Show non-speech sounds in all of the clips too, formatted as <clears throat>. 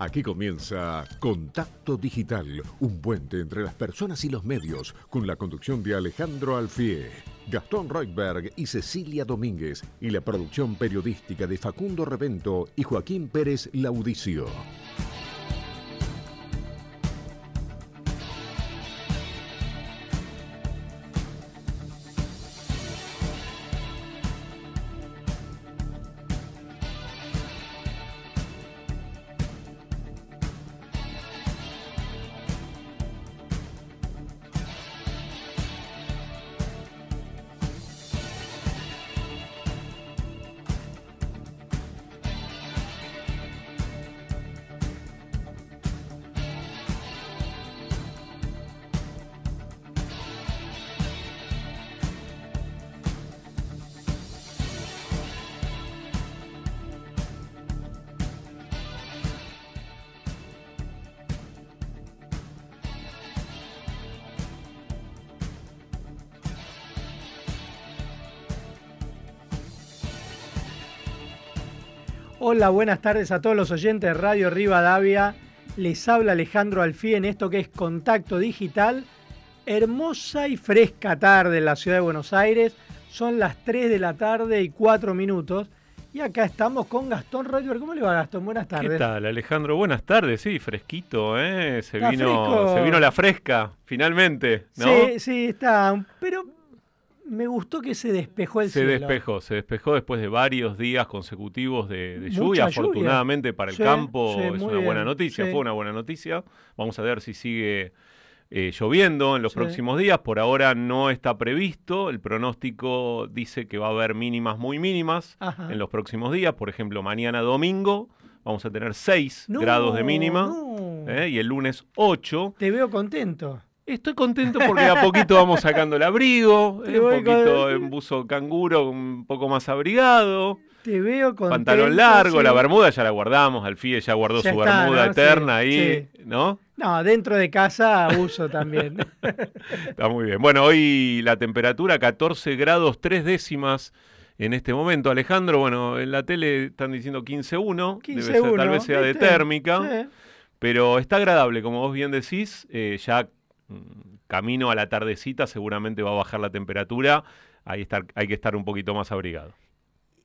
Aquí comienza Contacto Digital, un puente entre las personas y los medios, con la conducción de Alejandro Alfie, Gastón Reutberg y Cecilia Domínguez, y la producción periodística de Facundo Revento y Joaquín Pérez Laudicio. Hola, buenas tardes a todos los oyentes de Radio Rivadavia. Les habla Alejandro Alfí en esto que es Contacto Digital. Hermosa y fresca tarde en la ciudad de Buenos Aires. Son las 3 de la tarde y 4 minutos. Y acá estamos con Gastón Reuter. ¿Cómo le va, Gastón? Buenas tardes. ¿Qué tal, Alejandro? Buenas tardes. Sí, fresquito, ¿eh? Se, vino, se vino la fresca, finalmente. ¿no? Sí, sí, está. Pero me gustó que se despejó el se cielo. Se despejó, se despejó después de varios días consecutivos de, lluvia. Afortunadamente para el campo es una buena noticia, fue una buena noticia. Vamos a ver si sigue eh, lloviendo en los próximos días. Por ahora no está previsto. El pronóstico dice que va a haber mínimas muy mínimas en los próximos días. Por ejemplo, mañana domingo vamos a tener 6 grados de mínima ¿eh? y el lunes 8. Te veo contento. Estoy contento porque a poquito vamos sacando el abrigo, un poquito en buzo canguro, un poco más abrigado. Te veo contento. Pantalón largo, la bermuda ya la guardamos, Alfie ya guardó su bermuda eterna ahí, ¿no? No, dentro de casa uso también. <laughs> Está muy bien. Bueno, hoy la temperatura 14 grados 3 décimas en este momento. Alejandro, bueno, en la tele están diciendo 15.1, 15 tal vez sea de térmica. Pero está agradable, como vos bien decís, eh, ya camino a la tardecita seguramente va a bajar la temperatura, hay, estar, hay que estar un poquito más abrigado.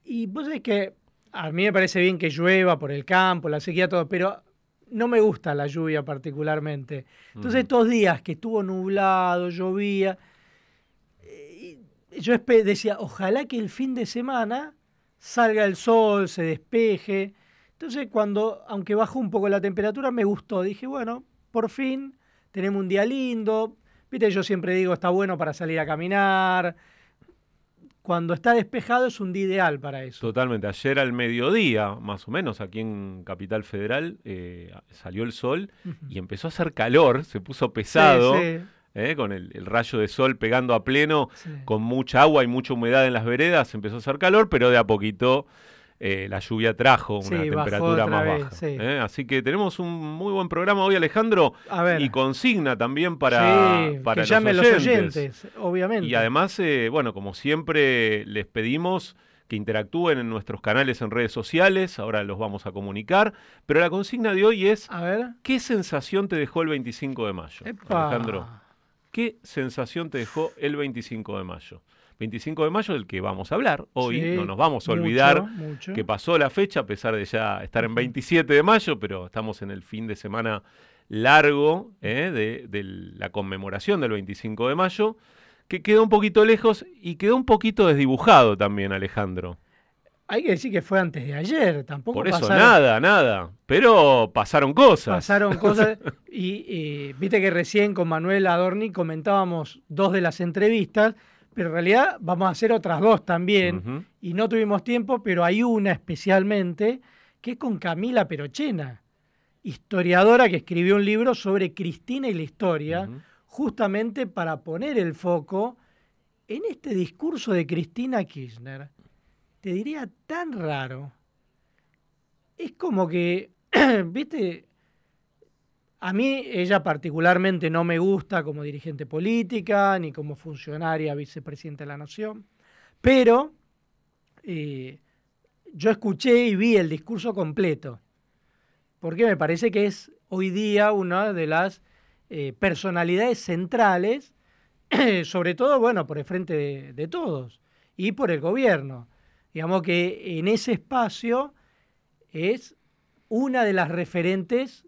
Y vos sabés que a mí me parece bien que llueva por el campo, la sequía, todo, pero no me gusta la lluvia particularmente. Entonces estos días que estuvo nublado, llovía, eh, yo decía, ojalá que el fin de semana salga el sol, se despeje. Entonces cuando, aunque bajó un poco la temperatura, me gustó. Dije, bueno, por fin tenemos un día lindo. Viste, yo siempre digo, está bueno para salir a caminar. Cuando está despejado es un día ideal para eso. Totalmente. Ayer al mediodía, más o menos, aquí en Capital Federal, eh, salió el sol y empezó a hacer calor, se puso pesado. Eh, con el, rayo de sol pegando a pleno, con mucha agua y mucha humedad en las veredas, empezó a hacer calor, pero de a poquito eh, la lluvia trajo una temperatura más baja. ¿eh? Así que tenemos un muy buen programa hoy, Alejandro, y consigna también para, para que los, oyentes. obviamente. Y además, eh, bueno, como siempre, les pedimos que interactúen en nuestros canales en redes sociales, ahora los vamos a comunicar, pero la consigna de hoy es, ¿qué sensación te dejó el 25 de mayo? Alejandro, ¿qué sensación te dejó el 25 de mayo? 25 de mayo del que vamos a hablar hoy. no nos vamos a olvidar que pasó la fecha, a pesar de ya estar en 27 de mayo, pero estamos en el fin de semana largo ¿eh? de, la conmemoración del 25 de mayo, que quedó un poquito lejos y quedó un poquito desdibujado también, Alejandro. Hay que decir que fue antes de ayer, tampoco. Por eso, nada, nada. Pero pasaron cosas. Pasaron cosas. <laughs> y, viste que recién con Manuel Adorni comentábamos dos de las entrevistas pero en realidad vamos a hacer otras dos también, y no tuvimos tiempo, pero hay una especialmente que es con Camila Perochena, historiadora que escribió un libro sobre Cristina y la historia, justamente para poner el foco en este discurso de Cristina Kirchner. Te diría tan raro. Es como que, <clears throat> viste, a mí ella particularmente no me gusta como dirigente política ni como funcionaria vicepresidenta de la Nación, pero eh, yo escuché y vi el discurso completo, porque me parece que es hoy día una de las eh, personalidades centrales, <clears throat> sobre todo, bueno, por el frente de, todos y por el gobierno. Digamos que en ese espacio es una de las referentes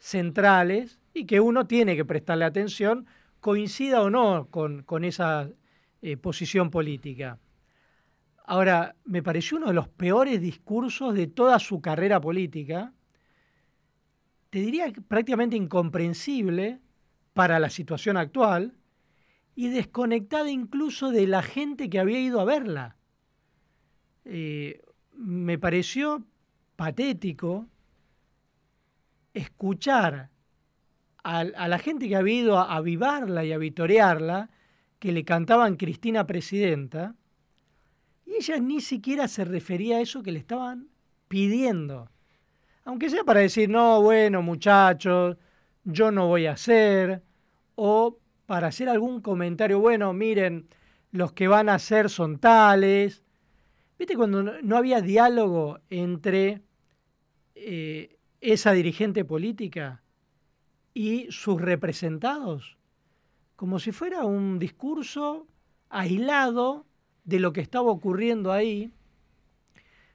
centrales y que uno tiene que prestarle atención, coincida o no con, esa eh, posición política. Ahora, me pareció uno de los peores discursos de toda su carrera política, te diría prácticamente incomprensible para la situación actual y desconectada incluso de la gente que había ido a verla. Eh, me pareció patético escuchar a, la gente que había ido a avivarla y a vitorearla, que le cantaban Cristina Presidenta, y ella ni siquiera se refería a eso que le estaban pidiendo aunque sea para decir, no, bueno, muchachos, yo no voy a hacer, o para hacer algún comentario, bueno, miren, los que van a hacer son tales. ¿Viste cuando no había diálogo entre eh, esa dirigente política y sus representados? Como si fuera un discurso aislado de lo que estaba ocurriendo ahí.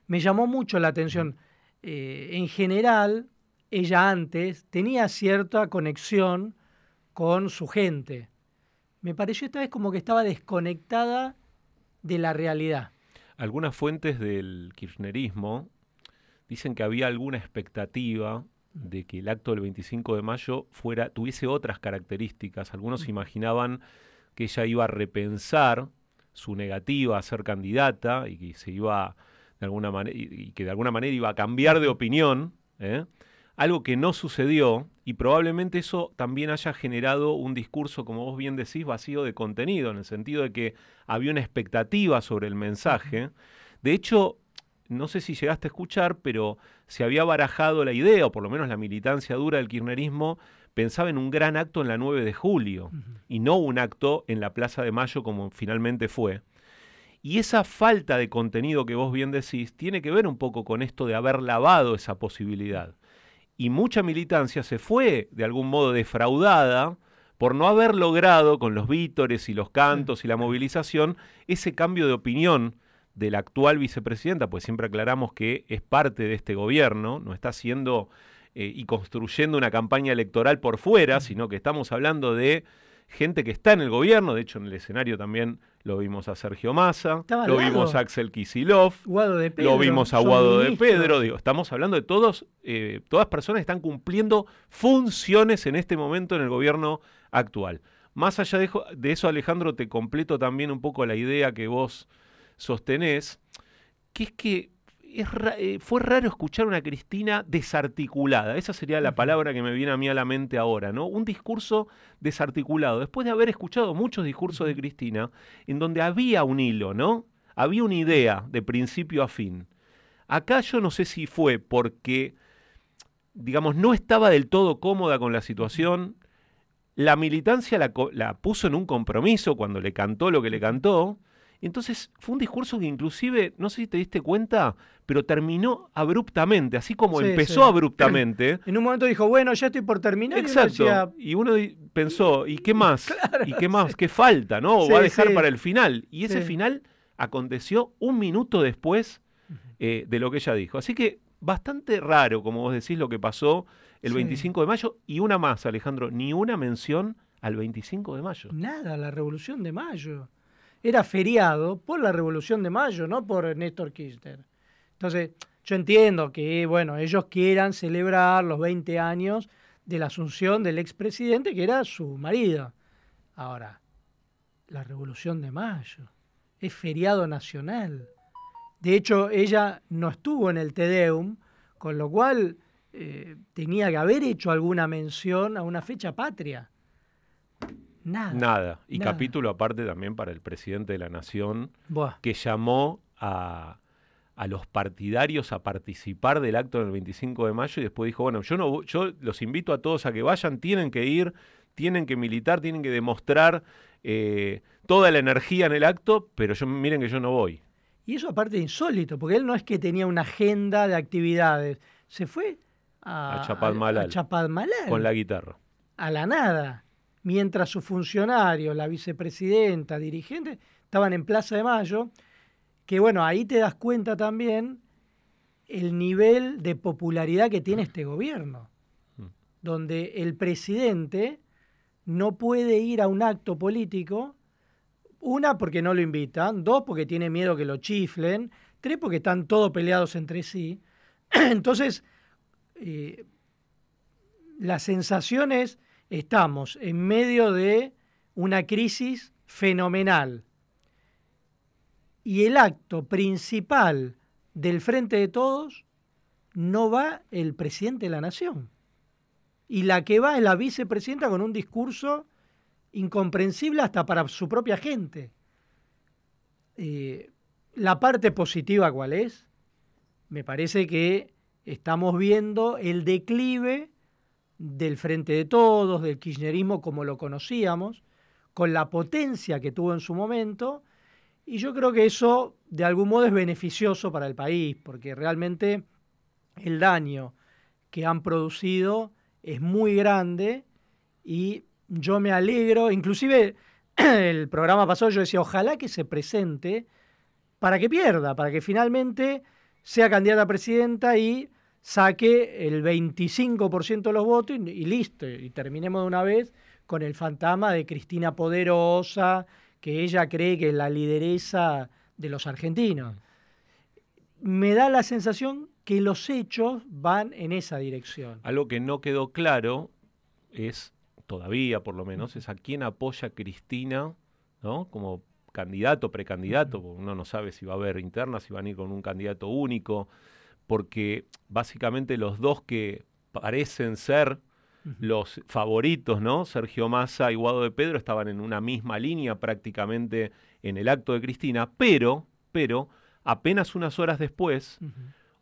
Me llamó mucho la atención. Eh, en general, ella antes tenía cierta conexión con su gente. Me pareció esta vez como que estaba desconectada de la realidad. Algunas fuentes del kirchnerismo dicen que había alguna expectativa de que el acto del 25 de mayo fuera tuviese otras características. Algunos imaginaban que ella iba a repensar su negativa a ser candidata y que se iba de alguna manera, y, que de alguna manera iba a cambiar de opinión, ¿eh? algo que no sucedió y probablemente eso también haya generado un discurso, como vos bien decís, vacío de contenido, en el sentido de que había una expectativa sobre el mensaje. De hecho, no sé si llegaste a escuchar, pero se había barajado la idea, o por lo menos la militancia dura del kirchnerismo, pensaba en un gran acto en la 9 de julio y no un acto en la Plaza de Mayo como finalmente fue. Y esa falta de contenido que vos bien decís tiene que ver un poco con esto de haber lavado esa posibilidad. Y mucha militancia se fue de algún modo defraudada por no haber logrado con los vítores y los cantos y la movilización ese cambio de opinión de la actual vicepresidenta, pues siempre aclaramos que es parte de este gobierno, no está haciendo eh, y construyendo una campaña electoral por fuera, sino que estamos hablando de gente que está en el gobierno, de hecho en el escenario también lo vimos a Sergio Massa, lo vimos a Axel Kisilov, lo vimos a Guado de Pedro, digo, estamos hablando de todos, eh, todas personas que están cumpliendo funciones en este momento en el gobierno actual. Más allá de, de eso, Alejandro, te completo también un poco la idea que vos sostenés, que es que eh, fue raro escuchar una Cristina desarticulada. Esa sería la palabra que me viene a mí a la mente ahora, ¿no? Un discurso desarticulado. Después de haber escuchado muchos discursos de Cristina, en donde había un hilo, ¿no? Había una idea de principio a fin. Acá yo no sé si fue porque, digamos, no estaba del todo cómoda con la situación. La militancia la, la puso en un compromiso cuando le cantó lo que le cantó entonces fue un discurso que inclusive, no sé si te diste cuenta, pero terminó abruptamente, así como empezó abruptamente. <laughs> En un momento dijo, bueno, ya estoy por terminar. Exacto. Y uno, pensó, ¿y qué más? <laughs> ¿Y qué más? ¿Qué falta? ¿No? ¿O va a dejar para el final? Y ese final aconteció un minuto después eh, de lo que ella dijo. Así que bastante raro, como vos decís, lo que pasó el 25 de mayo. Y una más, Alejandro, ni una mención al 25 de mayo. Nada, la revolución de mayo era feriado por la Revolución de Mayo, no por Néstor Kirchner. Entonces, yo entiendo que, bueno, ellos quieran celebrar los 20 años de la asunción del expresidente, que era su marido. Ahora, la Revolución de Mayo es feriado nacional. De hecho, ella no estuvo en el Tedeum, con lo cual eh, tenía que haber hecho alguna mención a una fecha patria. Nada. Nada. Y capítulo aparte también para el presidente de la Nación, que llamó a, los partidarios a participar del acto del 25 de mayo y después dijo, bueno, yo, no, yo los invito a todos a que vayan, tienen que ir, tienen que militar, tienen que demostrar eh, toda la energía en el acto, pero yo, miren que yo no voy. Y eso aparte insólito, porque él no es que tenía una agenda de actividades, se fue a, Chapadmalal, a Con la guitarra. A la nada. Mientras sus funcionarios, la vicepresidenta, dirigentes, estaban en Plaza de Mayo, que bueno, ahí te das cuenta también el nivel de popularidad que tiene este gobierno, donde el presidente no puede ir a un acto político, una porque no lo invitan, dos porque tiene miedo que lo chiflen, tres porque están todos peleados entre sí. <clears throat> Entonces, eh, la sensación es, estamos en medio de una crisis fenomenal. Y el acto principal del Frente de Todos no va el presidente de la Nación. Y la que va es la vicepresidenta con un discurso incomprensible hasta para su propia gente. Eh, la parte positiva, ¿cuál es? Me parece que estamos viendo el declive del Frente de Todos, del kirchnerismo como lo conocíamos, con la potencia que tuvo en su momento, y yo creo que eso de algún modo es beneficioso para el país, porque realmente el daño que han producido es muy grande y yo me alegro, inclusive <clears throat> el programa pasado yo decía, ojalá que se presente para que pierda, para que finalmente sea candidata a presidenta y saque el 25% de los votos y, listo, y terminemos de una vez con el fantasma de Cristina Poderosa, que ella cree que es la lideresa de los argentinos. Me da la sensación que los hechos van en esa dirección. Algo que no quedó claro es, todavía por lo menos, es a quién apoya Cristina, ¿no? Como candidato, precandidato, uno no sabe si va a haber internas, si van a ir con un candidato único porque básicamente los dos que parecen ser los favoritos, ¿no? Sergio Massa y Guado de Pedro estaban en una misma línea prácticamente en el acto de Cristina, pero, pero, apenas unas horas después,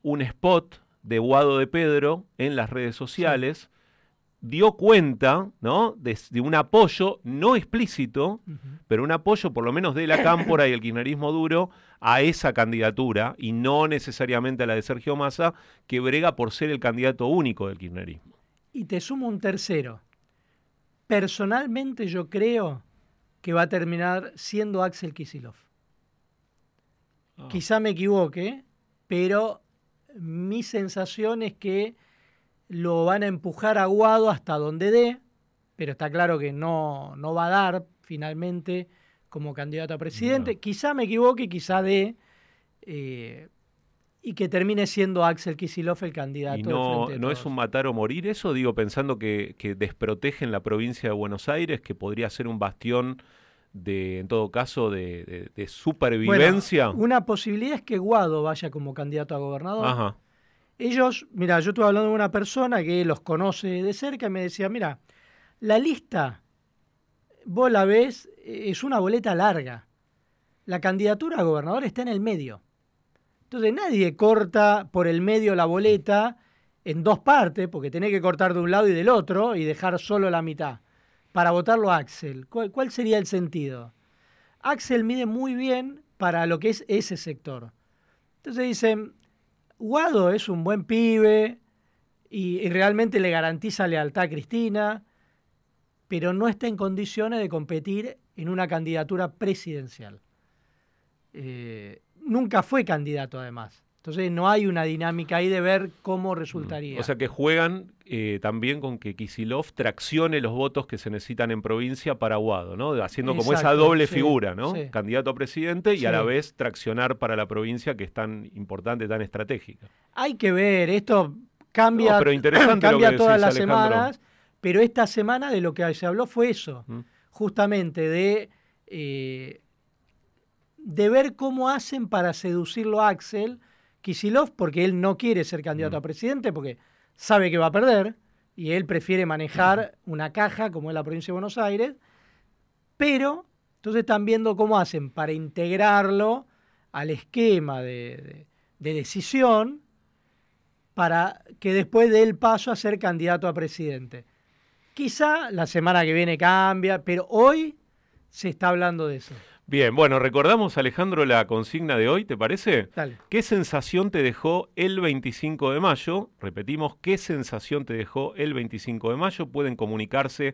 un spot de Guado de Pedro en las redes sociales dio cuenta ¿no? de, un apoyo no explícito, pero un apoyo por lo menos de la Cámpora y el kirchnerismo duro a esa candidatura y no necesariamente a la de Sergio Massa, que brega por ser el candidato único del kirchnerismo. Y te sumo un tercero. Personalmente yo creo que va a terminar siendo Axel Kisilov. Ah. Quizá me equivoque, pero mi sensación es que lo van a empujar a Guado hasta donde dé, pero está claro que no, no va a dar finalmente como candidato a presidente. Quizá me equivoque, quizá dé, eh, y que termine siendo Axel Kisilov el candidato. ¿Y no, no es un matar o morir eso? Digo, pensando que, que desprotegen la provincia de Buenos Aires, que podría ser un bastión de, en todo caso, de, supervivencia. una posibilidad es que Guado vaya como candidato a gobernador. Ajá. Ellos, mira, yo estuve hablando con una persona que los conoce de cerca y me decía, mira, la lista, vos la ves, es una boleta larga. La candidatura a gobernador está en el medio. Entonces nadie corta por el medio la boleta en dos partes, porque tenés que cortar de un lado y del otro y dejar solo la mitad, para votarlo a Axel. ¿Cuál, cuál sería el sentido? Axel mide muy bien para lo que es ese sector. Entonces dicen, Guado es un buen pibe y, realmente le garantiza lealtad a Cristina, pero no está en condiciones de competir en una candidatura presidencial. Eh, nunca fue candidato además. Entonces no hay una dinámica ahí de ver cómo resultaría. O sea que juegan eh, también con que Kisilov traccione los votos que se necesitan en provincia para Aguado, ¿no? Haciendo como esa doble figura, ¿no? Candidato a presidente y a la vez traccionar para la provincia que es tan importante, tan estratégica. Hay que ver, esto cambia, <clears throat> cambia todas las semanas, pero esta semana de lo que se habló fue eso, mm. justamente de, eh, de ver cómo hacen para seducirlo a Axel Kisilov porque él no quiere ser candidato a presidente porque sabe que va a perder y él prefiere manejar una caja como es la provincia de Buenos Aires, pero entonces están viendo cómo hacen para integrarlo al esquema de, decisión para que después dé el paso a ser candidato a presidente. Quizá la semana que viene cambia, pero hoy se está hablando de eso. Bien, bueno, recordamos, Alejandro, la consigna de hoy, ¿te parece? Dale. ¿Qué sensación te dejó el 25 de mayo? Repetimos, ¿qué sensación te dejó el 25 de mayo? Pueden comunicarse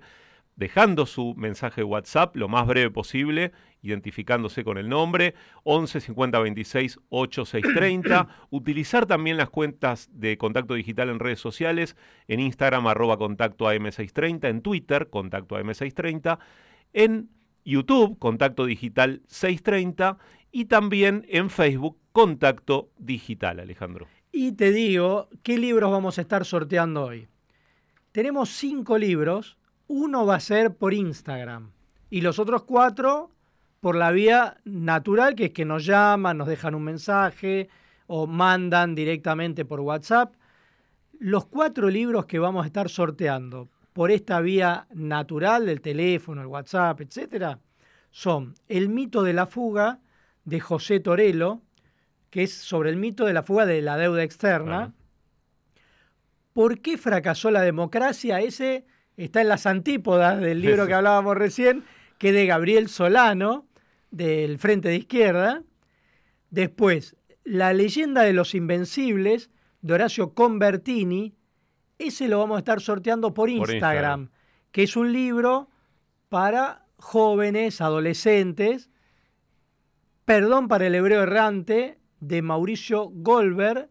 dejando su mensaje de WhatsApp lo más breve posible, identificándose con el nombre, 11 50 26 8630. Utilizar también las cuentas de contacto digital en redes sociales, en Instagram, arroba contacto AM630, en Twitter, contacto AM630, en YouTube, Contacto Digital 630 y también en Facebook, Contacto Digital, Alejandro. Y te digo, ¿qué libros vamos a estar sorteando hoy? Tenemos cinco libros, uno va a ser por Instagram y los otros cuatro por la vía natural, que es que nos llaman, nos dejan un mensaje o mandan directamente por WhatsApp. Los cuatro libros que vamos a estar sorteando por esta vía natural del teléfono, el WhatsApp, etcétera, son El mito de la fuga de José Torello, que es sobre el mito de la fuga de la deuda externa. ¿Por qué fracasó la democracia? Ese está en las antípodas del libro que hablábamos recién, que es de Gabriel Solano, del Frente de Izquierda. Después, La leyenda de los invencibles, de Horacio Convertini, ese lo vamos a estar sorteando por Instagram, que es un libro para jóvenes, adolescentes. Perdón para el hebreo errante de Mauricio Goldberg.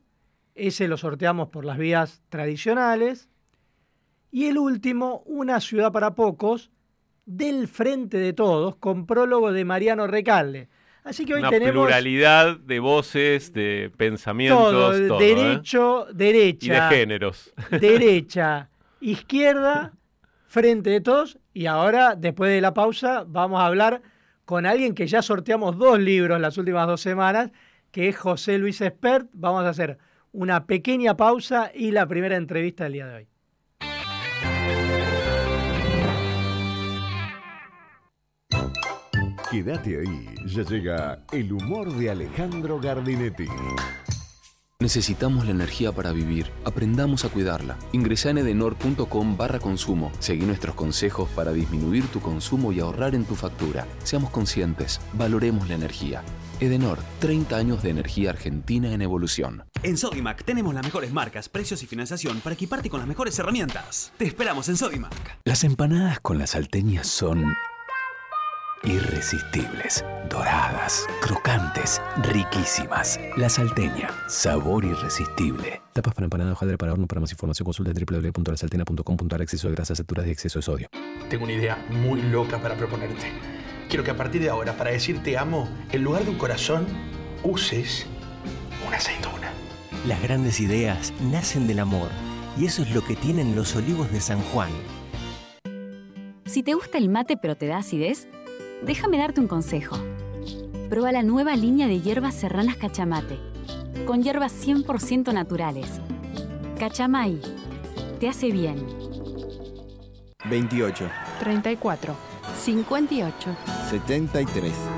Ese lo sorteamos por las vías tradicionales. Y el último, Una ciudad para pocos, del Frente de Todos, con prólogo de Mariano Recalde. Así que hoy Una tenemos pluralidad de voces, de pensamientos, todo, derecho, derecha. Y de géneros. <laughs> Derecha, izquierda, frente de todos. Y ahora, después de la pausa, vamos a hablar con alguien que ya sorteamos dos libros las últimas dos semanas, que es José Luis Espert. Vamos a hacer una pequeña pausa y la primera entrevista del día de hoy. Quédate ahí, ya llega el humor de Alejandro Gardinetti. Necesitamos la energía para vivir. Aprendamos a cuidarla. Ingresa en edenor.com barra consumo. Seguí nuestros consejos para disminuir tu consumo y ahorrar en tu factura. Seamos conscientes. Valoremos la energía. Edenor, 30 años de energía argentina en evolución. En Sodimac tenemos las mejores marcas, precios y financiación para equiparte con las mejores herramientas. Te esperamos en Sodimac. Las empanadas con las salteñas son irresistibles, doradas, crocantes, riquísimas. La salteña, sabor irresistible. Tapas para empanada, hojaldre para horno. Para más información consulta www.lasalteña.com.ar Exceso de grasas saturas y exceso de sodio. Tengo una idea muy loca para proponerte. Quiero que a partir de ahora, para decir te amo, en lugar de un corazón, uses una aceituna. Las grandes ideas nacen del amor. Y eso es lo que tienen los olivos de San Juan. Si te gusta el mate pero te da acidez, Déjame darte un consejo. Prueba la nueva línea de hierbas serranas Cachamate, con hierbas 100% naturales. Cachamay, te hace bien. 28. 34. 58. 73.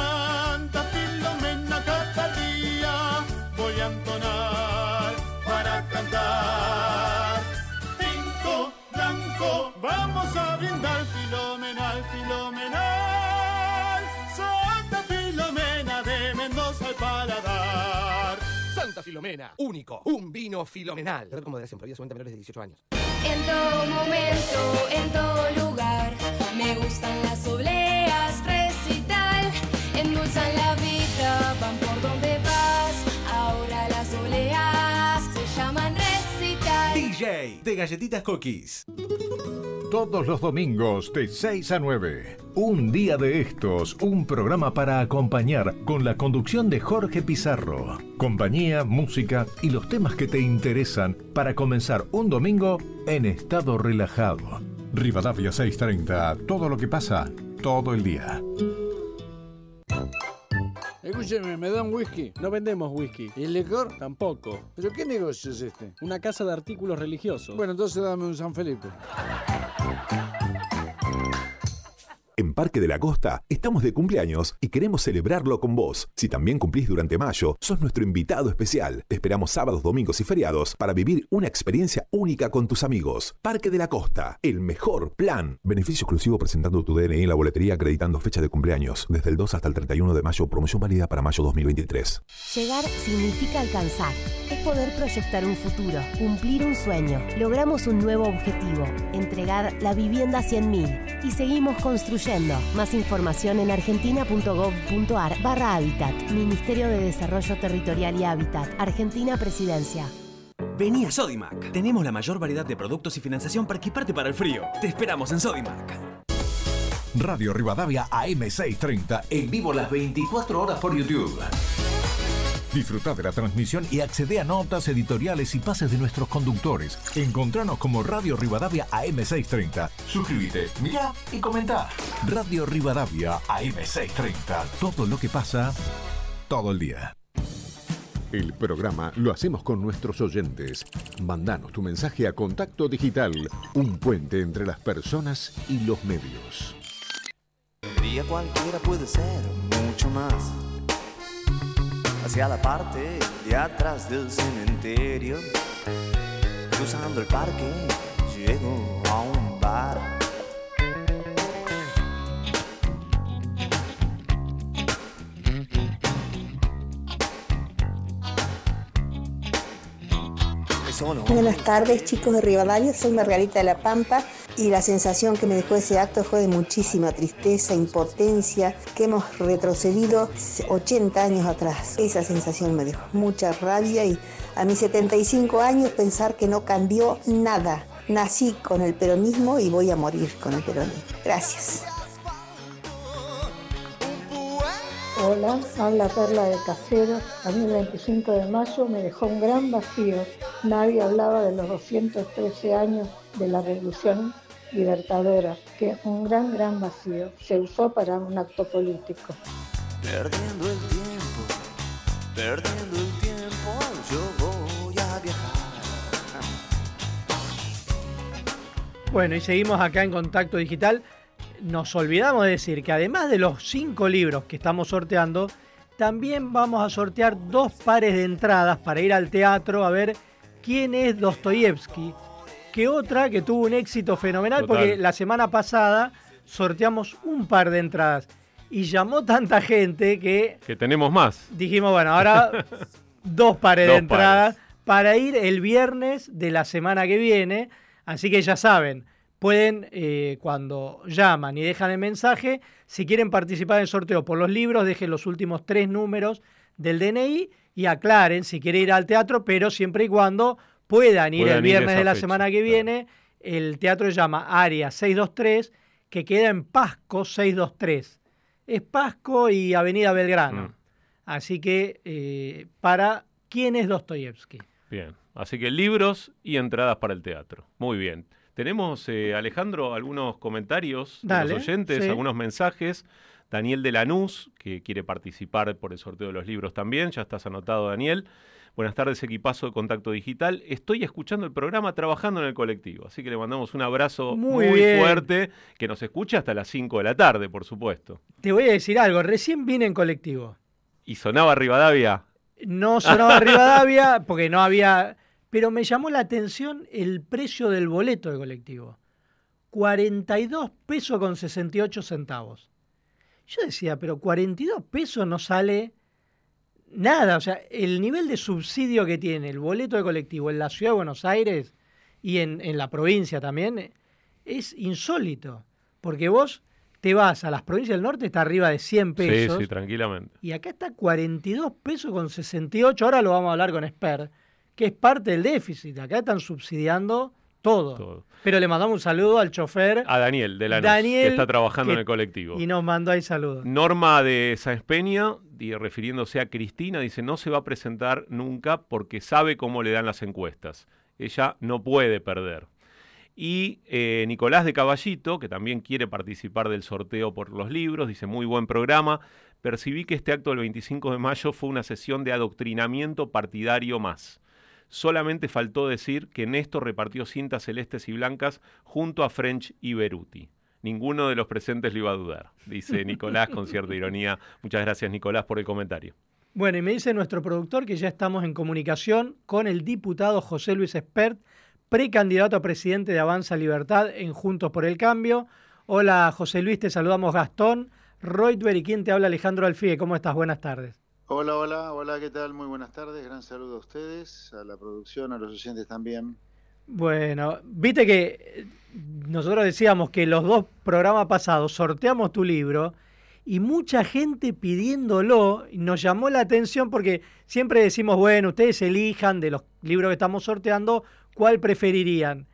Santa Filomena, único, un vino filomenal. Red con moderación, prohibida solamente a menores de 18 años. En todo momento, en todo lugar, me gustan las obleas, recital, endulzan la vida, van por donde De Galletitas Cookies. Todos los domingos de 6 a 9. Un día de estos, un programa para acompañar con la conducción de Jorge Pizarro. Compañía, música y los temas que te interesan para comenzar un domingo en estado relajado. Rivadavia 630, todo lo que pasa, todo el día. Escúcheme, ¿me dan whisky? No vendemos whisky. ¿Y el licor? Tampoco. ¿Pero qué negocio es este? Una casa de artículos religiosos. Bueno, entonces dame un San Felipe. En Parque de la Costa estamos de cumpleaños y queremos celebrarlo con vos. Si también cumplís durante mayo, sos nuestro invitado especial. Te esperamos sábados, domingos y feriados para vivir una experiencia única con tus amigos. Parque de la Costa, el mejor plan. Beneficio exclusivo presentando tu DNI en la boletería acreditando fecha de cumpleaños. Desde el 2 hasta el 31 de mayo, promoción válida para mayo 2023. Llegar significa alcanzar. Es poder proyectar un futuro, cumplir un sueño. Logramos un nuevo objetivo, entregar la vivienda a 100.000 y seguimos construyendo. Más información en argentina.gov.ar barra Hábitat. Ministerio de Desarrollo Territorial y Hábitat. Argentina Presidencia. Vení a Sodimac. Tenemos la mayor variedad de productos y financiación para equiparte para el frío. Te esperamos en Sodimac. Radio Rivadavia AM630 en vivo las 24 horas por YouTube. Disfruta de la transmisión y accede a notas editoriales y pases de nuestros conductores. Encontranos como Radio Rivadavia AM630. Suscríbete, mira y comenta. Radio Rivadavia AM630. Todo lo que pasa todo el día. El programa lo hacemos con nuestros oyentes. Mandanos tu mensaje a Contacto Digital, un puente entre las personas y los medios. Un día cualquiera puede ser mucho más. Hacia la parte de atrás del cementerio, cruzando el parque, llego a un bar. Buenas tardes chicos de Rivadavia, soy Margarita de la Pampa y la sensación que me dejó ese acto fue de muchísima tristeza, impotencia, que hemos retrocedido 80 años atrás. Esa sensación me dejó mucha rabia y a mis 75 años pensar que no cambió nada. Nací con el peronismo y voy a morir con el peronismo. Gracias. Hola, habla Perla de Caseros. A mí el 25 de mayo me dejó un gran vacío. Nadie hablaba de los 213 años de la Revolución Libertadora, que un gran, gran vacío. Se usó para un acto político. Perdiendo el tiempo, perdiendo el tiempo, yo voy a viajar. Bueno, y seguimos acá en Contacto Digital. Nos olvidamos de decir que además de los cinco libros que estamos sorteando, también vamos a sortear dos pares de entradas para ir al teatro a ver quién es Dostoyevsky. Que otra que tuvo un éxito fenomenal, Total. porque la semana pasada sorteamos un par de entradas y llamó tanta gente que Que tenemos más. dijimos, bueno, ahora <laughs> dos pares de entradas para ir el viernes de la semana que viene. Así que ya saben, pueden, eh, cuando llaman y dejan el mensaje, si quieren participar en el sorteo por los libros, dejen los últimos tres números del DNI y aclaren si quieren ir al teatro, pero siempre y cuando puedan ir Puedan el viernes de la fecha, semana que viene. El teatro se llama Área 623, que queda en Pasco 623. Es Pasco y Avenida Belgrano. Mm. Así que, eh, para quién es Dostoyevsky. Bien. Así que libros y entradas para el teatro. Muy bien. Tenemos, eh, Alejandro, algunos comentarios de los oyentes, sí. algunos mensajes. Daniel de Lanús, que quiere participar por el sorteo de los libros también. Ya estás anotado, Daniel. Buenas tardes, equipazo de Contacto Digital. Estoy escuchando el programa trabajando en el colectivo, así que le mandamos un abrazo Muy fuerte, que nos escucha hasta las 5 de la tarde, por supuesto. Te voy a decir algo, recién vine en colectivo. ¿Y sonaba Rivadavia? No sonaba Rivadavia <laughs> porque no había... Pero me llamó la atención el precio del boleto de colectivo. 42 pesos con 68 centavos. Yo decía, pero 42 pesos no sale nada. O sea, el nivel de subsidio que tiene el boleto de colectivo en la ciudad de Buenos Aires y en, en la provincia también es insólito. Porque vos te vas a las provincias del norte, está arriba de 100 pesos. Sí, sí, tranquilamente. Y acá está 42 pesos con 68. Ahora lo vamos a hablar con Esper, que es parte del déficit. Acá están subsidiando todo. Pero le mandamos un saludo al chofer A Daniel de Lanús, Daniel, que está trabajando que- en el colectivo. y nos mandó ahí saludos. Norma de Sáenz Peña, y refiriéndose a Cristina, dice, no se va a presentar nunca porque sabe cómo le dan las encuestas. Ella no puede perder. Y eh, Nicolás de Caballito, que también quiere participar del sorteo por los libros, dice, muy buen programa. Percibí que este acto del 25 de mayo fue una sesión de adoctrinamiento partidario más. Solamente faltó decir que Néstor repartió cintas celestes y blancas junto a French y Beruti. Ninguno de los presentes lo iba a dudar, dice <laughs> Nicolás con cierta ironía. Muchas gracias Nicolás por el comentario. Bueno, y me dice nuestro productor que ya estamos en comunicación con el diputado José Luis Espert, precandidato a presidente de Avanza Libertad en Juntos por el Cambio. Hola José Luis, te saludamos Gastón, Reutber y quien te habla Alejandro Alfie. ¿Cómo estás? Buenas tardes. Hola, hola, hola, ¿qué tal? Muy buenas tardes, gran saludo a ustedes, a la producción, a los oyentes también. Bueno, viste que eh, nosotros decíamos que los dos programas pasados sorteamos tu libro y mucha gente pidiéndolo nos llamó la atención porque siempre decimos, bueno, ustedes elijan de los libros que estamos sorteando cuál preferirían.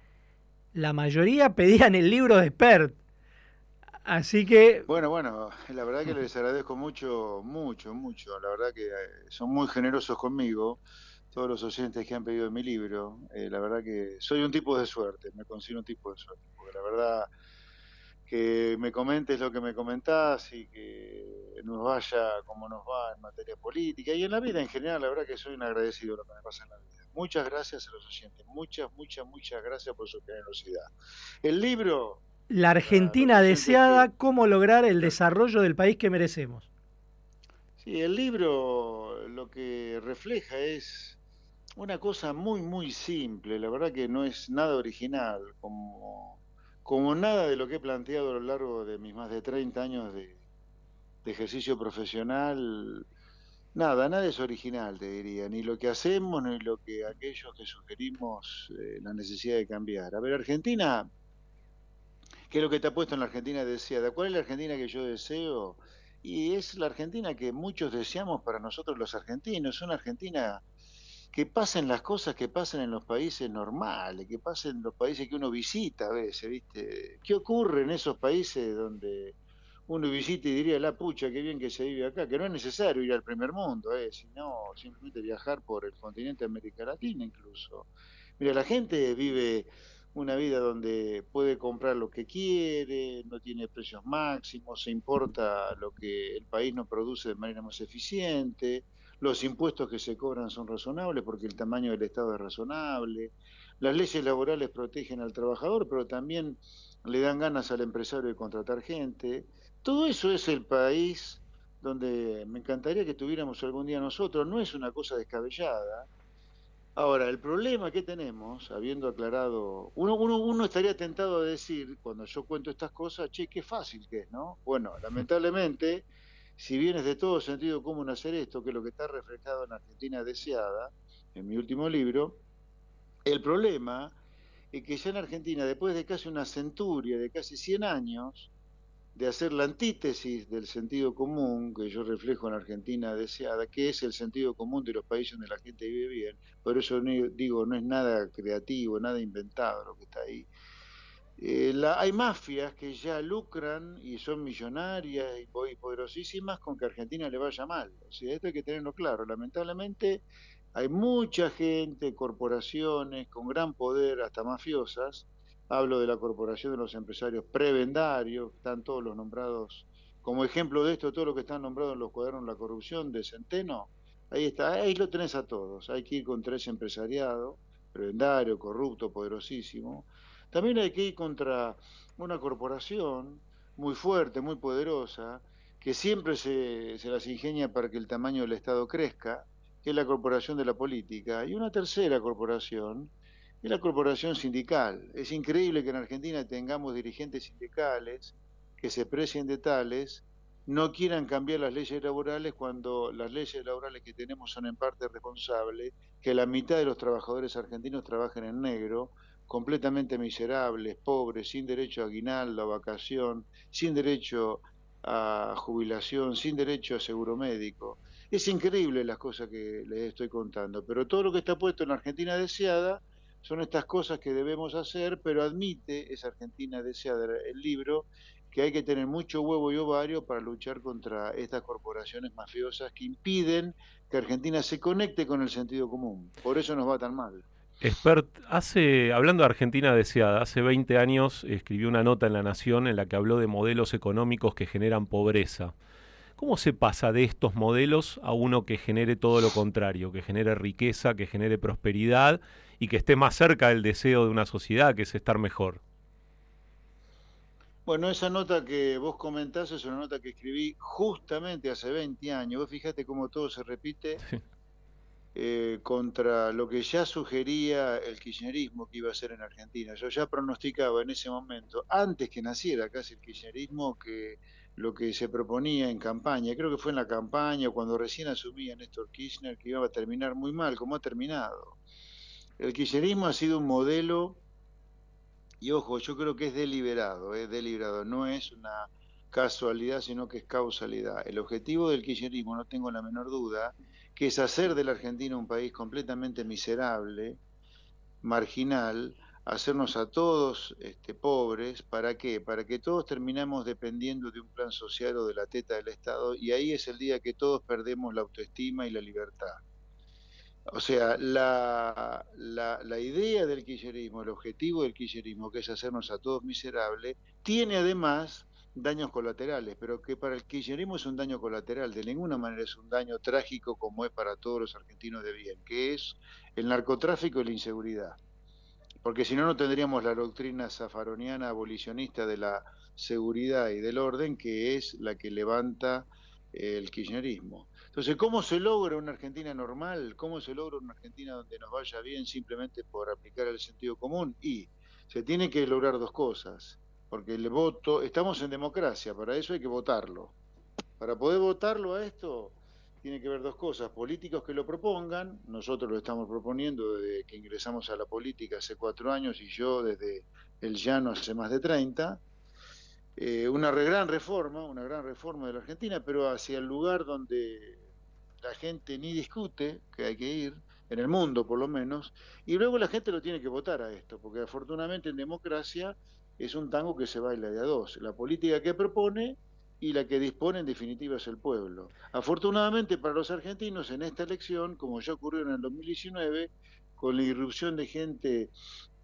La mayoría pedían el libro de Spert. Así que... Bueno, bueno, la verdad que les agradezco mucho, mucho, mucho. La verdad que eh, son muy generosos conmigo, todos los oyentes que han pedido mi libro. Eh, la verdad que soy un tipo de suerte, me considero un tipo de suerte. Porque la verdad que me comentes lo que me comentás y que nos vaya como nos va en materia política y en la vida en general, la verdad que soy un agradecido de lo que me pasa en la vida. Muchas gracias a los oyentes, muchas, muchas, muchas gracias por su generosidad. El libro la Argentina deseada, cómo lograr el desarrollo del país que merecemos. Sí, el libro lo que refleja es una cosa muy, muy simple, la verdad que no es nada original, como, como nada de lo que he planteado a lo largo de mis más de 30 años de, ejercicio profesional, nada, nada es original, te diría, ni lo que hacemos, ni lo que aquellos que sugerimos eh, la necesidad de cambiar. A ver, Argentina ¿Qué es lo que te ha puesto en la Argentina deseada? ¿Cuál es la Argentina que yo deseo? Y es la Argentina que muchos deseamos para nosotros los argentinos, una Argentina que pasen las cosas que pasan en los países normales, que pasen en los países que uno visita a veces, ¿viste? ¿Qué ocurre en esos países donde uno visita y diría, la pucha, qué bien que se vive acá? Que no es necesario ir al primer mundo, ¿eh? sino simplemente viajar por el continente de América Latina incluso. Mira, la gente vive una vida donde puede comprar lo que quiere, no tiene precios máximos, se importa lo que el país no produce de manera más eficiente, los impuestos que se cobran son razonables porque el tamaño del Estado es razonable, las leyes laborales protegen al trabajador, pero también le dan ganas al empresario de contratar gente. Todo eso es el país donde me encantaría que tuviéramos algún día nosotros, no es una cosa descabellada, Ahora, el problema que tenemos, habiendo aclarado, uno, uno, uno estaría tentado a decir, cuando yo cuento estas cosas, che, qué fácil que es, ¿no? Bueno, lamentablemente, si bien es de todo sentido común hacer esto, que es lo que está reflejado en Argentina Deseada, en mi último libro, el problema es que ya en Argentina, después de casi una centuria, de casi 100 años, de hacer la antítesis del sentido común que yo reflejo en Argentina deseada, que es el sentido común de los países donde la gente vive bien. Por eso digo, no es nada creativo, nada inventado lo que está ahí. Eh, hay mafias que ya lucran y son millonarias y poderosísimas con que Argentina le vaya mal. O sea, esto hay que tenerlo claro. Lamentablemente hay mucha gente, corporaciones con gran poder, hasta mafiosas, Hablo de la Corporación de los Empresarios Prebendarios, están todos los nombrados, como ejemplo de esto, todo lo que están nombrados en los cuadernos de la corrupción de Centeno, ahí está, ahí lo tenés a todos. Hay que ir contra ese empresariado, prebendario, corrupto, poderosísimo. También hay que ir contra una corporación muy fuerte, muy poderosa, que siempre se, se las ingenia para que el tamaño del Estado crezca, que es la corporación de la política, y una tercera corporación, es la corporación sindical. Es increíble que en Argentina tengamos dirigentes sindicales que se precien de tales, no quieran cambiar las leyes laborales cuando las leyes laborales que tenemos son en parte responsables, que la mitad de los trabajadores argentinos trabajen en negro, completamente miserables, pobres, sin derecho a aguinaldo, a vacación, sin derecho a jubilación, sin derecho a seguro médico. Es increíble las cosas que les estoy contando, pero todo lo que está puesto en Argentina deseada son estas cosas que debemos hacer, pero admite, esa Argentina deseada el libro, que hay que tener mucho huevo y ovario para luchar contra estas corporaciones mafiosas que impiden que Argentina se conecte con el sentido común. Por eso nos va tan mal. Expert, hace, hablando de Argentina deseada, hace 20 años escribió una nota en La Nación en la que habló de modelos económicos que generan pobreza. ¿Cómo se pasa de estos modelos a uno que genere todo lo contrario, que genere riqueza, que genere prosperidad y que esté más cerca del deseo de una sociedad, que es estar mejor. Bueno, esa nota que vos comentás es una nota que escribí justamente hace 20 años. Vos fíjate cómo todo se repite eh, contra lo que ya sugería el kirchnerismo que iba a ser en Argentina. Yo ya pronosticaba en ese momento, antes que naciera casi el kirchnerismo, que lo que se proponía en campaña, creo que fue en la campaña, cuando recién asumía Néstor Kirchner, que iba a terminar muy mal, como ha terminado. El kirchnerismo ha sido un modelo y ojo, yo creo que es deliberado, es deliberado, no es una casualidad, sino que es causalidad. El objetivo del kirchnerismo, no tengo la menor duda, que es hacer de la Argentina un país completamente miserable, marginal, hacernos a todos este, pobres, ¿para qué? Para que todos terminemos dependiendo de un plan social o de la teta del Estado, y ahí es el día que todos perdemos la autoestima y la libertad. O sea, la, la, idea del kirchnerismo, el objetivo del kirchnerismo, que es hacernos a todos miserables, tiene además daños colaterales, pero que para el kirchnerismo es un daño colateral, de ninguna manera es un daño trágico como es para todos los argentinos de bien, que es el narcotráfico y la inseguridad. Porque si no, no tendríamos la doctrina zafaroniana abolicionista de la seguridad y del orden, que es la que levanta el kirchnerismo. Entonces, ¿cómo se logra una Argentina normal? ¿Cómo se logra una Argentina donde nos vaya bien simplemente por aplicar el sentido común? Y se tiene que lograr dos cosas, porque el voto, estamos en democracia, para eso hay que votarlo. Para poder votarlo a esto, tiene que haber dos cosas, políticos que lo propongan, nosotros lo estamos proponiendo desde que ingresamos a la política hace cuatro años y yo desde el llano hace más de treinta, eh, una gran reforma, una gran reforma de la Argentina, pero hacia el lugar donde la gente ni discute que hay que ir, en el mundo por lo menos, y luego la gente lo tiene que votar a esto, porque afortunadamente en democracia es un tango que se baila de a dos, la política que propone y la que dispone en definitiva es el pueblo. Afortunadamente para los argentinos en esta elección, como ya ocurrió en el 2019, con la irrupción de gente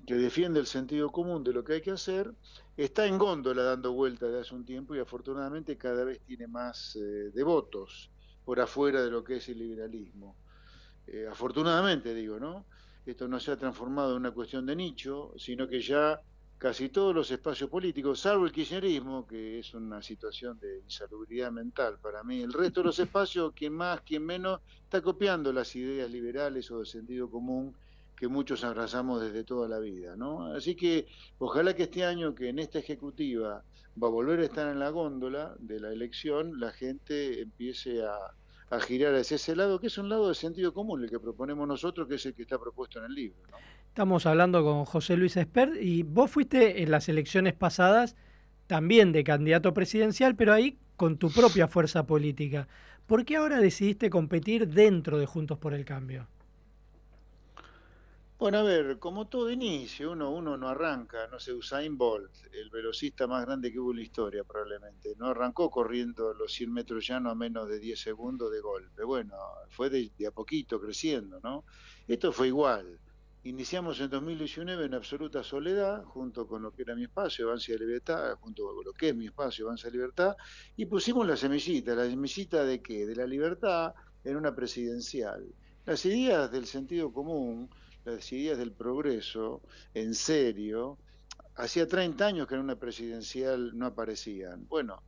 que defiende el sentido común de lo que hay que hacer, está en góndola dando vuelta de hace un tiempo y afortunadamente cada vez tiene más eh, devotos por afuera de lo que es el liberalismo. Eh, afortunadamente digo, ¿no? Esto no se ha transformado en una cuestión de nicho, sino que ya casi todos los espacios políticos, salvo el kirchnerismo, que es una situación de insalubridad mental para mí, el resto de los <laughs> espacios, quien más, quien menos, está copiando las ideas liberales o de sentido común que muchos abrazamos desde toda la vida, ¿no? Así que ojalá que este año, que en esta ejecutiva va a volver a estar en la góndola de la elección, la gente empiece a, girar hacia ese lado, que es un lado de sentido común, el que proponemos nosotros, que es el que está propuesto en el libro. Estamos hablando con José Luis Espert y vos fuiste en las elecciones pasadas también de candidato presidencial, pero ahí con tu propia fuerza política. ¿Por qué ahora decidiste competir dentro de Juntos por el Cambio? Bueno, a ver, como todo inicio, uno, uno no arranca, no sé, Usain Bolt, el velocista más grande que hubo en la historia probablemente, no arrancó corriendo los 100 metros llanos a menos de 10 segundos de golpe, bueno, fue de, a poquito creciendo, ¿no? Esto fue igual, iniciamos en 2019 en absoluta soledad, junto con lo que era mi espacio, Avancia de Libertad, junto con lo que es mi espacio, Avancia de Libertad, y pusimos la semillita, la semillita de qué? De la libertad en una presidencial. Las ideas del sentido común, las ideas del progreso en serio, hacía 30 años que en una presidencial no aparecían. Bueno,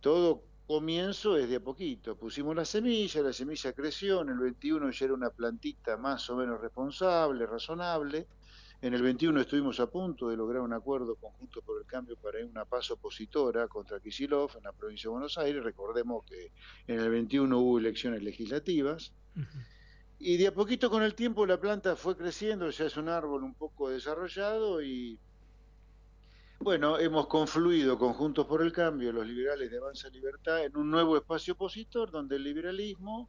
todo comienzo es de a poquito. Pusimos la semilla, la semilla creció, en el 21 ya era una plantita más o menos responsable, razonable. En el 21 estuvimos a punto de lograr un acuerdo conjunto por el cambio para una paz opositora contra Kisilov en la provincia de Buenos Aires. Recordemos que en el 21 hubo elecciones legislativas. Y de a poquito con el tiempo la planta fue creciendo, ya es un árbol un poco desarrollado y bueno, hemos confluido conjuntos por el cambio, los liberales de Avanza Libertad, en un nuevo espacio opositor donde el liberalismo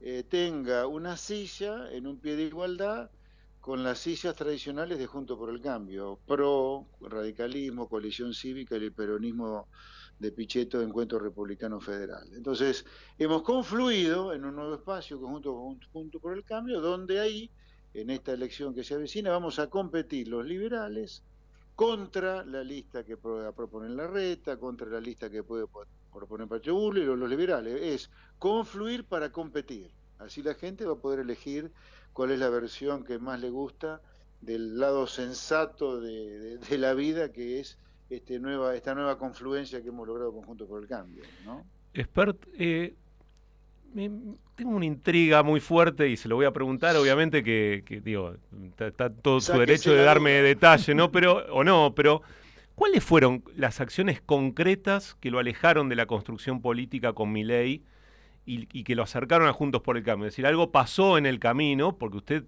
eh, tenga una silla en un pie de igualdad con las sillas tradicionales de Junto por el Cambio, pro, radicalismo, coalición cívica y el peronismo de Pichetto de Encuentro Republicano Federal. Entonces, hemos confluido en un nuevo espacio conjunto junto por el cambio, donde ahí, en esta elección que se avecina, vamos a competir los liberales contra la lista que propone la reta, contra la lista que puede proponer Pacho y los liberales. Es confluir para competir. Así la gente va a poder elegir cuál es la versión que más le gusta del lado sensato de la vida, que es este esta nueva confluencia que hemos logrado conjunto por el cambio. ¿no? Expert, eh, tengo una intriga muy fuerte y se lo voy a preguntar, obviamente que, digo, está, todo su derecho de darme detalle, ¿no? Pero, o no, pero ¿cuáles fueron las acciones concretas que lo alejaron de la construcción política con mi ley y, y que lo acercaron a Juntos por el Cambio? Es decir, algo pasó en el camino, porque usted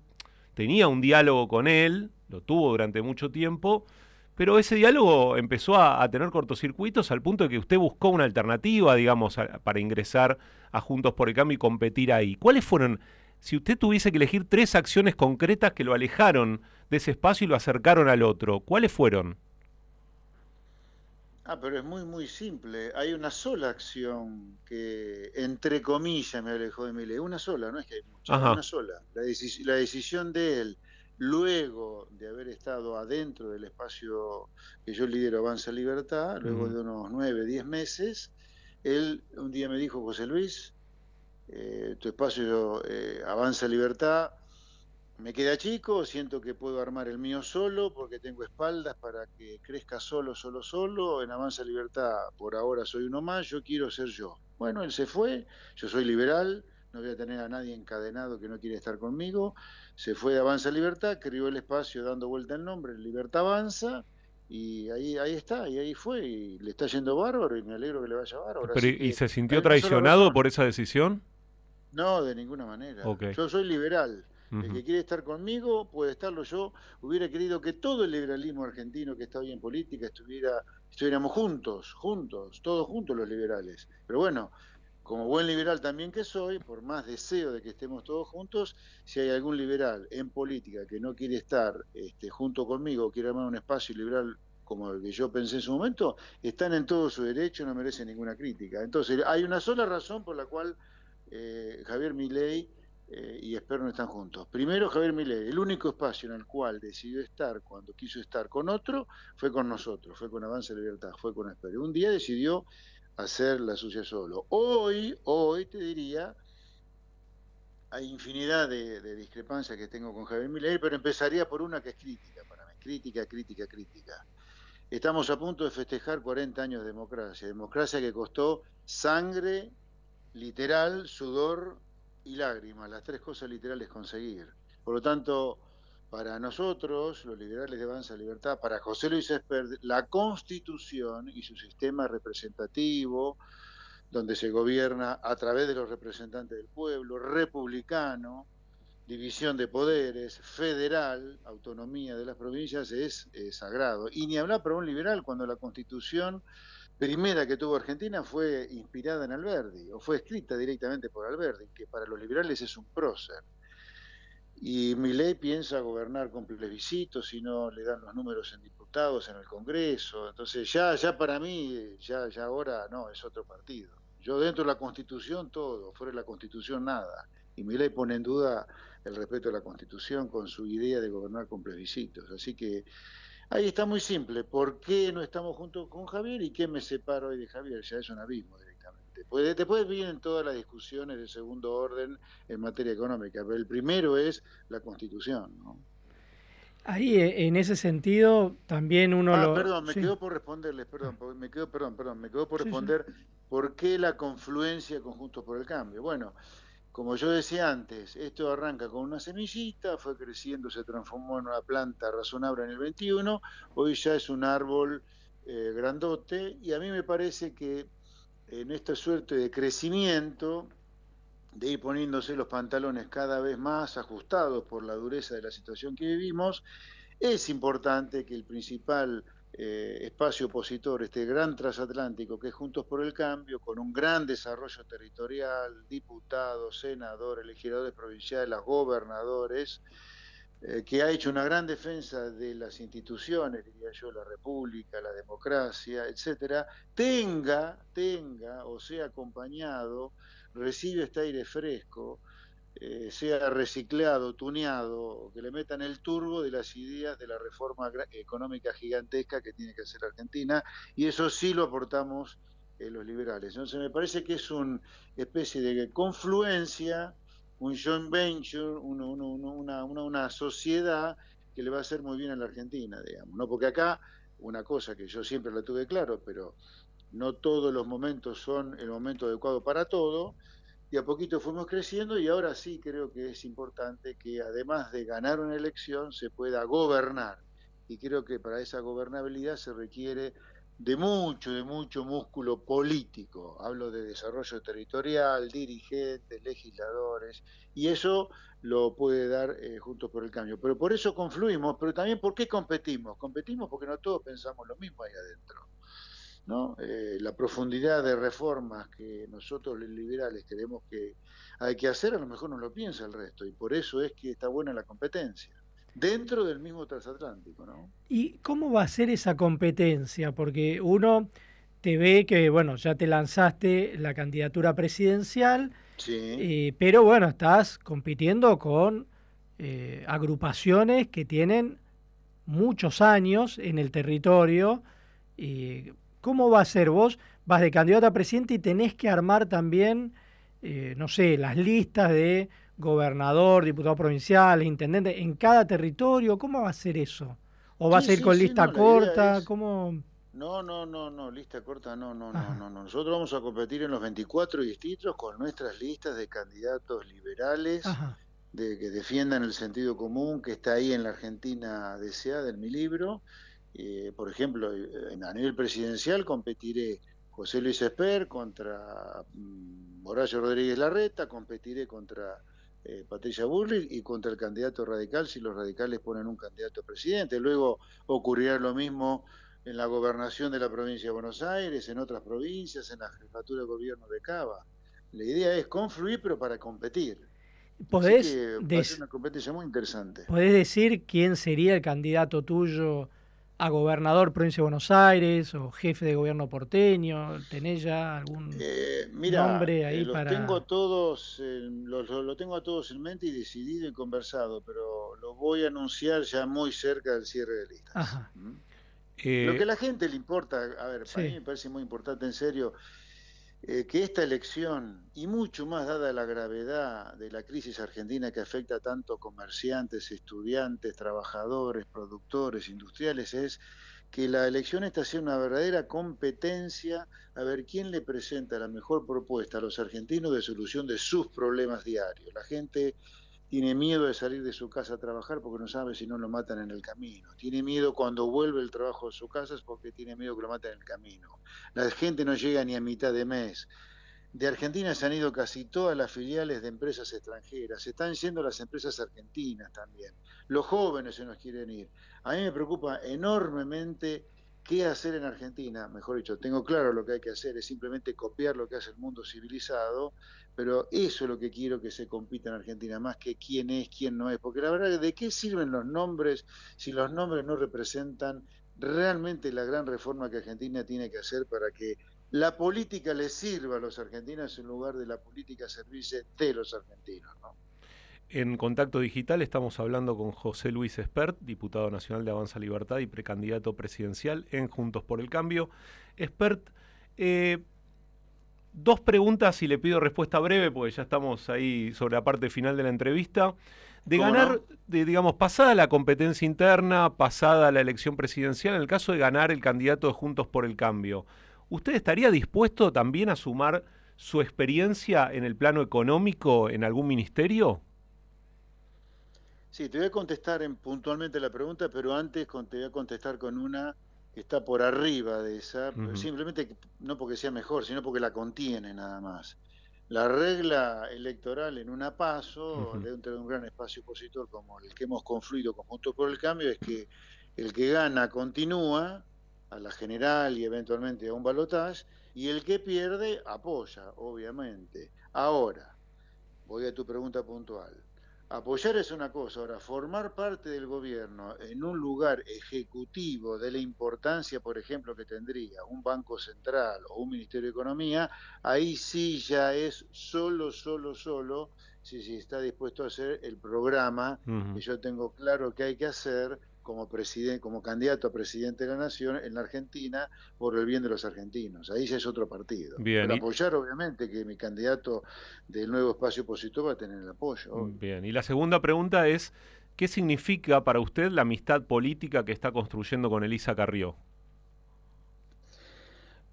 tenía un diálogo con él, lo tuvo durante mucho tiempo, pero ese diálogo empezó a, tener cortocircuitos al punto de que usted buscó una alternativa, digamos, para ingresar a Juntos por el Cambio y competir ahí. ¿Cuáles fueron, si usted tuviese que elegir tres acciones concretas que lo alejaron de ese espacio y lo acercaron al otro, ¿cuáles fueron? Ah, pero es muy, muy simple. Hay una sola acción que, entre comillas, me alejó de mi ley. Una sola, no es que hay muchas, una sola. La, la decisión de él luego de haber estado adentro del espacio que yo lidero Avanza Libertad, luego de unos nueve, diez meses, él un día me dijo, José Luis, eh, tu espacio eh, Avanza Libertad me queda chico, siento que puedo armar el mío solo porque tengo espaldas para que crezca solo, solo, solo. En Avanza Libertad por ahora soy uno más, yo quiero ser yo. Bueno, él se fue, yo soy liberal, no voy a tener a nadie encadenado que no quiere estar conmigo se fue de Avanza Libertad, creó el espacio dando vuelta el nombre, Libertad Avanza, y ahí, ahí está, y ahí fue, y le está yendo bárbaro, y me alegro que le vaya bárbaro. ¿Y se sintió traicionado por esa decisión? No, de ninguna manera. Yo soy liberal. El que quiere estar conmigo puede estarlo. Yo hubiera querido que todo el liberalismo argentino que está hoy en política estuviera, estuviéramos juntos, juntos, todos juntos los liberales. Pero bueno, como buen liberal también que soy, por más deseo de que estemos todos juntos, si hay algún liberal en política que no quiere estar este, junto conmigo, quiere armar un espacio liberal como el que yo pensé en su momento, están en todo su derecho, no merecen ninguna crítica. Entonces, hay una sola razón por la cual eh, Javier Milei eh, y Esper no están juntos. Primero, Javier Milei, el único espacio en el cual decidió estar cuando quiso estar con otro fue con nosotros, fue con Avance Libertad, fue con Esper. Un día decidió hacer la suya solo. Hoy, hoy te diría, hay infinidad de, discrepancias que tengo con Javier Milei, pero empezaría por una que es crítica para mí, crítica, crítica, crítica. Estamos a punto de festejar 40 años de democracia, democracia que costó sangre, literal, sudor y lágrimas, las tres cosas literales conseguir. Por lo tanto, para nosotros, los liberales de Avanza Libertad, para José Luis Esper, la Constitución y su sistema representativo, donde se gobierna a través de los representantes del pueblo, republicano, división de poderes, federal, autonomía de las provincias, es, sagrado. Y ni hablar para un liberal cuando la Constitución primera que tuvo Argentina fue inspirada en Alberdi, o fue escrita directamente por Alberdi, que para los liberales es un prócer. Y ley piensa gobernar con plebiscitos si no le dan los números en diputados en el Congreso. Entonces ya, ya para mí, ya, ya ahora no, es otro partido. Yo dentro de la Constitución todo, fuera de la Constitución nada. Y ley pone en duda el respeto a la Constitución con su idea de gobernar con plebiscitos. Así que ahí está muy simple. ¿Por qué no estamos juntos con Javier y qué me separa hoy de Javier? Ya es un abismo Después, después vienen todas las discusiones de segundo orden en materia económica, pero el primero es la Constitución. ¿no? Ahí, eh, en ese sentido, también uno ah, lo... Perdón, me quedo por responderles, perdón, me quedo, perdón, perdón, me quedo por responder por qué la confluencia con Juntos por el Cambio. Bueno, como yo decía antes, esto arranca con una semillita, fue creciendo, se transformó en una planta razonable en el 21, hoy ya es un árbol eh, grandote y a mí me parece que en esta suerte de crecimiento, de ir poniéndose los pantalones cada vez más ajustados por la dureza de la situación que vivimos, es importante que el principal eh, espacio opositor, este gran transatlántico que es Juntos por el Cambio, con un gran desarrollo territorial, diputados, senadores, legisladores provinciales, gobernadores, eh, que ha hecho una gran defensa de las instituciones, diría yo, la república, la democracia, etcétera, tenga, tenga o sea acompañado, recibe este aire fresco, eh, sea reciclado, tuneado, que le metan el turbo de las ideas de la reforma económica gigantesca que tiene que hacer Argentina, y eso sí lo aportamos eh, los liberales. Entonces me parece que es una especie de confluencia un joint venture, una, una, sociedad que le va a hacer muy bien a la Argentina, digamos, ¿no? Porque acá una cosa que yo siempre la tuve claro, pero no todos los momentos son el momento adecuado para todo, y a poquito fuimos creciendo y ahora sí creo que es importante que además de ganar una elección se pueda gobernar. Y creo que para esa gobernabilidad se requiere de mucho, de mucho músculo político. Hablo de desarrollo territorial, dirigentes, legisladores, y eso lo puede dar eh, Juntos por el Cambio. Pero por eso confluimos, pero también ¿por qué competimos? Competimos porque no todos pensamos lo mismo ahí adentro. ¿no? Eh, la profundidad de reformas que nosotros los liberales creemos que hay que hacer, a lo mejor no lo piensa el resto, y por eso es que está buena la competencia dentro del mismo transatlántico, ¿no? ¿Y cómo va a ser esa competencia? Porque uno te ve que, bueno, ya te lanzaste la candidatura presidencial, eh, pero bueno, estás compitiendo con eh, agrupaciones que tienen muchos años en el territorio. y ¿Cómo va a ser vos? Vas de candidato a presidente y tenés que armar también, eh, no sé, las listas de gobernador, diputado provincial, intendente, en cada territorio. ¿Cómo va a ser eso? ¿O va a ser con lista corta? ¿Cómo...? No, no, no, no, lista corta, no, no, no, no, Nosotros vamos a competir en los 24 distritos con nuestras listas de candidatos liberales de que defiendan el sentido común que está ahí en la Argentina deseada en mi libro eh, por ejemplo, a nivel presidencial competiré José Luis Esper contra mm, Horacio Rodríguez Larreta, competiré contra eh, Patricia Bullrich y contra el candidato radical si los radicales ponen un candidato a presidente. Luego ocurrirá lo mismo en la gobernación de la provincia de Buenos Aires, en otras provincias, en la jefatura de gobierno de Cava. La idea es confluir, pero para competir. ¿Podés, una competencia muy interesante. ¿Podés decir quién sería el candidato tuyo a gobernador provincia de Buenos Aires o jefe de gobierno porteño? ¿Tenés ya algún eh, nombre ahí eh, para...? Tengo todos, lo, tengo a todos en mente y decidido y conversado, pero lo voy a anunciar ya muy cerca del cierre de listas. ¿Mm? lo que a la gente le importa, a ver, para mí me parece muy importante en serio, eh, que esta elección, y mucho más dada la gravedad de la crisis argentina que afecta tanto comerciantes, estudiantes, trabajadores, productores, industriales, es que la elección esta sea una verdadera competencia a ver quién le presenta la mejor propuesta a los argentinos de solución de sus problemas diarios. La gente tiene miedo de salir de su casa a trabajar porque no sabe si no lo matan en el camino. Tiene miedo cuando vuelve el trabajo a su casa es porque tiene miedo que lo maten en el camino. La gente no llega ni a mitad de mes. De Argentina se han ido casi todas las filiales de empresas extranjeras. Se están yendo las empresas argentinas también. Los jóvenes se nos quieren ir. A mí me preocupa enormemente qué hacer en Argentina. Mejor dicho, tengo claro lo que hay que hacer, es simplemente copiar lo que hace el mundo civilizado pero eso es lo que quiero que se compita en Argentina, más que quién es, quién no es, porque la verdad, ¿de qué sirven los nombres si los nombres no representan realmente la gran reforma que Argentina tiene que hacer para que la política le sirva a los argentinos en lugar de la política servirse de los argentinos? En Contacto Digital estamos hablando con José Luis Espert, diputado nacional de Avanza Libertad y precandidato presidencial en Juntos por el Cambio. Espert, eh, dos preguntas y le pido respuesta breve, porque ya estamos ahí sobre la parte final de la entrevista. De ganar, de, digamos, pasada la competencia interna, pasada la elección presidencial, en el caso de ganar el candidato de Juntos por el Cambio, ¿usted estaría dispuesto también a sumar su experiencia en el plano económico en algún ministerio? Sí, te voy a contestar en, puntualmente la pregunta, pero antes te voy a contestar con una está por arriba de esa, simplemente no porque sea mejor, sino porque la contiene nada más. La regla electoral en una paso, dentro de un gran espacio opositor como el que hemos confluido conjunto por el cambio, es que el que gana continúa a la general y eventualmente a un balotaje, y el que pierde apoya, obviamente. Ahora, voy a tu pregunta puntual. Apoyar es una cosa, ahora formar parte del gobierno en un lugar ejecutivo de la importancia, por ejemplo, que tendría un banco central o un ministerio de economía, ahí sí ya es solo, solo, solo, si sí, está dispuesto a hacer el programa que yo tengo claro que hay que hacer como presidente, como candidato a presidente de la nación en la Argentina por el bien de los argentinos. Ahí ya es otro partido. Bien, Pero apoyar, obviamente, que mi candidato del nuevo espacio opositor va a tener el apoyo. Bien, y la segunda pregunta es, ¿qué significa para usted la amistad política que está construyendo con Elisa Carrió?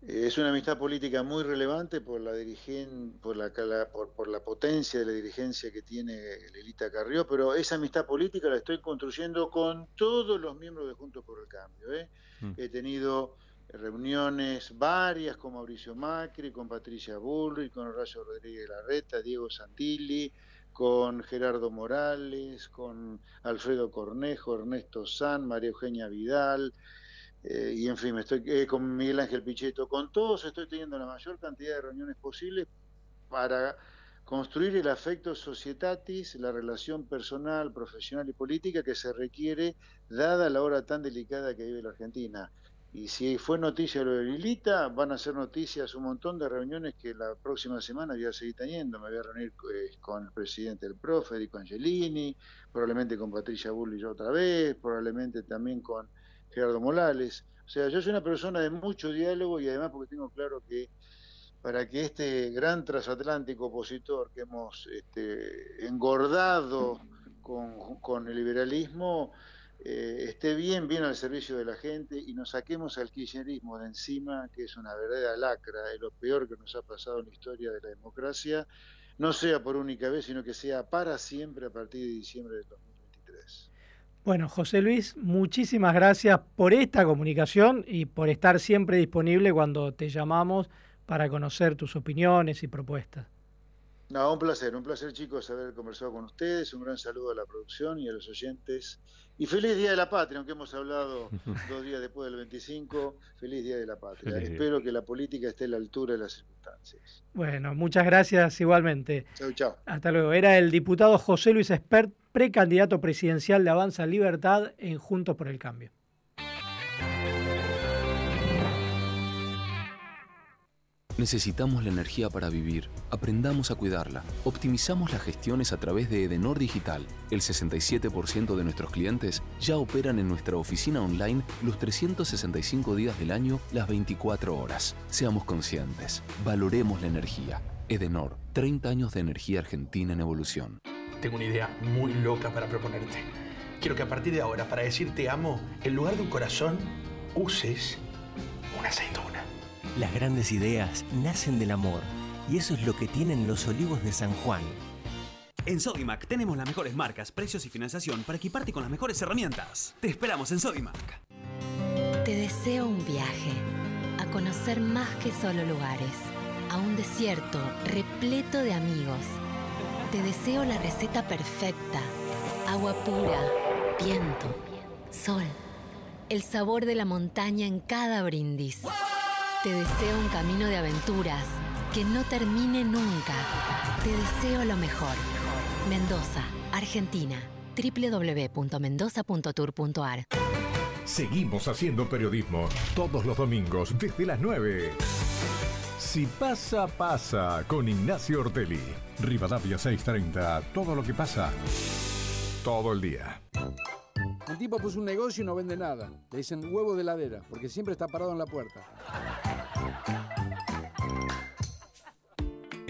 Es una amistad política muy relevante por la, dirigen, por, la, por, la potencia de la dirigencia que tiene Lelita Carrió, pero esa amistad política la estoy construyendo con todos los miembros de Juntos por el Cambio. ¿eh? Mm. He tenido reuniones varias con Mauricio Macri, con Patricia Bullrich, con Horacio Rodríguez Larreta, Diego Santilli, con Gerardo Morales, con Alfredo Cornejo, Ernesto San, María Eugenia Vidal, eh, y en fin, estoy eh, con Miguel Ángel Pichetto, con todos estoy teniendo la mayor cantidad de reuniones posibles para construir el afecto societatis, la relación personal, profesional y política que se requiere dada la hora tan delicada que vive la Argentina. Y si fue noticia lo de Lilita, van a ser noticias un montón de reuniones que la próxima semana voy a seguir teniendo. Me voy a reunir eh, con el presidente del PRO, Federico Angelini, probablemente con Patricia Bullrich otra vez, probablemente también con Gerardo Morales. O sea, yo soy una persona de mucho diálogo y además porque tengo claro que para que este gran transatlántico opositor que hemos este, engordado con, el liberalismo eh, esté bien, bien al servicio de la gente y nos saquemos al kirchnerismo de encima, que es una verdadera lacra, es lo peor que nos ha pasado en la historia de la democracia, no sea por única vez, sino que sea para siempre a partir de diciembre del 2023. Bueno, José Luis, muchísimas gracias por esta comunicación y por estar siempre disponible cuando te llamamos para conocer tus opiniones y propuestas. No, un placer, un placer chicos haber conversado con ustedes, un gran saludo a la producción y a los oyentes. Y feliz Día de la Patria, aunque hemos hablado <laughs> dos días después del 25, feliz Día de la Patria. Espero que la política esté a la altura de las circunstancias. Bueno, muchas gracias igualmente. Chau, chau. Hasta luego. Era el diputado José Luis Espert, precandidato presidencial de Avanza Libertad en Juntos por el Cambio. Necesitamos la energía para vivir. Aprendamos a cuidarla. Optimizamos las gestiones a través de Edenor Digital. El 67% de nuestros clientes ya operan en nuestra oficina online los 365 días del año, las 24 horas. Seamos conscientes. Valoremos la energía. Edenor, 30 años de energía argentina en evolución. Tengo una idea muy loca para proponerte. Quiero que a partir de ahora, para decir te amo, en lugar de un corazón, uses una aceituna. Las grandes ideas nacen del amor y eso es lo que tienen los olivos de San Juan. En Sodimac tenemos las mejores marcas, precios y financiación para equiparte con las mejores herramientas. Te esperamos en Sodimac. Te deseo un viaje a conocer más que solo lugares, a un desierto repleto de amigos. Te deseo la receta perfecta, agua pura, viento, sol, el sabor de la montaña en cada brindis. Te deseo un camino de aventuras que no termine nunca. Te deseo lo mejor. Mendoza, Argentina. www.mendoza.tour.ar Seguimos haciendo periodismo todos los domingos desde las 9. Si pasa, pasa con Ignacio Ortelli. Rivadavia 630. Todo lo que pasa. Todo el día. Un tipo puso un negocio y no vende nada. Le dicen huevo de ladera, porque siempre está parado en la puerta.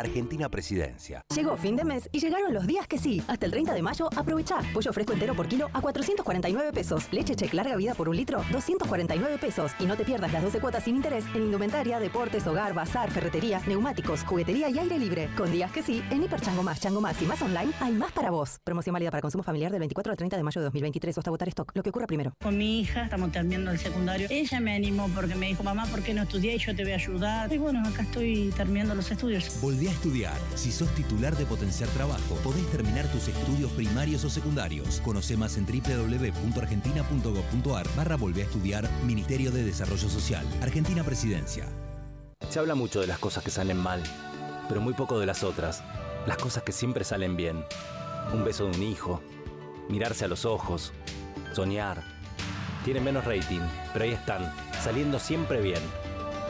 Argentina Presidencia. Llegó fin de mes y llegaron los días que sí. Hasta el 30 de mayo, aprovecha. Pollo fresco entero por kilo a 449 pesos. Leche check larga vida por un litro, 249 pesos. Y no te pierdas las 12 cuotas sin interés en indumentaria, deportes, hogar, bazar, ferretería, neumáticos, juguetería y aire libre. Con días que sí, en Hiper Chango Más, Chango Más y Más Online hay más para vos. Promoción válida para consumo familiar del 24 al 30 de mayo de 2023 hasta votar stock. Lo que ocurra primero. Con mi hija estamos terminando el secundario. Ella me animó porque me dijo, mamá, ¿por qué no estudié y yo te voy a ayudar? Y bueno, acá estoy terminando los estudios. Volví a estudiar. Si sos titular de Potenciar Trabajo, podés terminar tus estudios primarios o secundarios. Conoce más en www.argentina.gov.ar barra Volvé a estudiar Ministerio de Desarrollo Social. Argentina Presidencia. Se habla mucho de las cosas que salen mal, pero muy poco de las otras. Las cosas que siempre salen bien. Un beso de un hijo, mirarse a los ojos, soñar. Tienen menos rating, pero ahí están, saliendo siempre bien.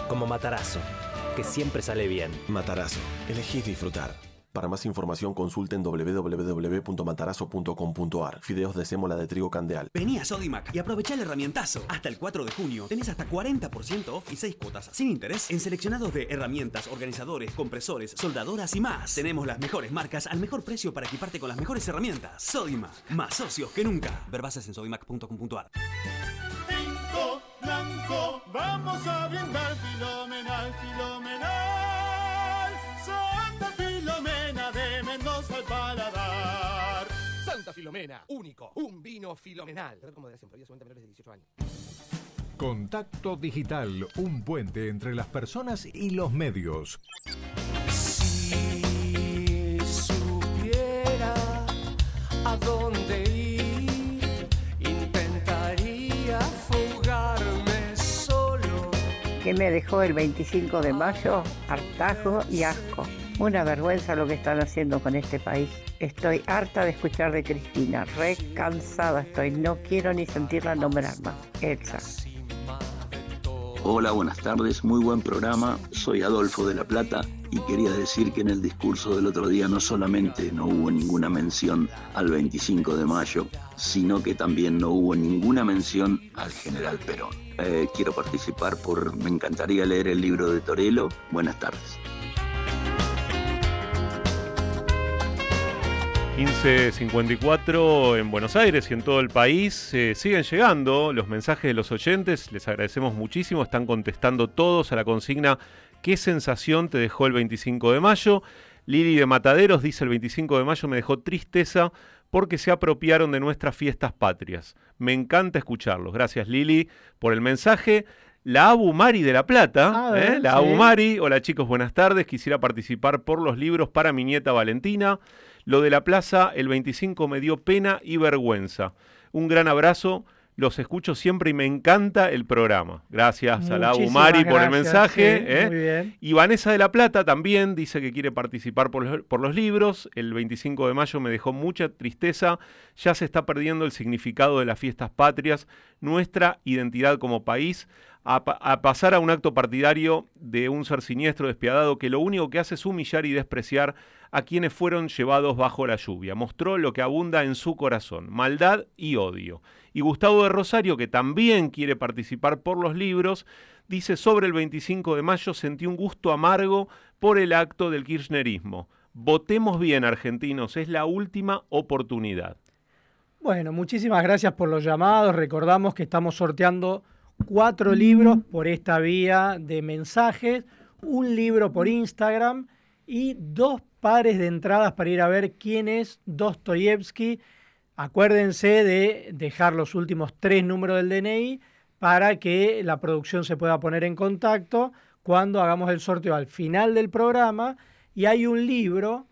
Como Matarazo que siempre sale bien. Matarazo. Elegís disfrutar. Para más información consulten www.matarazo.com.ar. Fideos de sémola de trigo candeal. Vení a Sodimac y aprovecha el herramientazo. Hasta el 4 de junio tenés hasta 40% off y 6 cuotas sin interés en seleccionados de herramientas, organizadores, compresores, soldadoras y más. Tenemos las mejores marcas al mejor precio para equiparte con las mejores herramientas. Sodimac, más socios que nunca. Ver bases en sodimac.com.ar. Tinto blanco, vamos a brindar filomenal, filomenal. Santa Filomena de Mendoza al paladar. Santa Filomena, único, un vino filomenal. Como de siempre, menores de 18 años. Contacto Digital, un puente entre las personas y los medios. Si supiera a dónde ir, ¿Qué me dejó el 25 de mayo? Hartajo y asco. Una vergüenza lo que están haciendo con este país. Estoy harta de escuchar de Cristina, re cansada estoy, no quiero ni sentirla nombrar más. Elsa. Hola, buenas tardes, muy buen programa. Soy Adolfo de La Plata y quería decir que en el discurso del otro día no solamente no hubo ninguna mención al 25 de mayo, sino que también no hubo ninguna mención al general Perón. Eh, quiero participar por, me encantaría leer el libro de Torello. Buenas tardes. 1554 en Buenos Aires y en todo el país. Eh, siguen llegando los mensajes de los oyentes, les agradecemos muchísimo, están contestando todos a la consigna ¿Qué sensación te dejó el 25 de mayo? Lili de Mataderos dice el 25 de mayo me dejó tristeza porque se apropiaron de nuestras fiestas patrias. Me encanta escucharlos. Gracias Lili por el mensaje. La Abu Mari de La Plata, ¿eh? la sí. Abu Mari, hola chicos, buenas tardes. Quisiera participar por los libros para mi nieta Valentina. Lo de la plaza, el 25 me dio pena y vergüenza. Un gran abrazo. Los escucho siempre y me encanta el programa. Gracias a la Abu Muchísimas Mari por el mensaje. sí, ¿eh? muy bien. Y Vanessa de la Plata también dice que quiere participar por los, por los libros. El 25 de mayo me dejó mucha tristeza. Ya se está perdiendo el significado de las fiestas patrias, nuestra identidad como país, a, pa- a pasar a un acto partidario de un ser siniestro, despiadado, que lo único que hace es humillar y despreciar a quienes fueron llevados bajo la lluvia. Mostró lo que abunda en su corazón, maldad y odio. Y Gustavo de Rosario, que también quiere participar por los libros, dice sobre el 25 de mayo sentí un gusto amargo por el acto del kirchnerismo. Votemos bien, argentinos, es la última oportunidad. Bueno, muchísimas gracias por los llamados. Recordamos que estamos sorteando cuatro libros por esta vía de mensajes, un libro por Instagram y dos pares de entradas para ir a ver quién es Dostoyevsky. Acuérdense de dejar los últimos tres números del DNI para que la producción se pueda poner en contacto cuando hagamos el sorteo al final del programa. Y hay un libro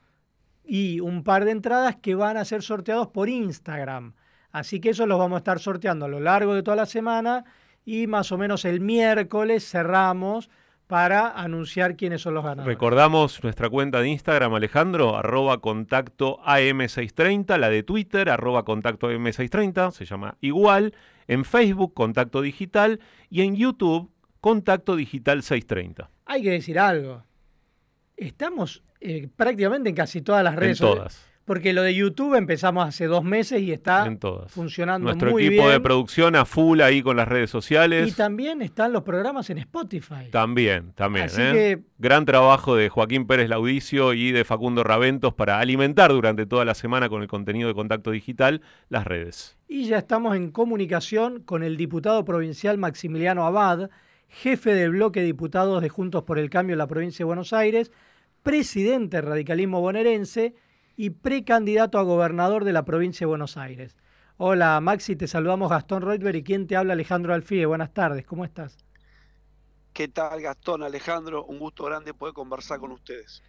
y un par de entradas que van a ser sorteados por Instagram. Así que eso los vamos a estar sorteando a lo largo de toda la semana y más o menos el miércoles cerramos para anunciar quiénes son los ganadores. Recordamos nuestra cuenta de Instagram, Alejandro, arroba contacto AM630, la de Twitter, arroba contacto AM630, se llama igual, en Facebook, contacto digital, y en YouTube, contacto digital 630. Hay que decir algo. Estamos eh, prácticamente en casi todas las redes. En todas. Porque lo de YouTube empezamos hace dos meses y está En funcionando Nuestro muy equipo bien. de producción a full ahí con las redes y sociales. también están los programas en Spotify. También, también. Así ¿eh? que- Gran trabajo de Joaquín Pérez Laudicio y de Facundo Raventos para alimentar durante toda la semana con el contenido de Contacto Digital las redes. Y ya estamos en comunicación con el diputado provincial Maximiliano Abad, jefe del bloque de diputados de Juntos por el Cambio en la provincia de Buenos Aires, presidente del radicalismo bonaerense y precandidato a gobernador de la provincia de Buenos Aires. Hola Maxi, te saludamos Gastón Reutberg y quien te habla Alejandro Alfie. Buenas tardes, ¿cómo estás? ¿Qué tal, Gastón, Alejandro? Un gusto grande poder conversar con ustedes.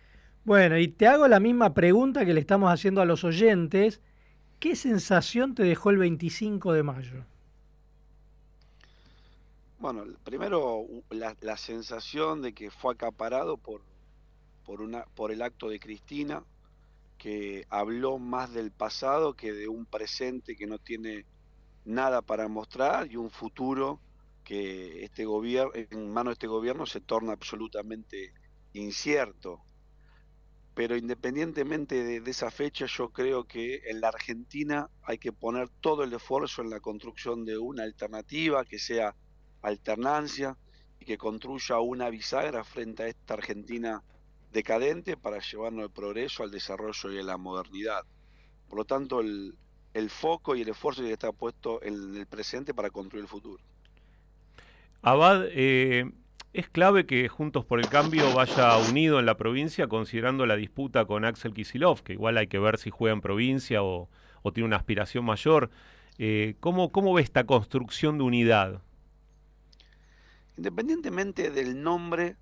Bueno, y te hago la misma pregunta que le estamos haciendo a los oyentes. ¿Qué sensación te dejó el 25 de mayo? Bueno, primero la, la sensación de que fue acaparado por, por, una, por el acto de Cristina, que habló más del pasado que de un presente que no tiene nada para mostrar y un futuro que este gobierno, en manos de este gobierno se torna absolutamente incierto. Pero independientemente de, esa fecha, yo creo que en la Argentina hay que poner todo el esfuerzo en la construcción de una alternativa que sea alternancia y que construya una bisagra frente a esta Argentina decadente para llevarnos al progreso, al desarrollo y a la modernidad. Por lo tanto, el, foco y el esfuerzo que está puesto en el presente para construir el futuro. Abad, eh, es clave que Juntos por el Cambio vaya unido en la provincia considerando la disputa con Axel Kisilov, que igual hay que ver si juega en provincia o, tiene una aspiración mayor. Eh, ¿cómo, ¿Cómo ve esta construcción de unidad? Independientemente del nombre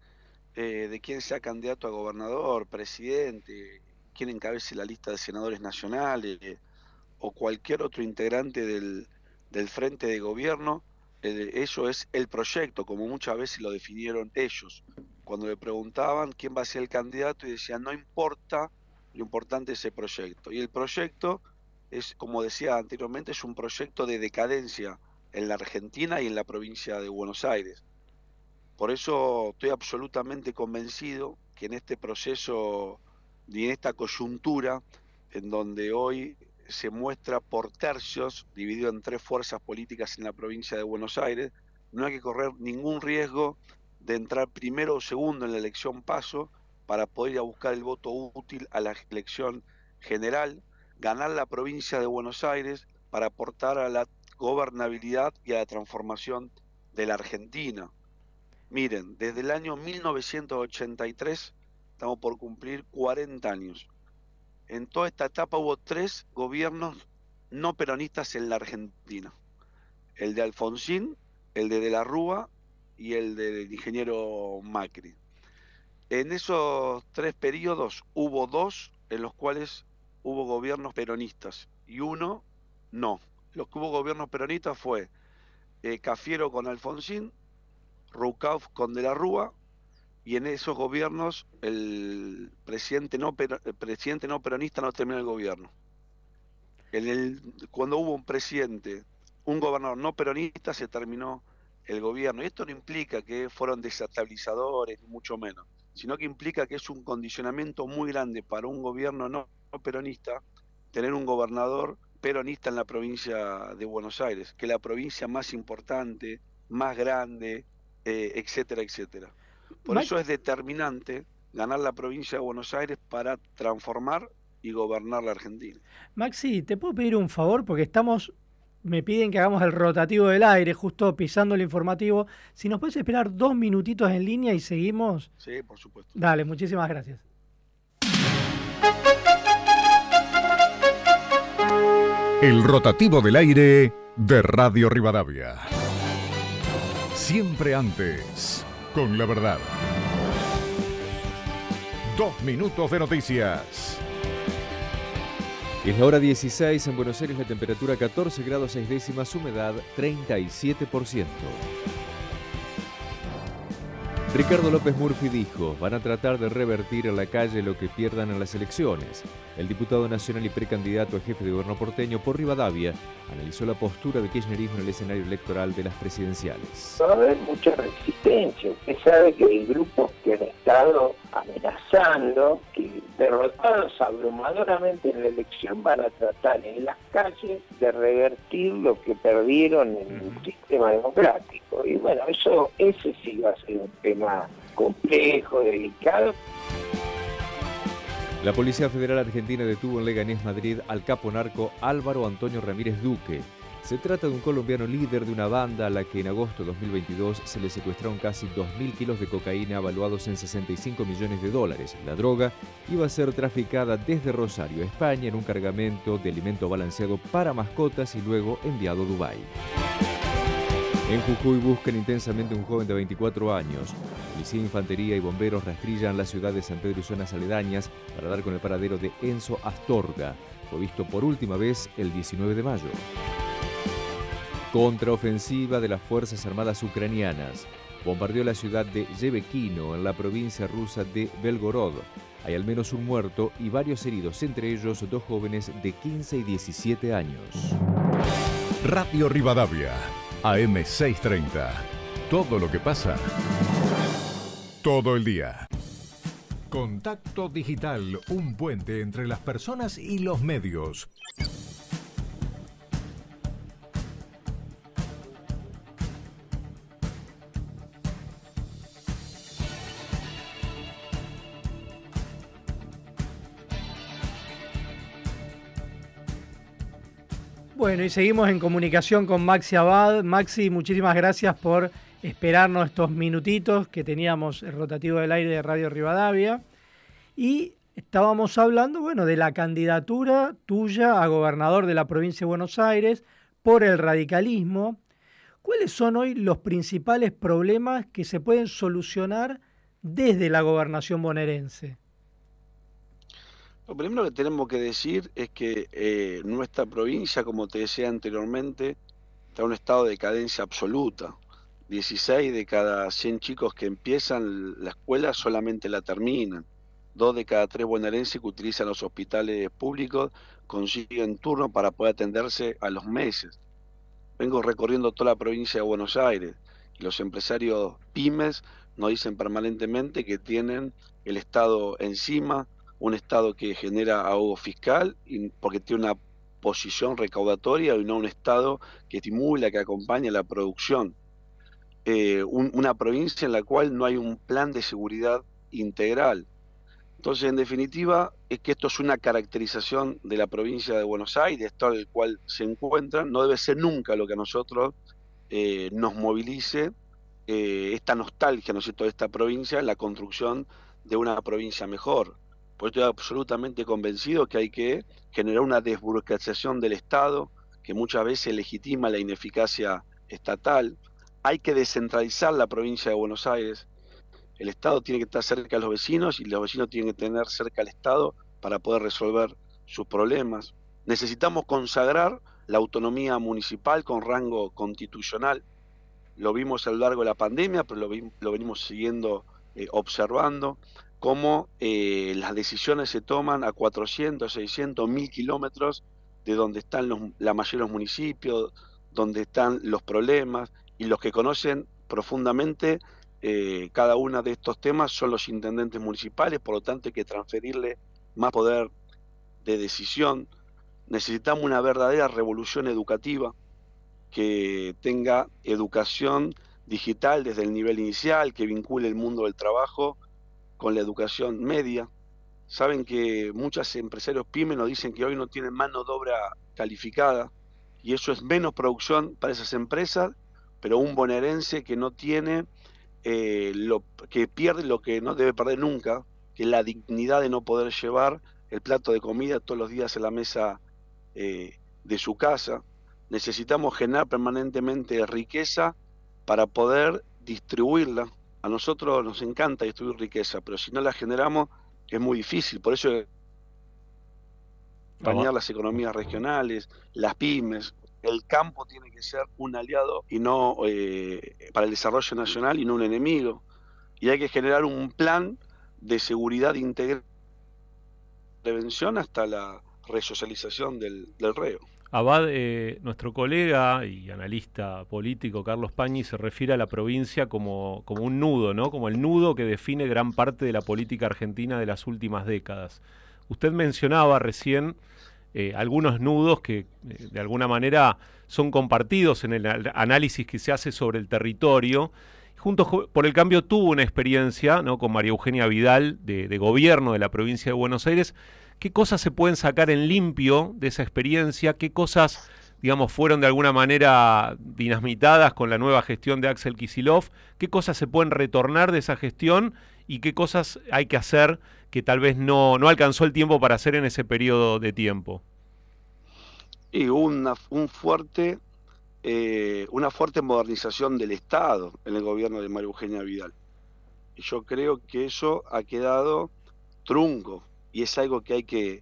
eh, de quien sea candidato a gobernador, presidente, quien encabece la lista de senadores nacionales o cualquier otro integrante del, del frente de gobierno, eso es el proyecto, como muchas veces lo definieron ellos. Cuando le preguntaban quién va a ser el candidato y decían, no importa, lo importante es el proyecto. Y el proyecto es, como decía anteriormente, es un proyecto de decadencia en la Argentina y en la provincia de Buenos Aires. Por eso estoy absolutamente convencido que en este proceso y en esta coyuntura, en donde hoy se muestra por tercios, dividido en tres fuerzas políticas en la provincia de Buenos Aires. No hay que correr ningún riesgo de entrar primero o segundo en la elección paso para poder ir a buscar el voto útil a la elección general, ganar la provincia de Buenos Aires para aportar a la gobernabilidad y a la transformación de la Argentina. Miren, desde el año 1983 estamos por cumplir 40 años en toda esta etapa hubo tres gobiernos no peronistas en la Argentina. El de Alfonsín, el de De la Rúa y el del ingeniero Macri. En esos tres periodos hubo dos en los cuales hubo gobiernos peronistas y uno no. Los que hubo gobiernos peronistas fue eh, Cafiero con Alfonsín, Rucauf con De la Rúa y en esos gobiernos el presidente no, presidente no peronista no terminó el gobierno. El, cuando hubo un presidente, un gobernador no peronista, se terminó el gobierno. Y esto no implica que fueron desestabilizadores, mucho menos, sino que implica que es un condicionamiento muy grande para un gobierno no, peronista tener un gobernador peronista en la provincia de Buenos Aires, que es la provincia más importante, más grande, eh, etcétera, etcétera. Por eso es determinante ganar la provincia de Buenos Aires para transformar y gobernar la Argentina. Maxi, ¿te puedo pedir un favor? Porque estamos, me piden que hagamos el rotativo del aire, justo pisando el informativo. Si nos puedes esperar dos minutitos en línea y seguimos. Sí, por supuesto. Dale, muchísimas gracias. El rotativo del aire de Radio Rivadavia. Siempre antes con la verdad. Dos minutos de noticias. Es la hora 16 en Buenos Aires, la temperatura 14 grados 6 décimas, humedad 37%. Ricardo López Murphy dijo, van a tratar de revertir en la calle lo que pierdan en las elecciones. El diputado nacional y precandidato a jefe de gobierno porteño por Rivadavia analizó la postura de kirchnerismo en el escenario electoral de las presidenciales. Va a haber mucha resistencia. Usted sabe que hay grupos que han estado amenazando que derrotados abrumadoramente en la elección van a tratar en las calles de revertir lo que perdieron en el sistema democrático. Y bueno, eso ese sí va a ser un tema complejo, delicado. La Policía Federal Argentina detuvo en Leganés, Madrid, al capo narco Álvaro Antonio Ramírez Duque. Se trata de un colombiano líder de una banda a la que en agosto de 2022 se le secuestraron casi 2.000 kilos de cocaína evaluados en 65 millones de dólares. La droga iba a ser traficada desde Rosario, España, en un cargamento de alimento balanceado para mascotas y luego enviado a Dubái. En Jujuy buscan intensamente un joven de 24 años. Policía, infantería y bomberos rastrillan la ciudad de San Pedro y zonas aledañas para dar con el paradero de Enzo Astorga. Fue visto por última vez el 19 de mayo. Contraofensiva de las Fuerzas Armadas ucranianas. Bombardeó la ciudad de Yevekino, en la provincia rusa de Belgorod. Hay al menos un muerto y varios heridos, entre ellos dos jóvenes de 15 y 17 años. Radio Rivadavia AM630. Todo lo que pasa. Todo el día. Contacto Digital, un puente entre las personas y los medios. Bueno, y seguimos en comunicación con Maxi Abad. Maxi, muchísimas gracias por esperarnos estos minutitos que teníamos el rotativo del aire de Radio Rivadavia. Y estábamos hablando, bueno, de la candidatura tuya a gobernador de la provincia de Buenos Aires por el radicalismo. ¿Cuáles son hoy los principales problemas que se pueden solucionar desde la gobernación bonaerense? Lo primero que tenemos que decir es que eh, nuestra provincia, como te decía anteriormente, está en un estado de decadencia absoluta. 16 de cada 100 chicos que empiezan la escuela solamente la terminan. Dos de cada tres bonaerenses que utilizan los hospitales públicos consiguen turno para poder atenderse a los meses. Vengo recorriendo toda la provincia de Buenos Aires y los empresarios pymes nos dicen permanentemente que tienen el Estado encima, un Estado que genera ahogo fiscal porque tiene una posición recaudatoria y no un Estado que estimula, que acompaña la producción. Eh, una provincia en la cual no hay un plan de seguridad integral. Entonces, en definitiva, es que esto es una caracterización de la provincia de Buenos Aires, en el cual se encuentran, no debe ser nunca lo que a nosotros eh, nos movilice eh, esta nostalgia, ¿no es cierto?, de esta provincia, la construcción de una provincia mejor. Pues estoy absolutamente convencido que hay que generar una desburocratización del Estado, que muchas veces legitima la ineficacia estatal. Hay que descentralizar la provincia de Buenos Aires. El Estado tiene que estar cerca de los vecinos y los vecinos tienen que tener cerca al Estado para poder resolver sus problemas. Necesitamos consagrar la autonomía municipal con rango constitucional. Lo vimos a lo largo de la pandemia, pero lo, venimos siguiendo eh, observando cómo eh, las decisiones se toman a 400, 600, 1000 kilómetros de donde están los, la mayoría de los municipios, donde están los problemas, y los que conocen profundamente eh, cada uno de estos temas son los intendentes municipales, por lo tanto hay que transferirle más poder de decisión. Necesitamos una verdadera revolución educativa que tenga educación digital desde el nivel inicial, que vincule el mundo del trabajo con la educación media. Saben que muchos empresarios pymes nos dicen que hoy no tienen mano de obra calificada y eso es menos producción para esas empresas, pero un bonaerense que no tiene, eh, lo, que pierde lo que no debe perder nunca, que es la dignidad de no poder llevar el plato de comida todos los días a la mesa eh, de su casa. Necesitamos generar permanentemente riqueza para poder distribuirla a nosotros nos encanta distribuir riqueza, pero si no la generamos es muy difícil. Por eso acompañar las economías regionales, las pymes, el campo tiene que ser un aliado y no eh, para el desarrollo nacional y no un enemigo. Y hay que generar un plan de seguridad integral, prevención hasta la resocialización del, del reo. Abad, eh, nuestro colega y analista político Carlos Pañi se refiere a la provincia como, como, un nudo, ¿no? Como el nudo que define gran parte de la política argentina de las últimas décadas. Usted mencionaba recién eh, algunos nudos que eh, de alguna manera son compartidos en el análisis que se hace sobre el territorio. Juntos por el Cambio tuvo una experiencia ¿no? con María Eugenia Vidal de, de gobierno de la provincia de Buenos Aires qué cosas se pueden sacar en limpio de esa experiencia, qué cosas, digamos, fueron de alguna manera dinamitadas con la nueva gestión de Axel Kisilov, qué cosas se pueden retornar de esa gestión y qué cosas hay que hacer que tal vez no, no alcanzó el tiempo para hacer en ese periodo de tiempo. Y una, un fuerte, eh, una fuerte modernización del Estado en el gobierno de María Eugenia Vidal. Yo creo que eso ha quedado trunco, y es algo que hay que,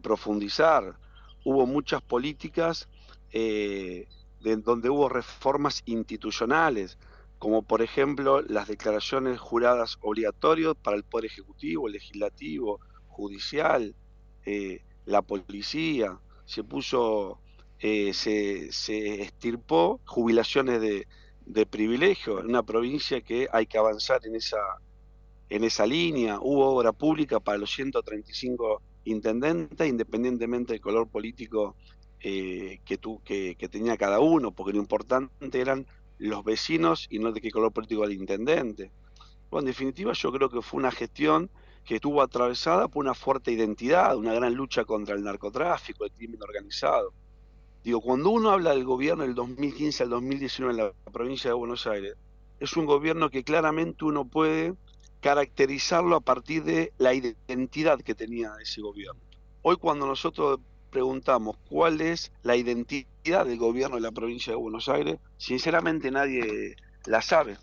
profundizar. Hubo muchas políticas eh, de, donde hubo reformas institucionales, como por ejemplo las declaraciones juradas obligatorias para el Poder Ejecutivo, Legislativo, Judicial, eh, la policía, se puso, eh, se, se, estirpó jubilaciones de, de privilegio en una provincia que hay que avanzar en esa en esa línea, hubo obra pública para los 135 intendentes, independientemente del color político eh, que, tu, que, que, tenía cada uno, porque lo importante eran los vecinos y no de qué color político era el intendente. Bueno, en definitiva yo creo que fue una gestión que estuvo atravesada por una fuerte identidad, una gran lucha contra el narcotráfico, el crimen organizado. Digo, cuando uno habla del gobierno del 2015 al 2019 en la provincia de Buenos Aires, es un gobierno que claramente uno puede caracterizarlo a partir de la identidad que tenía ese gobierno. Hoy cuando nosotros preguntamos cuál es la identidad del gobierno de la provincia de Buenos Aires, sinceramente nadie la sabe.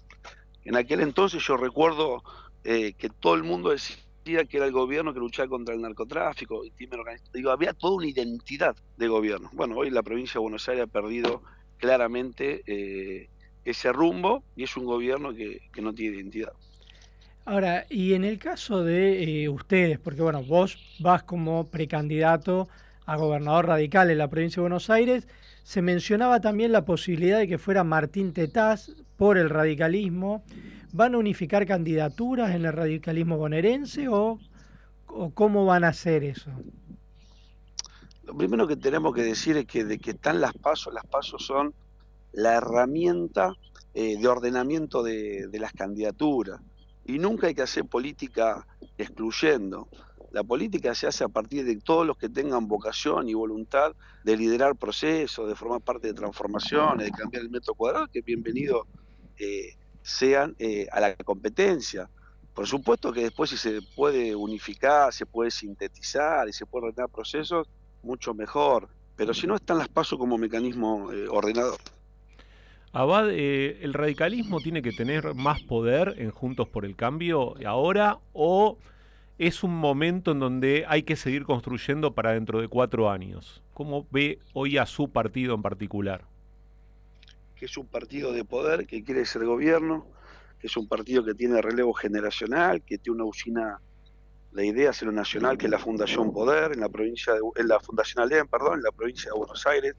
En aquel entonces yo recuerdo eh, que todo el mundo decía que era el gobierno que luchaba contra el narcotráfico, Digo, había toda una identidad de gobierno. Bueno, hoy la provincia de Buenos Aires ha perdido claramente eh, ese rumbo y es un gobierno que, no tiene identidad. Ahora, y en el caso de eh, ustedes, porque bueno, vos vas como precandidato a gobernador radical en la provincia de Buenos Aires, se mencionaba también la posibilidad de que fuera Martín Tetaz por el radicalismo. ¿Van a unificar candidaturas en el radicalismo bonaerense o, cómo van a hacer eso? Lo primero que tenemos que decir es que de que están las pasos, las pasos son la herramienta eh, de ordenamiento de, de las candidaturas. Y nunca hay que hacer política excluyendo. La política se hace a partir de todos los que tengan vocación y voluntad de liderar procesos, de formar parte de transformaciones, de cambiar el método cuadrado, que bienvenido eh, sean eh, a la competencia. Por supuesto que después si se puede unificar, se puede sintetizar y se puede ordenar procesos, mucho mejor. Pero si no, están las pasos como mecanismo eh, ordenador. Abad, eh, ¿el radicalismo tiene que tener más poder en Juntos por el Cambio ahora o es un momento en donde hay que seguir construyendo para dentro de cuatro años. ¿Cómo ve hoy a su partido en particular? Que es un partido de poder, que quiere ser gobierno, que es un partido que tiene relevo generacional, que tiene una usina, la idea es lo nacional, que es la Fundación Poder, en la provincia de, en la Fundación Alem, perdón, en la provincia de Buenos Aires,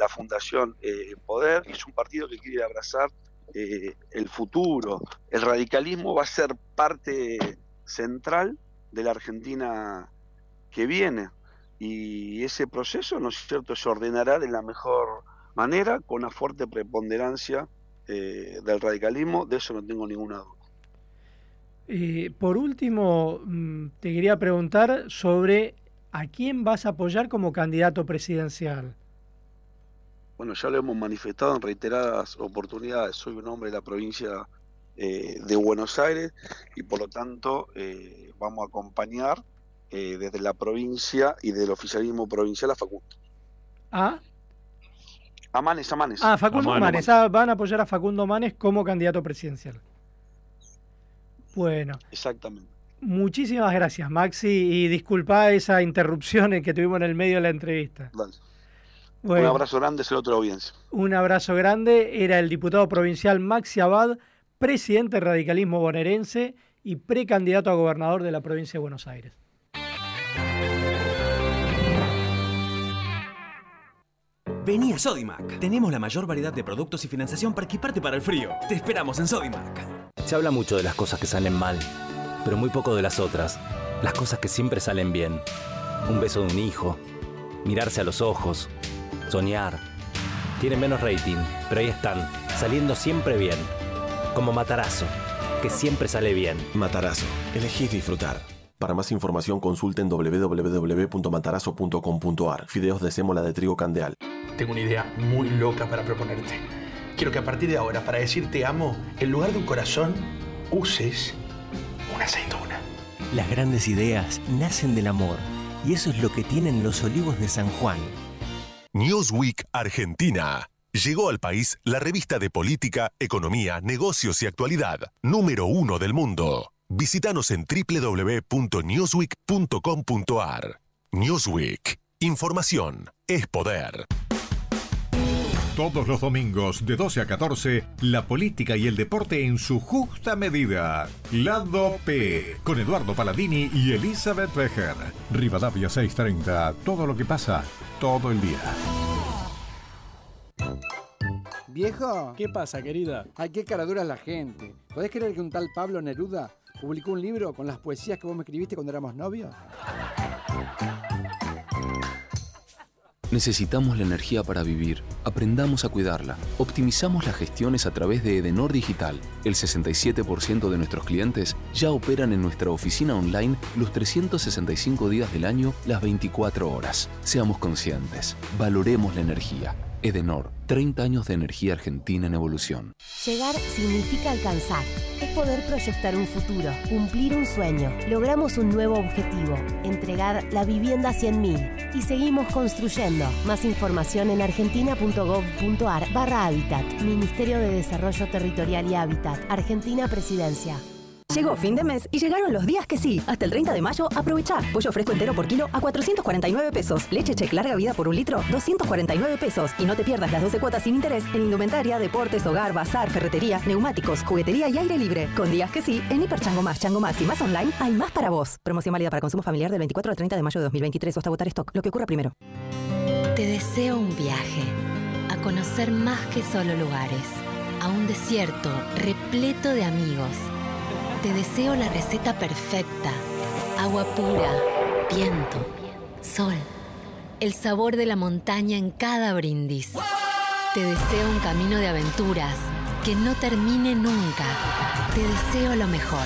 la Fundación eh, Poder, es un partido que quiere abrazar eh, el futuro. El radicalismo va a ser parte central de la Argentina que viene. Y ese proceso, ¿no es cierto?, se ordenará de la mejor manera, con una fuerte preponderancia eh, del radicalismo, de eso no tengo ninguna duda. Eh, por último, mm, te quería preguntar sobre a quién vas a apoyar como candidato presidencial. Bueno, ya lo hemos manifestado en reiteradas oportunidades. Soy un hombre de la provincia eh, de Buenos Aires y por lo tanto eh, vamos a acompañar eh, desde la provincia y del oficialismo provincial a Facundo. ¿Ah? A Manes, a Manes. Ah, Facundo Manes. Ah, van a apoyar a Facundo Manes como candidato presidencial. Bueno. Exactamente. Muchísimas gracias, Maxi, y disculpa esa interrupción que tuvimos en el medio de la entrevista. Bueno, un abrazo grande, es el otro audiencia. Un abrazo grande. Era el diputado provincial Maxi Abad presidente del radicalismo bonaerense y precandidato a gobernador de la provincia de Buenos Aires. Vení a Sodimac. Tenemos la mayor variedad de productos y financiación para equiparte para el frío. Te esperamos en Sodimac. Se habla mucho de las cosas que salen mal, pero muy poco de las otras. Las cosas que siempre salen bien. Un beso de un hijo, mirarse a los ojos, soñar. Tienen menos rating, pero ahí están, saliendo siempre bien como Matarazo, que siempre sale bien. Matarazo, elegís disfrutar. Para más información consulten www.matarazo.com.ar. Fideos de sémola de trigo candeal. Tengo una idea muy loca para proponerte. Quiero que a partir de ahora, para decir te amo, en lugar de un corazón, uses una aceituna. Las grandes ideas nacen del amor. Y eso es lo que tienen los olivos de San Juan. Newsweek Argentina. Llegó al país la revista de política, economía, negocios y actualidad, número uno del mundo. Visítanos en www.newsweek.com.ar. Newsweek. Información es poder. Todos los domingos de 12 a 14, la política y el deporte en su justa medida. Lado P, con Eduardo Paladini y Elizabeth Becher. Rivadavia 630, todo lo que pasa, todo el día. Viejo. ¿Qué pasa, querida? Ay, qué cara dura la gente. ¿Podés creer que un tal Pablo Neruda publicó un libro con las poesías que vos me escribiste cuando éramos novios? Necesitamos la energía para vivir. Aprendamos a cuidarla. Optimizamos las gestiones a través de Edenor Digital. El 67% de nuestros clientes ya operan en nuestra oficina online los 365 días del año, las 24 horas. Seamos conscientes. Valoremos la energía. Edenor, 30 años de energía argentina en evolución. Llegar significa alcanzar. Poder proyectar un futuro, cumplir un sueño. Logramos un nuevo objetivo, entregar la vivienda a 100.000. Y seguimos construyendo. Más información en argentina.gov.ar barra Hábitat. Ministerio de Desarrollo Territorial y Hábitat. Argentina Presidencia. Llegó fin de mes y llegaron los días que sí. Hasta el 30 de mayo, aprovecha. Pollo fresco entero por kilo a 449 pesos. Leche check larga vida por un litro, 249 pesos. Y no te pierdas las 12 cuotas sin interés en indumentaria, deportes, hogar, bazar, ferretería, neumáticos, juguetería y aire libre. Con días que sí, en Hiper Chango Más, Chango Más y Más Online hay más para vos. Promoción válida para consumo familiar del 24 al 30 de mayo de 2023 o hasta votar stock. Lo que ocurra primero. Te deseo un viaje a conocer más que solo lugares, a un desierto repleto de amigos. Te deseo la receta perfecta, agua pura, viento, sol, el sabor de la montaña en cada brindis. Te deseo un camino de aventuras que no termine nunca. Te deseo lo mejor.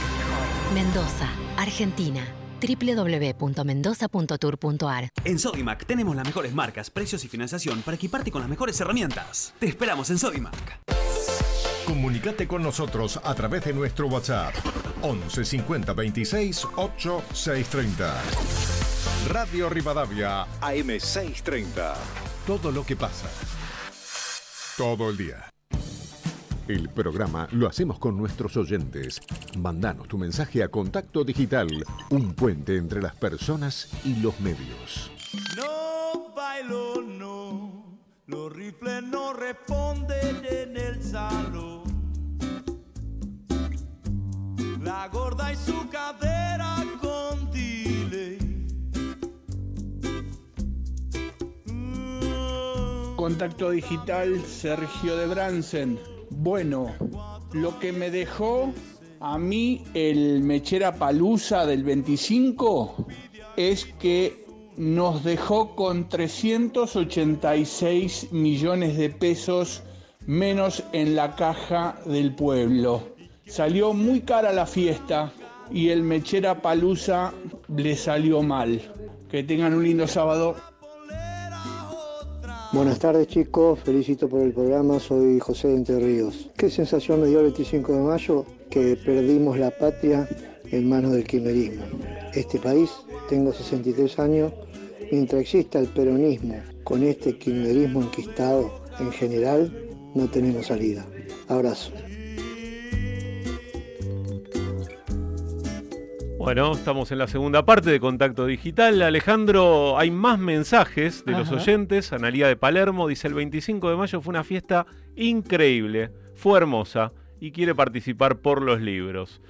Mendoza, Argentina www.mendoza.tour.ar En Sodimac tenemos las mejores marcas, precios y financiación para equiparte con las mejores herramientas. Te esperamos en Sodimac. Comunicate con nosotros a través de nuestro WhatsApp 11 50 26 8 630. Radio Rivadavia AM 630. Todo lo que pasa. Todo el día. El programa lo hacemos con nuestros oyentes. Mandanos tu mensaje a Contacto Digital, un puente entre las personas y los medios. No bailo, no. Los rifles no responden en el salón. La gorda y su cadera con delay. Contacto digital Sergio de Bransen. Bueno, lo que me dejó a mí el Mechera Palusa del 25 es que nos dejó con 386 millones de pesos menos en la caja del pueblo. Salió muy cara la fiesta y el Mechera Palusa le salió mal. Que tengan un lindo sábado. Buenas tardes chicos, felicito por el programa, soy José de. ¿Qué sensación me dio el 25 de mayo? Que perdimos la patria en manos del kirchnerismo. Este país, tengo 63 años, mientras exista el peronismo con este kirchnerismo enquistado en general, no tenemos salida. Abrazo. Bueno, estamos en la segunda parte de Contacto Digital. Alejandro, hay más mensajes de los oyentes. Analía de Palermo dice, el 25 de mayo fue una fiesta increíble, fue hermosa y quiere participar por los libros.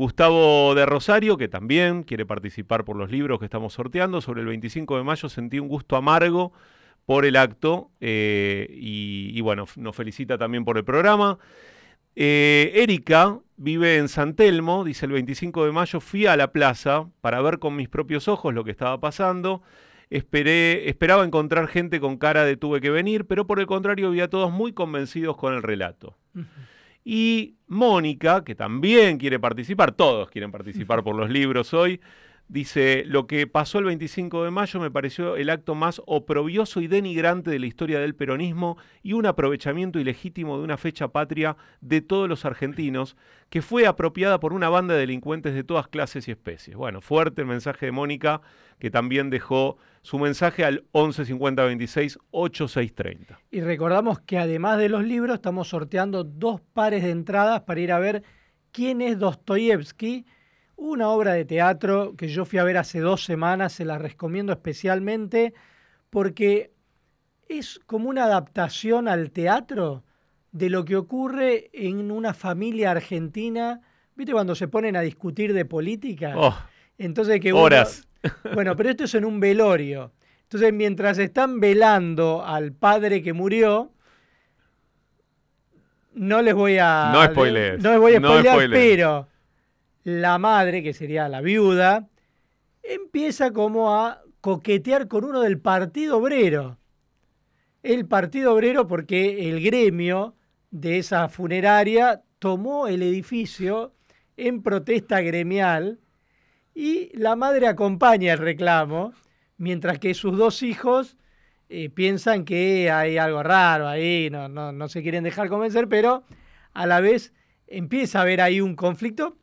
Gustavo de Rosario, que también quiere participar por los libros que estamos sorteando, sobre el 25 de mayo sentí un gusto amargo por el acto eh, y, bueno, nos felicita también por el programa. Eh, Erika vive en San Telmo, dice el 25 de mayo fui a la plaza para ver con mis propios ojos lo que estaba pasando. Esperé, esperaba encontrar gente con cara de tuve que venir, pero por el contrario vi a todos muy convencidos con el relato. Y Mónica, que también quiere participar, todos quieren participar <laughs> por los libros hoy, dice, lo que pasó el 25 de mayo me pareció el acto más oprobioso y denigrante de la historia del peronismo y un aprovechamiento ilegítimo de una fecha patria de todos los argentinos, que fue apropiada por una banda de delincuentes de todas clases y especies. Bueno, fuerte el mensaje de Mónica, que también dejó su mensaje al 11 50 26 8630. Y recordamos que además de los libros, estamos sorteando dos pares de entradas para ir a ver quién es Dostoyevsky, una obra de teatro que yo fui a ver hace dos semanas, se la recomiendo especialmente porque es como una adaptación al teatro de lo que ocurre en una familia argentina. ¿Viste cuando se ponen a discutir de política? Oh, Entonces que uno- horas. <laughs> bueno, pero esto es en un velorio. Entonces, mientras están velando al padre que murió, no les voy a. No spoilees, No les voy a no spoilear, spoilees. pero la madre, que sería la viuda, empieza como a coquetear con uno del Partido Obrero. El Partido Obrero porque el gremio de esa funeraria tomó el edificio en protesta gremial y la madre acompaña el reclamo, mientras que sus dos hijos eh, piensan que hay algo raro ahí, no, no, se quieren dejar convencer, pero a la vez empieza a haber ahí un conflicto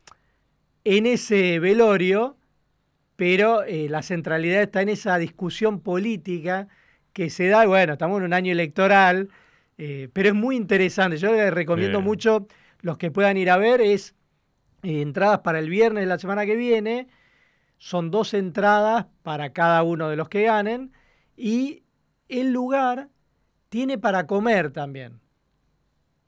en ese velorio, pero eh, la centralidad está en esa discusión política que se da, bueno, estamos en un año electoral, eh, pero es muy interesante. Yo les recomiendo mucho, los que puedan ir a ver, es entradas para el viernes de la semana que viene, son dos entradas para cada uno de los que ganen y el lugar tiene para comer también.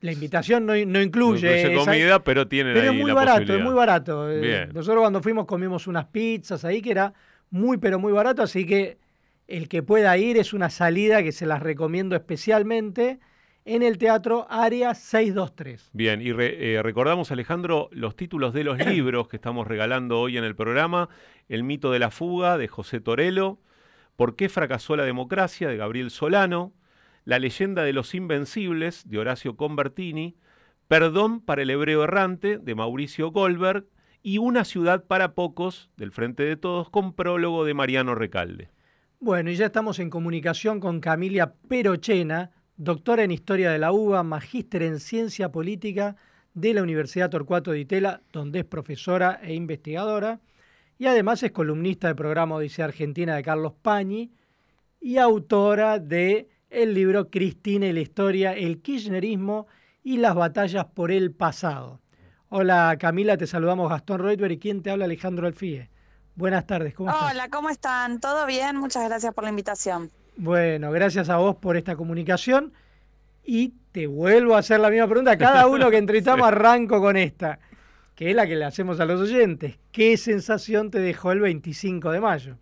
La invitación no, incluye, comida, pero tiene pero es muy barato, es muy barato. Nosotros cuando fuimos comimos unas pizzas ahí que era muy pero muy barato, así que el que pueda ir es una salida que se las recomiendo especialmente en el Teatro Área 623. Bien, y eh, recordamos, Alejandro, los títulos de los <clears throat> libros que estamos regalando hoy en el programa. El mito de la fuga, de José Torello. ¿Por qué fracasó la democracia, de Gabriel Solano. La leyenda de los invencibles, de Horacio Convertini. Perdón para el hebreo errante, de Mauricio Goldberg. Y Una ciudad para pocos, del Frente de Todos, con prólogo de Mariano Recalde. Bueno, y ya estamos en comunicación con Camilia Perochena, doctora en Historia de la UBA, magíster en Ciencia Política de la Universidad Torcuato de Itela, donde es profesora e investigadora, y además es columnista del programa Odisea Argentina de Carlos Pañi y autora de el libro Cristina y la historia, el kirchnerismo y las batallas por el pasado. Hola Camila, te saludamos Gastón Reutberg y quien te habla Alejandro Alfie. Buenas tardes, ¿cómo estás? Hola, ¿cómo están? ¿Todo bien? Muchas gracias por la invitación. Bueno, gracias a vos por esta comunicación. Y te vuelvo a hacer la misma pregunta. Cada uno que entrevistamos <laughs> arranco con esta, que es la que le hacemos a los oyentes. ¿Qué sensación te dejó el 25 de mayo?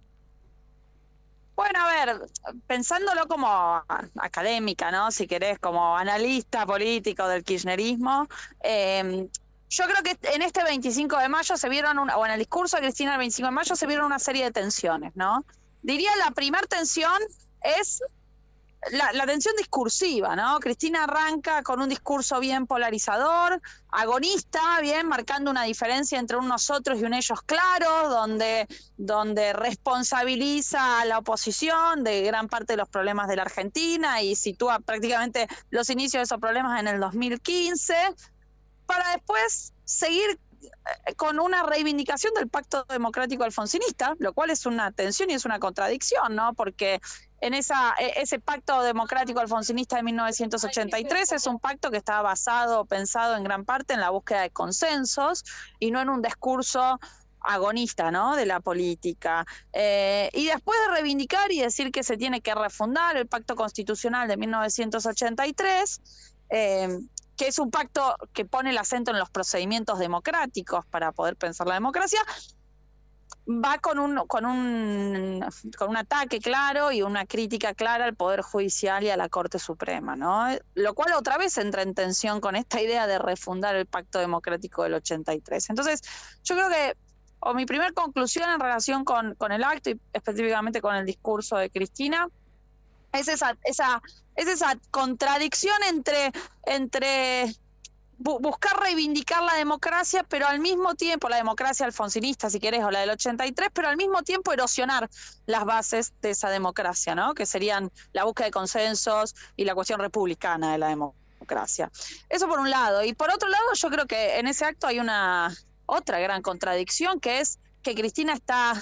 Bueno, a ver, pensándolo como académica, ¿no? Si querés, como analista político del kirchnerismo, eh, yo creo que en este 25 de mayo se vieron, o en el discurso de Cristina el 25 de mayo se vieron una serie de tensiones, ¿no? Diría la primera tensión es la, tensión discursiva, ¿no? Cristina arranca con un discurso bien polarizador, agonista, bien, marcando una diferencia entre un nosotros y un ellos claro, donde, donde responsabiliza a la oposición de gran parte de los problemas de la Argentina y sitúa prácticamente los inicios de esos problemas en el 2015, para después seguir eh, con una reivindicación del pacto democrático alfonsinista, lo cual es una tensión y es una contradicción, ¿no? Porque en esa, e, ese pacto democrático alfonsinista de 1983 es un pacto que estaba basado, pensado en gran parte en la búsqueda de consensos y no en un discurso agonista de la política. Eh, y después de reivindicar y decir que se tiene que refundar el pacto constitucional de 1983, eh, que es un pacto que pone el acento en los procedimientos democráticos para poder pensar la democracia, va con un, con un, con un ataque claro y una crítica clara al Poder Judicial y a la Corte Suprema, ¿no? Lo cual otra vez entra en tensión con esta idea de refundar el Pacto Democrático del 83. Entonces, yo creo que, o mi primera conclusión en relación con, con el acto y específicamente con el discurso de Cristina, es esa, esa, es esa contradicción entre, entre buscar reivindicar la democracia, pero al mismo tiempo, la democracia alfonsinista, si querés, o la del 83, pero al mismo tiempo erosionar las bases de esa democracia, ¿no? Que serían la búsqueda de consensos y la cuestión republicana de la democracia. Eso por un lado. Y por otro lado, yo creo que en ese acto hay una otra gran contradicción, que es que Cristina está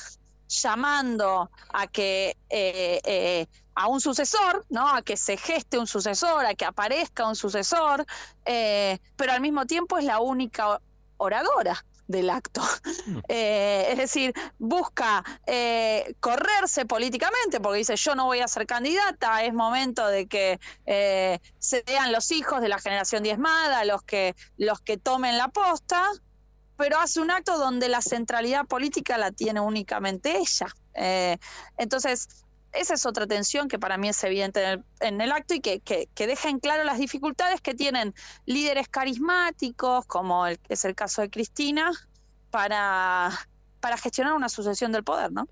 llamando a que eh, eh, a un sucesor, ¿no? A que se geste un sucesor, a que aparezca un sucesor, eh, pero al mismo tiempo es la única oradora del acto. Mm. <laughs> Eh, es decir, busca eh, correrse políticamente porque dice yo no voy a ser candidata, es momento de que sean los hijos de la generación diezmada los que, los que tomen la posta, pero hace un acto donde la centralidad política la tiene únicamente ella. entonces, esa es otra tensión que para mí es evidente en el, acto y que, que, deja en claro las dificultades que tienen líderes carismáticos, como es el caso de Cristina, para, para gestionar una sucesión del poder, ¿no?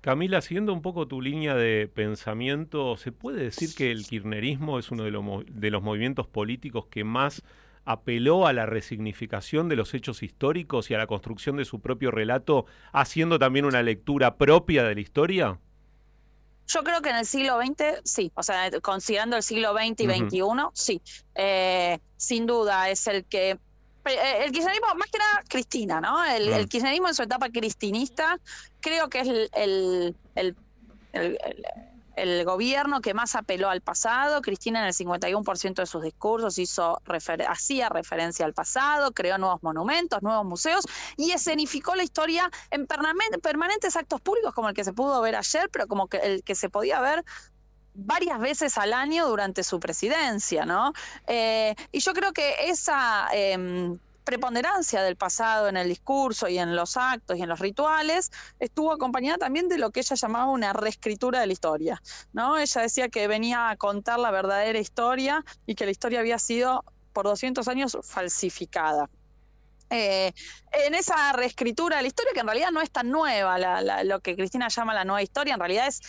Camila, siguiendo un poco tu línea de pensamiento, ¿se puede decir que el kirchnerismo es uno de los, de los movimientos políticos que más apeló a la resignificación de los hechos históricos y a la construcción de su propio relato, haciendo también una lectura propia de la historia? Yo creo que en el siglo XX sí, o sea, considerando el siglo XX y XXI, sí. Eh, sin duda es el que eh, el kirchnerismo, más que nada Cristina, ¿no? El, kirchnerismo en su etapa cristinista, creo que es el, el, gobierno que más apeló al pasado. Cristina en el 51% de sus discursos hizo hacía referencia al pasado, creó nuevos monumentos, nuevos museos y escenificó la historia en permanentes actos públicos como el que se pudo ver ayer, pero como que el que se podía ver varias veces al año durante su presidencia, ¿no? Eh, y yo creo que esa em, preponderancia del pasado en el discurso y en los actos y en los rituales estuvo acompañada también de lo que ella llamaba una reescritura de la historia, ¿no? Ella decía que venía a contar la verdadera historia y que la historia había sido por 200 años falsificada. Eh, en esa reescritura de la historia, que en realidad no es tan nueva, lo que Cristina llama la nueva historia, en realidad es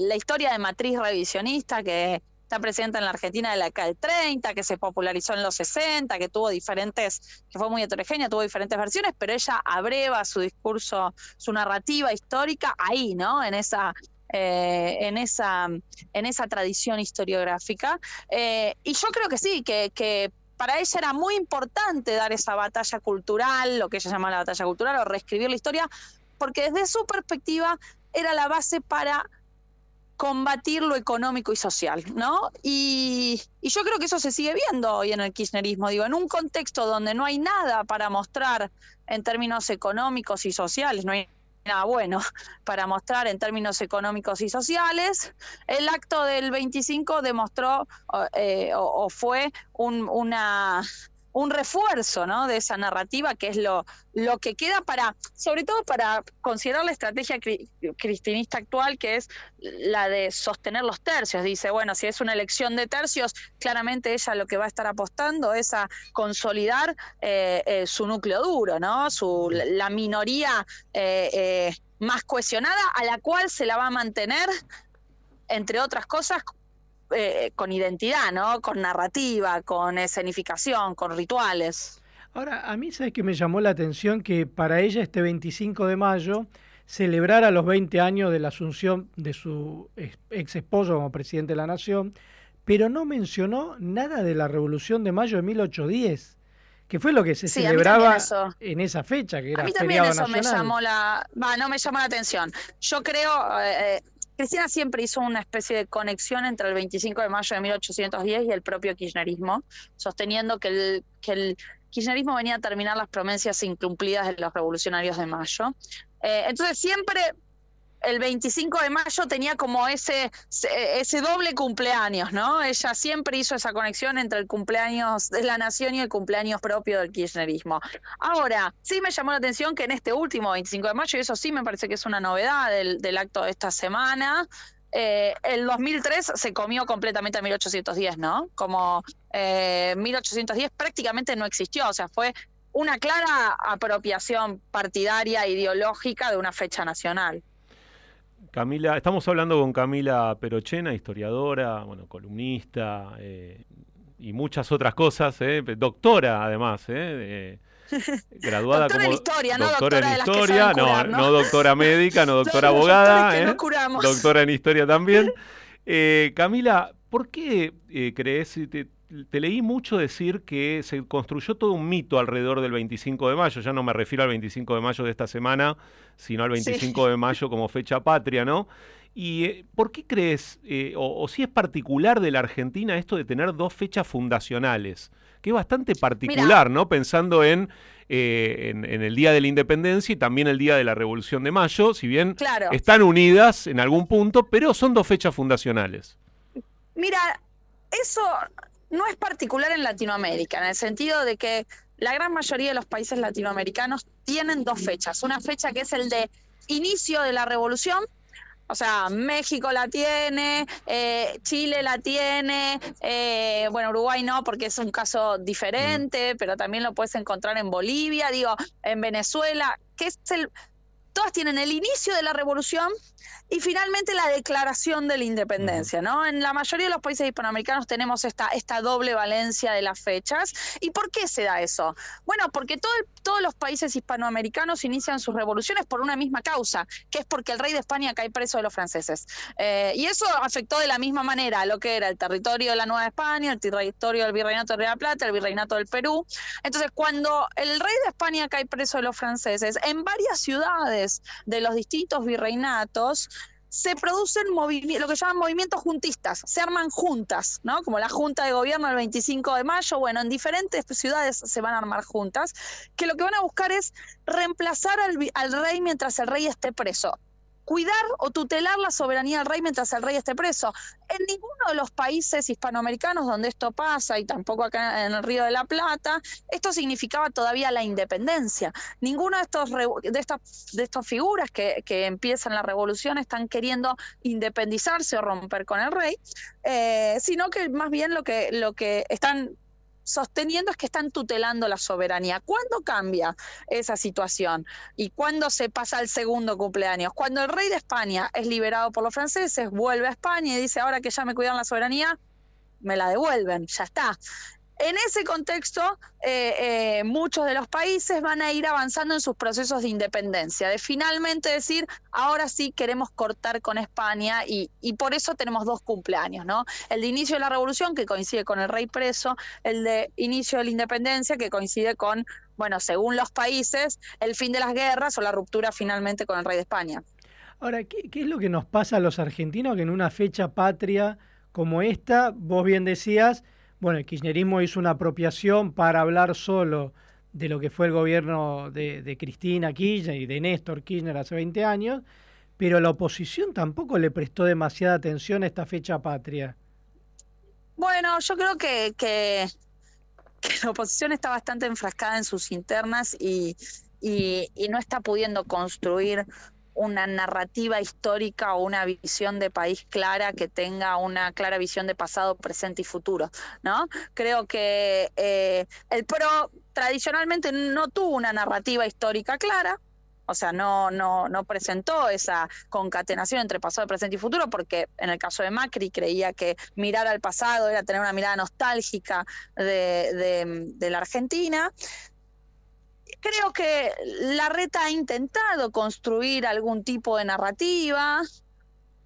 la historia de matriz revisionista que está presente en la Argentina de la del 30, que se popularizó en los 60, que tuvo diferentes, que fue muy heterogénea, tuvo diferentes versiones, pero ella abreva su discurso, su narrativa histórica ahí, ¿no? En esa eh, en, esa, en esa tradición historiográfica. Eh, y yo creo que sí, que, que para ella era muy importante dar esa batalla cultural, lo que ella llama la batalla cultural, o reescribir la historia, porque desde su perspectiva era la base para combatir lo económico y social, ¿no? Y, yo creo que eso se sigue viendo hoy en el kirchnerismo, digo, en un contexto donde no hay nada para mostrar en términos económicos y sociales, no hay nada bueno <laughs> para mostrar en términos económicos y sociales. El acto del 25 demostró eh, o, fue un, una un refuerzo ¿no? de esa narrativa que es lo, lo que queda para, sobre todo para considerar la estrategia cristinista actual, que es la de sostener los tercios. Dice, bueno, si es una elección de tercios, claramente ella lo que va a estar apostando es a consolidar eh, eh, su núcleo duro, ¿no? Su, la minoría eh, más cohesionada, a la cual se la va a mantener, entre otras cosas, eh, con identidad, ¿no? Con narrativa, con escenificación, con rituales. Ahora, a mí, ¿sabes que me llamó la atención? Que para ella este 25 de mayo celebrara los 20 años de la asunción de su ex esposo como presidente de la Nación, pero no mencionó nada de la Revolución de Mayo de 1810 que fue lo que se celebraba en esa fecha, que era A mí también eso me llamó la, no me llamó la atención. Yo creo, eh, eh, Cristina siempre hizo una especie de conexión entre el 25 de mayo de 1810 y el propio kirchnerismo, sosteniendo que el, kirchnerismo venía a terminar las promesas incumplidas de los revolucionarios de mayo. Eh, entonces siempre el 25 de mayo tenía como ese, ese doble cumpleaños, ¿no? Ella siempre hizo esa conexión entre el cumpleaños de la nación y el cumpleaños propio del kirchnerismo. Ahora, sí me llamó la atención que en este último 25 de mayo, y eso sí me parece que es una novedad del, acto de esta semana, eh, el 2003 se comió completamente a 1810, ¿no? Como eh, 1810 prácticamente no existió, o sea, fue una clara apropiación partidaria, ideológica de una fecha nacional. Camila, estamos hablando con Camila Perochena, historiadora, bueno, columnista eh, y muchas otras cosas, eh, doctora además, eh, <laughs> graduada doctora como en historia, no doctora, en historia, no, ¿no? doctora médica, no <laughs> doctora abogada, doctora en historia también. <laughs> Camila, ¿por qué crees, te, te leí mucho decir que se construyó todo un mito alrededor del 25 de mayo, ya no me refiero al 25 de mayo de esta semana, sino al 25 de mayo como fecha patria, ¿no? ¿Y eh, por qué crees, eh, o, si es particular de la Argentina esto de tener dos fechas fundacionales? Que es bastante particular, ¿no? Pensando en, eh, en, el Día de la Independencia y también el Día de la Revolución de Mayo, si bien están unidas en algún punto, pero son dos fechas fundacionales. Mira, eso no es particular en Latinoamérica, en el sentido de que la gran mayoría de los países latinoamericanos tienen dos fechas. Una fecha que es el de inicio de la revolución, O sea, México la tiene, eh, Chile la tiene, eh, bueno, Uruguay no, porque es un caso diferente, mm. pero también lo puedes encontrar en Bolivia, digo, en Venezuela, que es el... Todas tienen el inicio de la revolución y finalmente la declaración de la independencia, ¿no? En la mayoría de los países hispanoamericanos tenemos esta, esta doble valencia de las fechas. ¿Y por qué se da eso? Bueno, porque todo todos los países hispanoamericanos inician sus revoluciones por una misma causa, que es porque el rey de España cae preso de los franceses. Eh, y eso afectó de la misma manera a lo que era el territorio de la Nueva España, el territorio del Virreinato de la Plata, el Virreinato del Perú. Entonces, cuando el rey de España cae preso de los franceses, en varias ciudades de los distintos virreinatos, se producen lo que llaman movimientos juntistas, se arman juntas, ¿no? Como la Junta de Gobierno el 25 de mayo, bueno, en diferentes ciudades se van a armar juntas, que lo que van a buscar es reemplazar al rey mientras el rey esté preso cuidar o tutelar la soberanía del rey mientras el rey esté preso. En ninguno de los países hispanoamericanos donde esto pasa, y tampoco acá en el Río de la Plata, esto significaba todavía la independencia. Ninguno de estos de estas de figuras que, que empiezan la revolución están queriendo independizarse o romper con el rey, eh, sino que más bien lo que, lo que están sosteniendo es que están tutelando la soberanía. ¿Cuándo cambia esa situación? ¿Y cuándo se pasa al segundo cumpleaños? Cuando el rey de España es liberado por los franceses, vuelve a España y dice, ahora que ya me cuidan la soberanía, me la devuelven, ya está. En ese contexto, eh, eh, muchos de los países van a ir avanzando en sus procesos de independencia, de finalmente decir, ahora sí queremos cortar con España y, por eso tenemos dos cumpleaños, ¿no? El de inicio de la revolución, que coincide con el rey preso, el de inicio de la independencia, que coincide con, bueno, según los países, el fin de las guerras o la ruptura finalmente con el rey de España. Ahora, ¿qué, qué es lo que nos pasa a los argentinos que en una fecha patria como esta, vos bien decías, bueno, el kirchnerismo hizo una apropiación para hablar solo de lo que fue el gobierno de, Cristina Kirchner y de Néstor Kirchner hace 20 años, pero la oposición tampoco le prestó demasiada atención a esta fecha patria. Bueno, yo creo que, la oposición está bastante enfrascada en sus internas y no está pudiendo construir una narrativa histórica o una visión de país clara que tenga una clara visión de pasado, presente y futuro, ¿no? Creo que eh, el PRO tradicionalmente no tuvo una narrativa histórica clara, o sea, no, no, no presentó esa concatenación entre pasado, presente y futuro, porque en el caso de Macri creía que mirar al pasado era tener una mirada nostálgica de, de la Argentina creo que la reta ha intentado construir algún tipo de narrativa,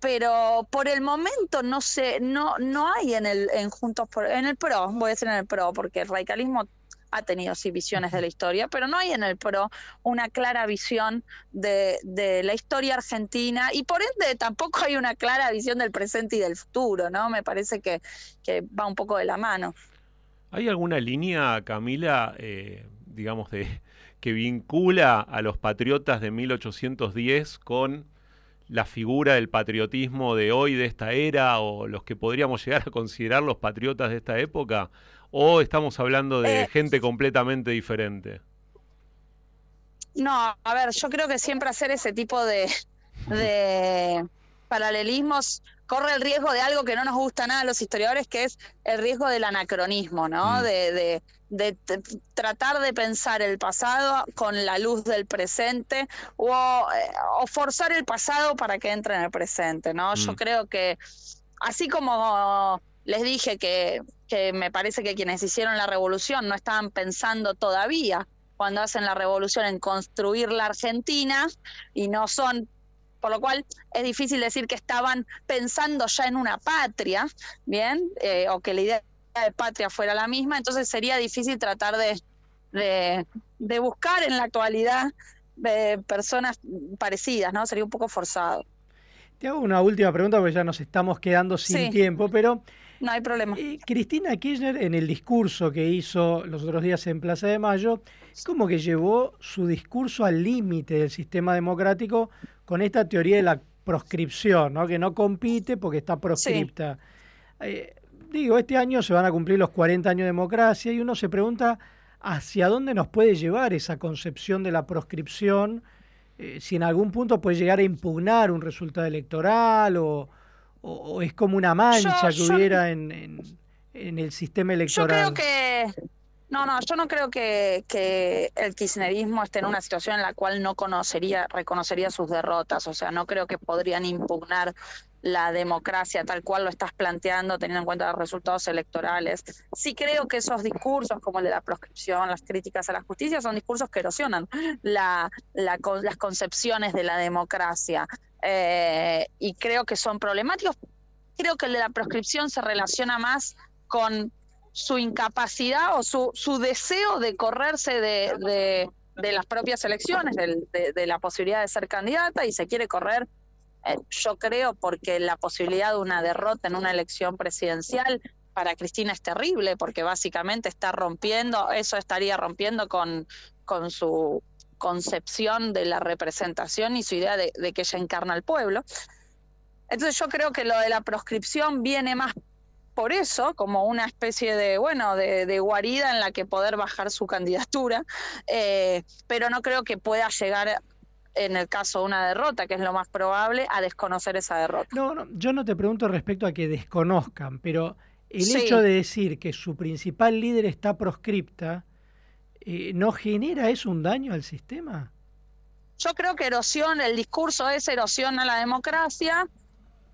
pero por el momento no sé, no, no hay en el en Juntos por, en el PRO, voy a decir en el PRO, porque el radicalismo ha tenido sí visiones de la historia, pero no hay en el PRO una clara visión de, de, la historia argentina y por ende tampoco hay una clara visión del presente y del futuro, ¿no? Me parece que, que va un poco de la mano. ¿Hay alguna línea, Camila, eh, digamos, de, que vincula a los patriotas de 1810 con la figura del patriotismo de hoy, de esta era, o los que podríamos llegar a considerar los patriotas de esta época? ¿O estamos hablando de eh, gente completamente diferente? No, a ver, yo creo que siempre hacer ese tipo de, de <laughs> paralelismos corre el riesgo de algo que no nos gusta nada a los historiadores, que es el riesgo del anacronismo, ¿no? Mm. De, de, tratar de pensar el pasado con la luz del presente o, eh, o, forzar el pasado para que entre en el presente, ¿no? Yo mm. creo que así como les dije que, que me parece que quienes hicieron la revolución no estaban pensando todavía cuando hacen la revolución en construir la Argentina y no son por lo cual es difícil decir que estaban pensando ya en una patria, ¿bien? Eh, o que la idea de patria fuera la misma, entonces sería difícil tratar de, de, buscar en la actualidad de personas parecidas, ¿no? Sería un poco forzado. Te hago una última pregunta porque ya nos estamos quedando sin tiempo, pero... No hay problema. Eh, Cristina Kirchner, en el discurso que hizo los otros días en Plaza de Mayo, como que llevó su discurso al límite del sistema democrático con esta teoría de la proscripción, ¿no? que no compite porque está proscripta. Eh, digo, este año se van a cumplir los 40 años de democracia y uno se pregunta hacia dónde nos puede llevar esa concepción de la proscripción eh, si en algún punto puede llegar a impugnar un resultado electoral o, es como una mancha que hubiera en, en, el sistema electoral. Yo creo que no, no, yo no creo que, que, el kirchnerismo esté en una situación en la cual no conocería, reconocería sus derrotas. O sea, no creo que podrían impugnar la democracia tal cual lo estás planteando, teniendo en cuenta los resultados electorales. Sí creo que esos discursos, como el de la proscripción, las críticas a la justicia, son discursos que erosionan la, la, las concepciones de la democracia. Eh, y creo que son problemáticos. Creo que el de la proscripción se relaciona más con su incapacidad o su, su deseo de correrse de, de, las propias elecciones, de, la posibilidad de ser candidata y se quiere correr, eh, yo creo, porque la posibilidad de una derrota en una elección presidencial para Cristina es terrible, porque básicamente está rompiendo, eso estaría rompiendo con, con su concepción de la representación y su idea de, que ella encarna al pueblo. Entonces yo creo que lo de la proscripción viene más por eso como una especie de, bueno, de, guarida en la que poder bajar su candidatura, eh, pero no creo que pueda llegar en el caso de una derrota, que es lo más probable, a desconocer esa derrota. No, no yo no te pregunto respecto a que desconozcan, pero el hecho de decir que su principal líder está proscripta, eh, ¿no genera eso un daño al sistema? Yo creo que erosión, el discurso es erosión a la democracia,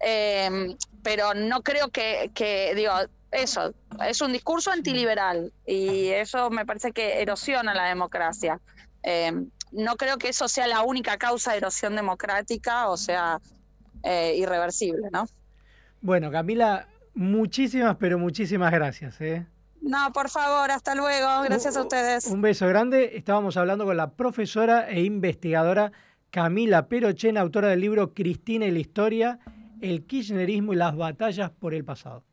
eh, pero no creo que, que, digo, eso, es un discurso antiliberal y eso me parece que erosiona la democracia. Eh, no creo que eso sea la única causa de erosión democrática, o sea, eh, irreversible, ¿no? Bueno, Camila, muchísimas, pero muchísimas gracias. ¿eh? No, por favor, hasta luego. Gracias a ustedes. Un beso grande. Estábamos hablando con la profesora e investigadora Camila Perochen, autora del libro Cristina y la Historia el kirchnerismo y las batallas por el pasado.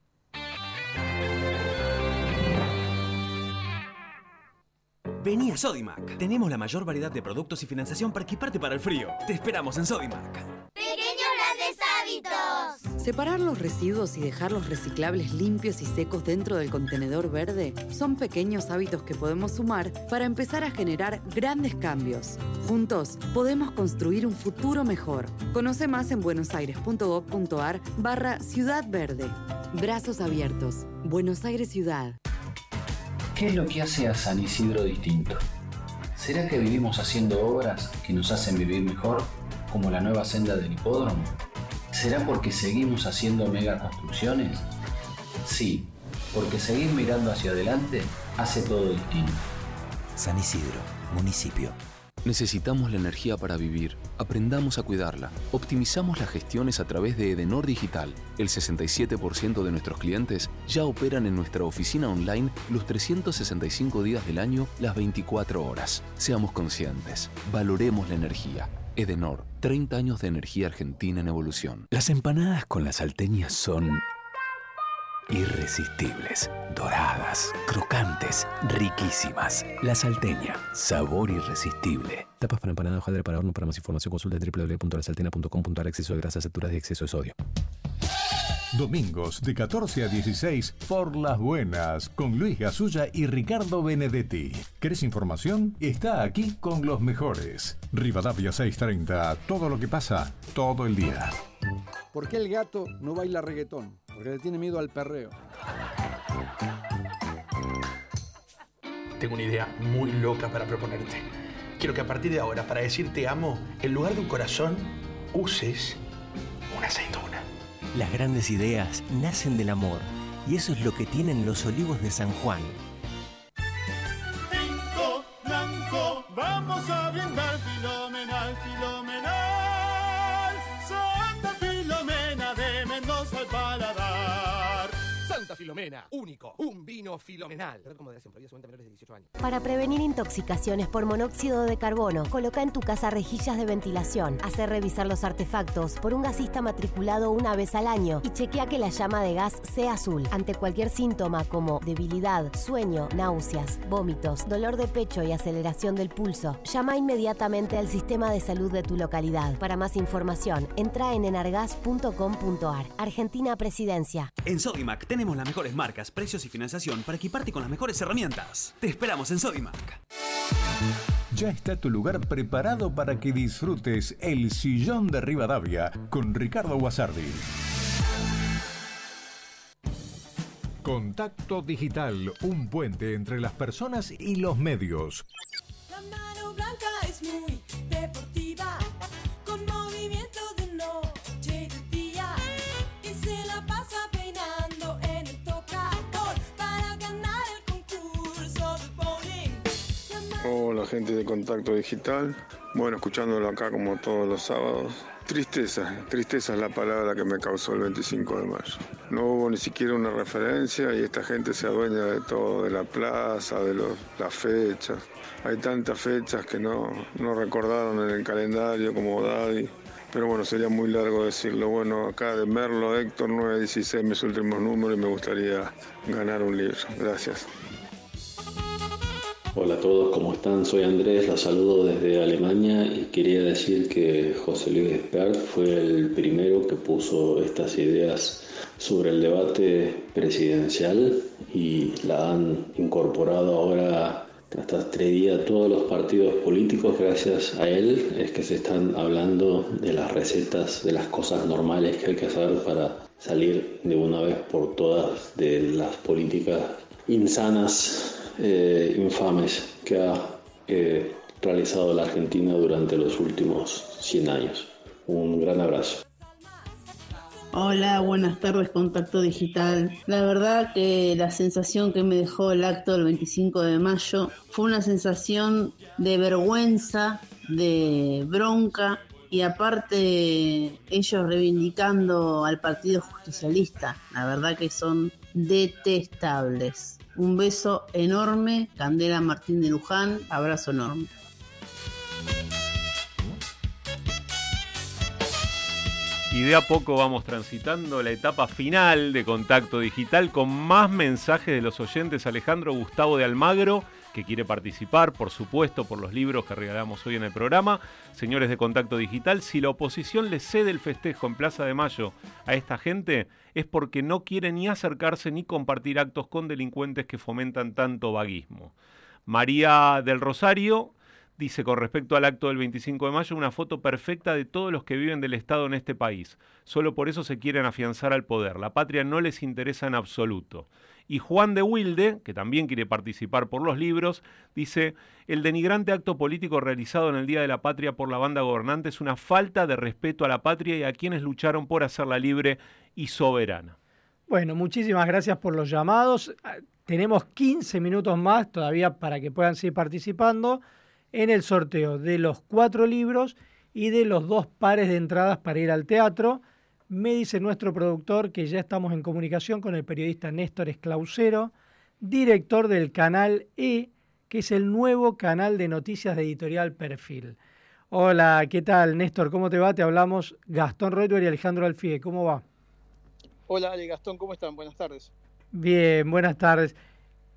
Vení a Sodimac. Tenemos la mayor variedad de productos y financiación para equiparte para el frío. Te esperamos en Sodimac. Separar los residuos y dejar los reciclables limpios y secos dentro del contenedor verde son pequeños hábitos que podemos sumar para empezar a generar grandes cambios. Juntos podemos construir un futuro mejor. Conoce más en buenosaires.gov.ar barra Ciudad Verde. Brazos abiertos. Buenos Aires Ciudad. ¿Qué es lo que hace a San Isidro distinto? ¿Será que vivimos haciendo obras que nos hacen vivir mejor, como la nueva senda del hipódromo? ¿Será porque seguimos haciendo mega construcciones? Sí, porque seguir mirando hacia adelante hace todo distinto. San Isidro, municipio. Necesitamos la energía para vivir. Aprendamos a cuidarla. Optimizamos las gestiones a través de Edenor Digital. El 67% de nuestros clientes ya operan en nuestra oficina online los 365 días del año, las 24 horas. Seamos conscientes. Valoremos la energía. Edenor, 30 años de energía argentina en evolución. Las empanadas con las salteñas son irresistibles, doradas, crocantes, riquísimas. La salteña, sabor irresistible. Tapas para empanada hojaldre para horno. Para más información consulta www.lasalteña.com.ar Exceso de grasas, saturas y exceso de sodio. Domingos de 14 a 16 por las buenas con Luis Gasulla y Ricardo Benedetti. ¿Querés información? Está aquí con los mejores. Rivadavia 630, todo lo que pasa todo el día. ¿Por qué el gato no baila reggaetón? Porque le tiene miedo al perreo. Tengo una idea muy loca para proponerte. Quiero que a partir de ahora, para decir te amo, en lugar de un corazón, uses una aceituna. Las grandes ideas nacen del amor y eso es lo que tienen los olivos de San Juan. Blanco, vamos a brindar filomenal, filomenal. Filomena, único, un vino filomenal. Para prevenir intoxicaciones por monóxido de carbono, coloca en tu casa rejillas de ventilación. Hacer revisar los artefactos por un gasista matriculado una vez al año y chequea que la llama de gas sea azul. Ante cualquier síntoma como debilidad, sueño, náuseas, vómitos, dolor de pecho y aceleración del pulso, llama inmediatamente al sistema de salud de tu localidad. Para más información, entra en enargas.com.ar. Argentina Presidencia. En Sodimac tenemos las mejores marcas, precios y financiación para equiparte con las mejores herramientas. Te esperamos en Sodimac. ya está tu lugar preparado para que disfrutes el sillón de Rivadavia con Ricardo Guasardi. Contacto Digital, un puente entre las personas y los medios. La mano blanca es muy deportiva, Hola gente de Contacto Digital. Bueno, escuchándolo acá como todos los sábados. Tristeza, tristeza es la palabra que me causó el 25 de mayo. No hubo ni siquiera una referencia y esta gente se adueña de todo, de la plaza, de las fechas. Hay tantas fechas que no, no recordaron en el calendario como Daddy. Pero bueno, sería muy largo decirlo. Bueno, acá de Merlo, Héctor 916, mis últimos números y me gustaría ganar un libro. Gracias. Hola a todos, ¿cómo están? Soy Andrés, los saludo desde Alemania y quería decir que José Luis Espert fue el primero que puso estas ideas sobre el debate presidencial y la han incorporado ahora hasta este día todos los partidos políticos, gracias a él es que se están hablando de las recetas, de las cosas normales que hay que hacer para salir de una vez por todas de las políticas insanas eh, infames que ha eh, realizado la Argentina durante los últimos 100 años. Un gran abrazo. Hola, buenas tardes, Contacto Digital. La verdad que la sensación que me dejó el acto del 25 de mayo fue una sensación de vergüenza, de bronca y aparte ellos reivindicando al Partido Justicialista. La verdad que son detestables. Un beso enorme, Candela Martín de Luján, abrazo enorme. Y de a poco vamos transitando la etapa final de Contacto Digital con más mensajes de los oyentes. Alejandro Gustavo de Almagro, que quiere participar, por supuesto, por los libros que regalamos hoy en el programa. Señores de Contacto Digital, si la oposición le cede el festejo en Plaza de Mayo a esta gente, es porque no quiere ni acercarse ni compartir actos con delincuentes que fomentan tanto vaguismo. María del Rosario dice con respecto al acto del 25 de mayo una foto perfecta de todos los que viven del Estado en este país. Solo por eso se quieren afianzar al poder. La patria no les interesa en absoluto. Y Juan de Wilde, que también quiere participar por los libros, dice, el denigrante acto político realizado en el Día de la Patria por la banda gobernante es una falta de respeto a la patria y a quienes lucharon por hacerla libre y soberana. Bueno, muchísimas gracias por los llamados. Tenemos 15 minutos más todavía para que puedan seguir participando en el sorteo de los cuatro libros y de los dos pares de entradas para ir al teatro. Me dice nuestro productor que ya estamos en comunicación con el periodista Néstor Esclausero, director del canal E, que es el nuevo canal de noticias de editorial Perfil. Hola, ¿qué tal Néstor? ¿Cómo te va? Te hablamos Gastón Reuter y Alejandro Alfie. ¿Cómo va? Hola Ale Gastón, ¿cómo están? Buenas tardes. Bien, buenas tardes.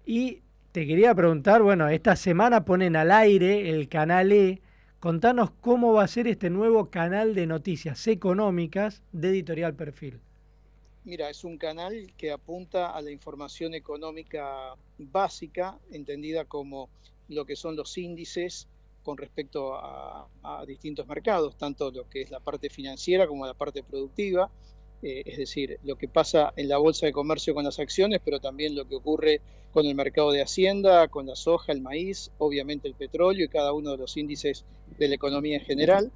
Y te quería preguntar, bueno, esta semana ponen al aire el canal E. Contanos cómo va a ser este nuevo canal de noticias económicas de Editorial Perfil. Mira, es un canal que apunta a la información económica básica, entendida como lo que son los índices con respecto a, a distintos mercados, tanto lo que es la parte financiera como la parte productiva, eh, es decir, lo que pasa en la bolsa de comercio con las acciones, pero también lo que ocurre con el mercado de Hacienda, con la soja, el maíz, obviamente el petróleo y cada uno de los índices de la economía en general.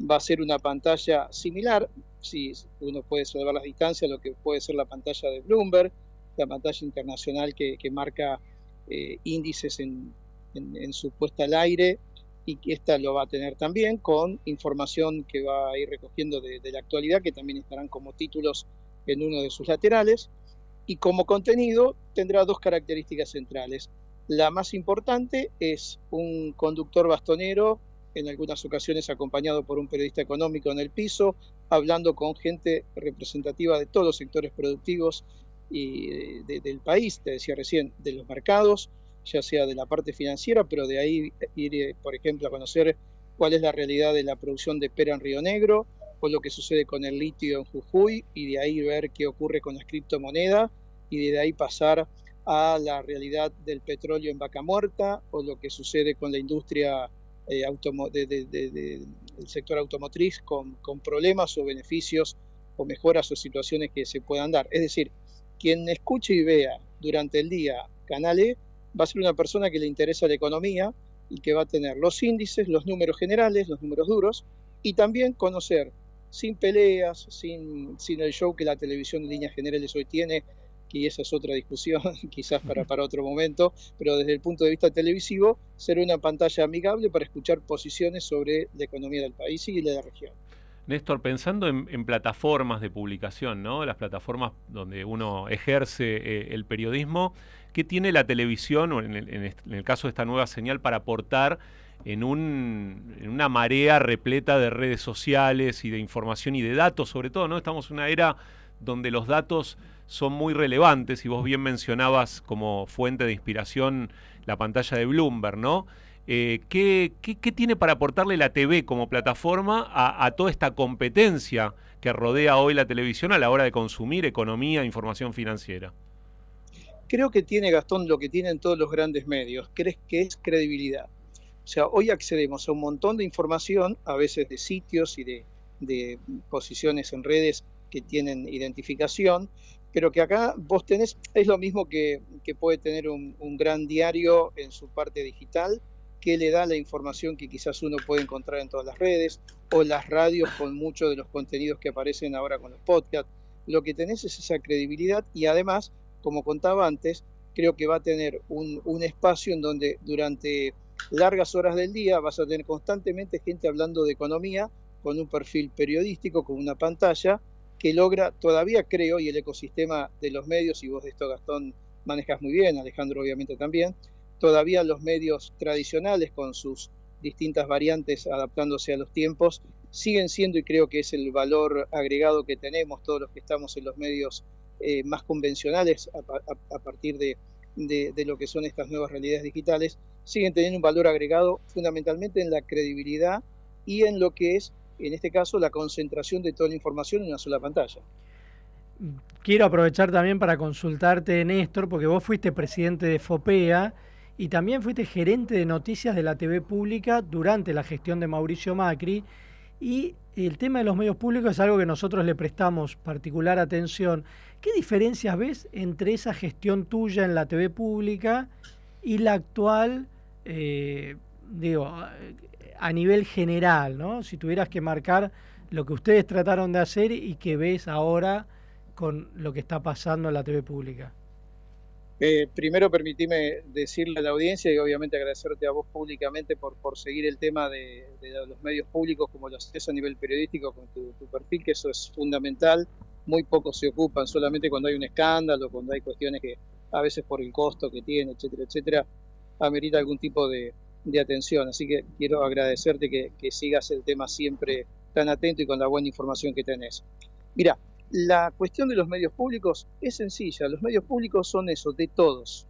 Va a ser una pantalla similar, si uno puede salvar las distancias, lo que puede ser la pantalla de Bloomberg, la pantalla internacional que, marca eh, índices en, en su puesta al aire y esta lo va a tener también con información que va a ir recogiendo de, la actualidad, que también estarán como títulos en uno de sus laterales. Y como contenido tendrá dos características centrales. La más importante es un conductor bastonero, en algunas ocasiones acompañado por un periodista económico en el piso, hablando con gente representativa de todos los sectores productivos y del país, te decía recién, de los mercados, ya sea de la parte financiera, pero de ahí ir, eh, por ejemplo, a conocer cuál es la realidad de la producción de pera en Río Negro, o lo que sucede con el litio en Jujuy, y de ahí ver qué ocurre con las criptomonedas, y de ahí pasar a la realidad del petróleo en Vaca Muerta, o lo que sucede con la industria eh, de- de- de- del sector automotriz con, con problemas o beneficios o mejoras o situaciones que se puedan dar. Es decir, quien escuche y vea durante el día Canal E va a ser una persona que le interesa la economía y que va a tener los índices, los números generales, los números duros, y también conocer sin peleas, sin, sin el show que la televisión en líneas generales hoy tiene, que esa es otra discusión, <laughs> quizás para, otro momento, pero desde el punto de vista televisivo, ser una pantalla amigable para escuchar posiciones sobre la economía del país y de la región. Néstor, pensando en, plataformas de publicación, ¿no? Las plataformas donde uno ejerce eh, el periodismo, ¿qué tiene la televisión, o en el, caso de esta nueva señal, para aportar en, en una marea repleta de redes sociales y de información y de datos, sobre todo, ¿no? Estamos en una era donde los datos son muy relevantes y vos bien mencionabas como fuente de inspiración la pantalla de Bloomberg, ¿no? Eh, ¿qué, qué, qué tiene para aportarle la TV como plataforma a, a toda esta competencia que rodea hoy la televisión a la hora de consumir economía e información financiera? Creo que tiene Gastón lo que tienen todos los grandes medios, que es credibilidad. O sea, hoy accedemos a un montón de información, a veces de sitios y de, de posiciones en redes que tienen identificación, pero que acá vos tenés, es lo mismo que, que puede tener un, un gran diario en su parte digital, que le da la información que quizás uno puede encontrar en todas las redes, o las radios con muchos de los contenidos que aparecen ahora con los podcasts. Lo que tenés es esa credibilidad y además, como contaba antes, creo que va a tener un, un espacio en donde durante largas horas del día vas a tener constantemente gente hablando de economía con un perfil periodístico, con una pantalla, que logra, todavía creo, y el ecosistema de los medios, y vos de esto Gastón manejas muy bien, Alejandro obviamente también, todavía los medios tradicionales con sus distintas variantes adaptándose a los tiempos, siguen siendo, y creo que es el valor agregado que tenemos todos los que estamos en los medios eh, más convencionales a, partir de, de, lo que son estas nuevas realidades digitales, siguen teniendo un valor agregado fundamentalmente en la credibilidad y en lo que es, en este caso, la concentración de toda la información en una sola pantalla. Quiero aprovechar también para consultarte, Néstor, porque vos fuiste presidente de FOPEA y también fuiste gerente de noticias de la TV pública durante la gestión de Mauricio Macri. Y el tema de los medios públicos es algo que nosotros le prestamos particular atención. ¿Qué diferencias ves entre esa gestión tuya en la TV pública y la actual, eh, digo, a nivel general, ¿no? Si tuvieras que marcar lo que ustedes trataron de hacer y que ves ahora con lo que está pasando en la TV pública. Eh, primero, permitime decirle a la audiencia y obviamente agradecerte a vos públicamente por, por seguir el tema de, los medios públicos como lo haces a nivel periodístico con tu, tu, perfil, que eso es fundamental. Muy pocos se ocupan, solamente cuando hay un escándalo, cuando hay cuestiones que a veces por el costo que tiene, etcétera, etcétera, amerita algún tipo de, de atención. Así que quiero agradecerte que, que, sigas el tema siempre tan atento y con la buena información que tenés. Mira, la cuestión de los medios públicos es sencilla. Los medios públicos son eso, de todos.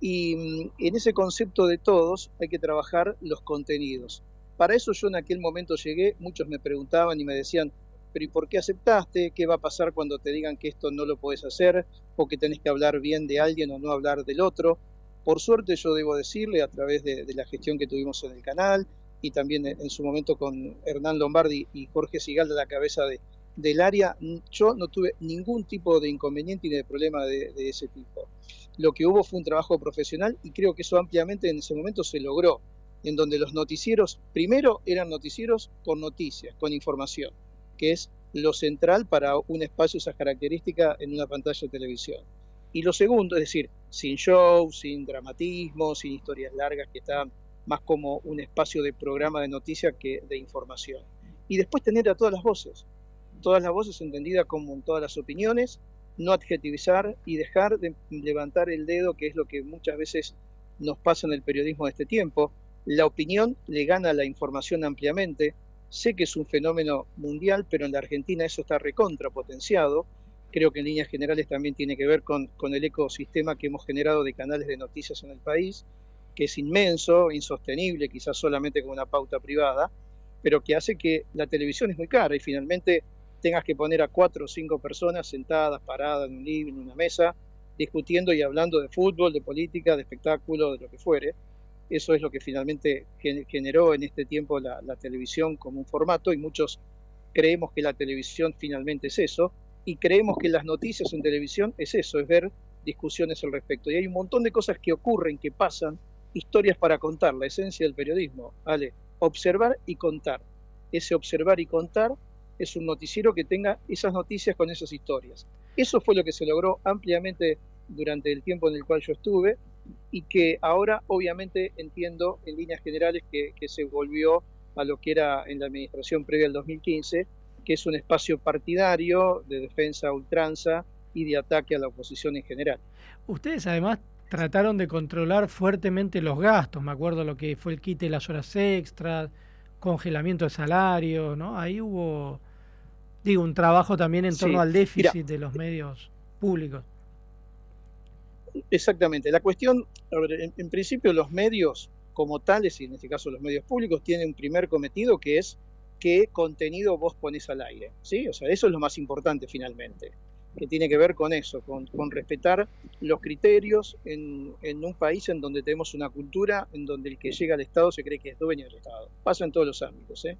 Y mm, en ese concepto de todos hay que trabajar los contenidos. Para eso yo en aquel momento llegué, muchos me preguntaban y me decían, pero ¿y por qué aceptaste? ¿Qué va a pasar cuando te digan que esto no lo puedes hacer? ¿O que tenés que hablar bien de alguien o no hablar del otro? Por suerte yo debo decirle a través de, la gestión que tuvimos en el canal y también en, en su momento con Hernán Lombardi y Jorge Sigal a la cabeza de, del área, yo no tuve ningún tipo de inconveniente ni de problema de, ese tipo. Lo que hubo fue un trabajo profesional y creo que eso ampliamente en ese momento se logró, en donde los noticieros, primero eran noticieros con noticias, con información, que es lo central para un espacio esas características en una pantalla de televisión. Y lo segundo, es decir, sin show, sin dramatismo, sin historias largas que están más como un espacio de programa de noticias que de información. Y después tener a todas las voces, todas las voces entendidas como todas las opiniones, no adjetivizar y dejar de levantar el dedo, que es lo que muchas veces nos pasa en el periodismo de este tiempo. La opinión le gana a la información ampliamente. Sé que es un fenómeno mundial, pero en la Argentina eso está recontrapotenciado. Creo que en líneas generales también tiene que ver con, con el ecosistema que hemos generado de canales de noticias en el país, que es inmenso, insostenible, quizás solamente con una pauta privada, pero que hace que la televisión es muy cara y finalmente tengas que poner a cuatro o cinco personas sentadas, paradas en un living, en una mesa, discutiendo y hablando de fútbol, de política, de espectáculo, de lo que fuere. Eso es lo que finalmente generó en este tiempo la, la televisión como un formato y muchos creemos que la televisión finalmente es eso y creemos que las noticias en televisión es eso, es ver discusiones al respecto. Y hay un montón de cosas que ocurren, que pasan, historias para contar, la esencia del periodismo, ¿vale? Observar y contar. Ese observar y contar es un noticiero que tenga esas noticias con esas historias. Eso fue lo que se logró ampliamente durante el tiempo en el cual yo estuve y que ahora obviamente entiendo en líneas generales que, se volvió a lo que era en la administración previa al 2015, que es un espacio partidario de defensa ultranza y de ataque a la oposición en general. Ustedes además trataron de controlar fuertemente los gastos, me acuerdo lo que fue el quite de las horas extras, congelamiento de salario, ¿no? Ahí hubo, digo, un trabajo también en torno Sí, al déficit mira. de los medios públicos. Exactamente. La cuestión, en principio los medios como tales, y en este caso los medios públicos, tienen un primer cometido que es qué contenido vos pones al aire. ¿sí? O sea, eso es lo más importante finalmente, que tiene que ver con eso, con, con respetar los criterios en, en un país en donde tenemos una cultura en donde el que llega al Estado se cree que es dueño del Estado. Pasa en todos los ámbitos. ¿eh?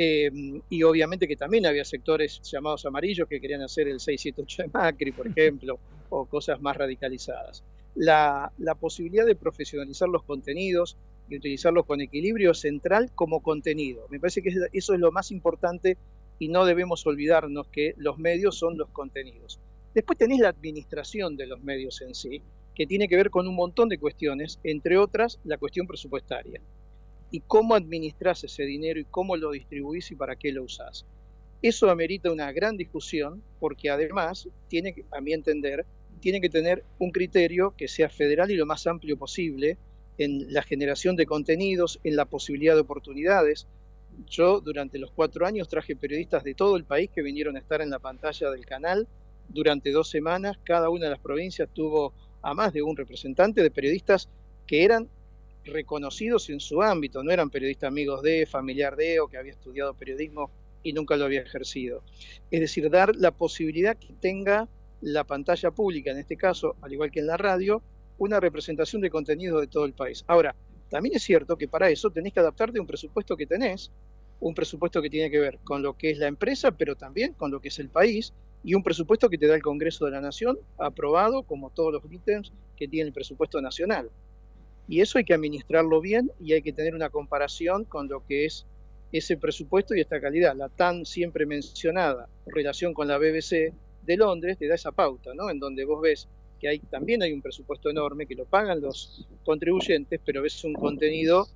Eh, y obviamente que también había sectores llamados amarillos que querían hacer el 678 de Macri, por <laughs> ejemplo, o cosas más radicalizadas. La, la posibilidad de profesionalizar los contenidos y utilizarlos con equilibrio central como contenido. Me parece que eso es lo más importante y no debemos olvidarnos que los medios son los contenidos. Después tenés la administración de los medios en sí, que tiene que ver con un montón de cuestiones, entre otras la cuestión presupuestaria y cómo administras ese dinero y cómo lo distribuís y para qué lo usás. Eso amerita una gran discusión porque además tiene a mi entender, tiene que tener un criterio que sea federal y lo más amplio posible en la generación de contenidos, en la posibilidad de oportunidades. Yo durante los cuatro años traje periodistas de todo el país que vinieron a estar en la pantalla del canal durante dos semanas. Cada una de las provincias tuvo a más de un representante de periodistas que eran reconocidos en su ámbito, no eran periodistas amigos de, familiar de o que había estudiado periodismo y nunca lo había ejercido. Es decir, dar la posibilidad que tenga la pantalla pública, en este caso, al igual que en la radio, una representación de contenido de todo el país. Ahora, también es cierto que para eso tenés que adaptarte a un presupuesto que tenés, un presupuesto que tiene que ver con lo que es la empresa, pero también con lo que es el país, y un presupuesto que te da el Congreso de la Nación, aprobado como todos los ítems que tiene el presupuesto nacional. Y eso hay que administrarlo bien y hay que tener una comparación con lo que es ese presupuesto y esta calidad. La tan siempre mencionada relación con la BBC de Londres te da esa pauta, ¿no? En donde vos ves que hay, también hay un presupuesto enorme que lo pagan los contribuyentes, pero ves un contenido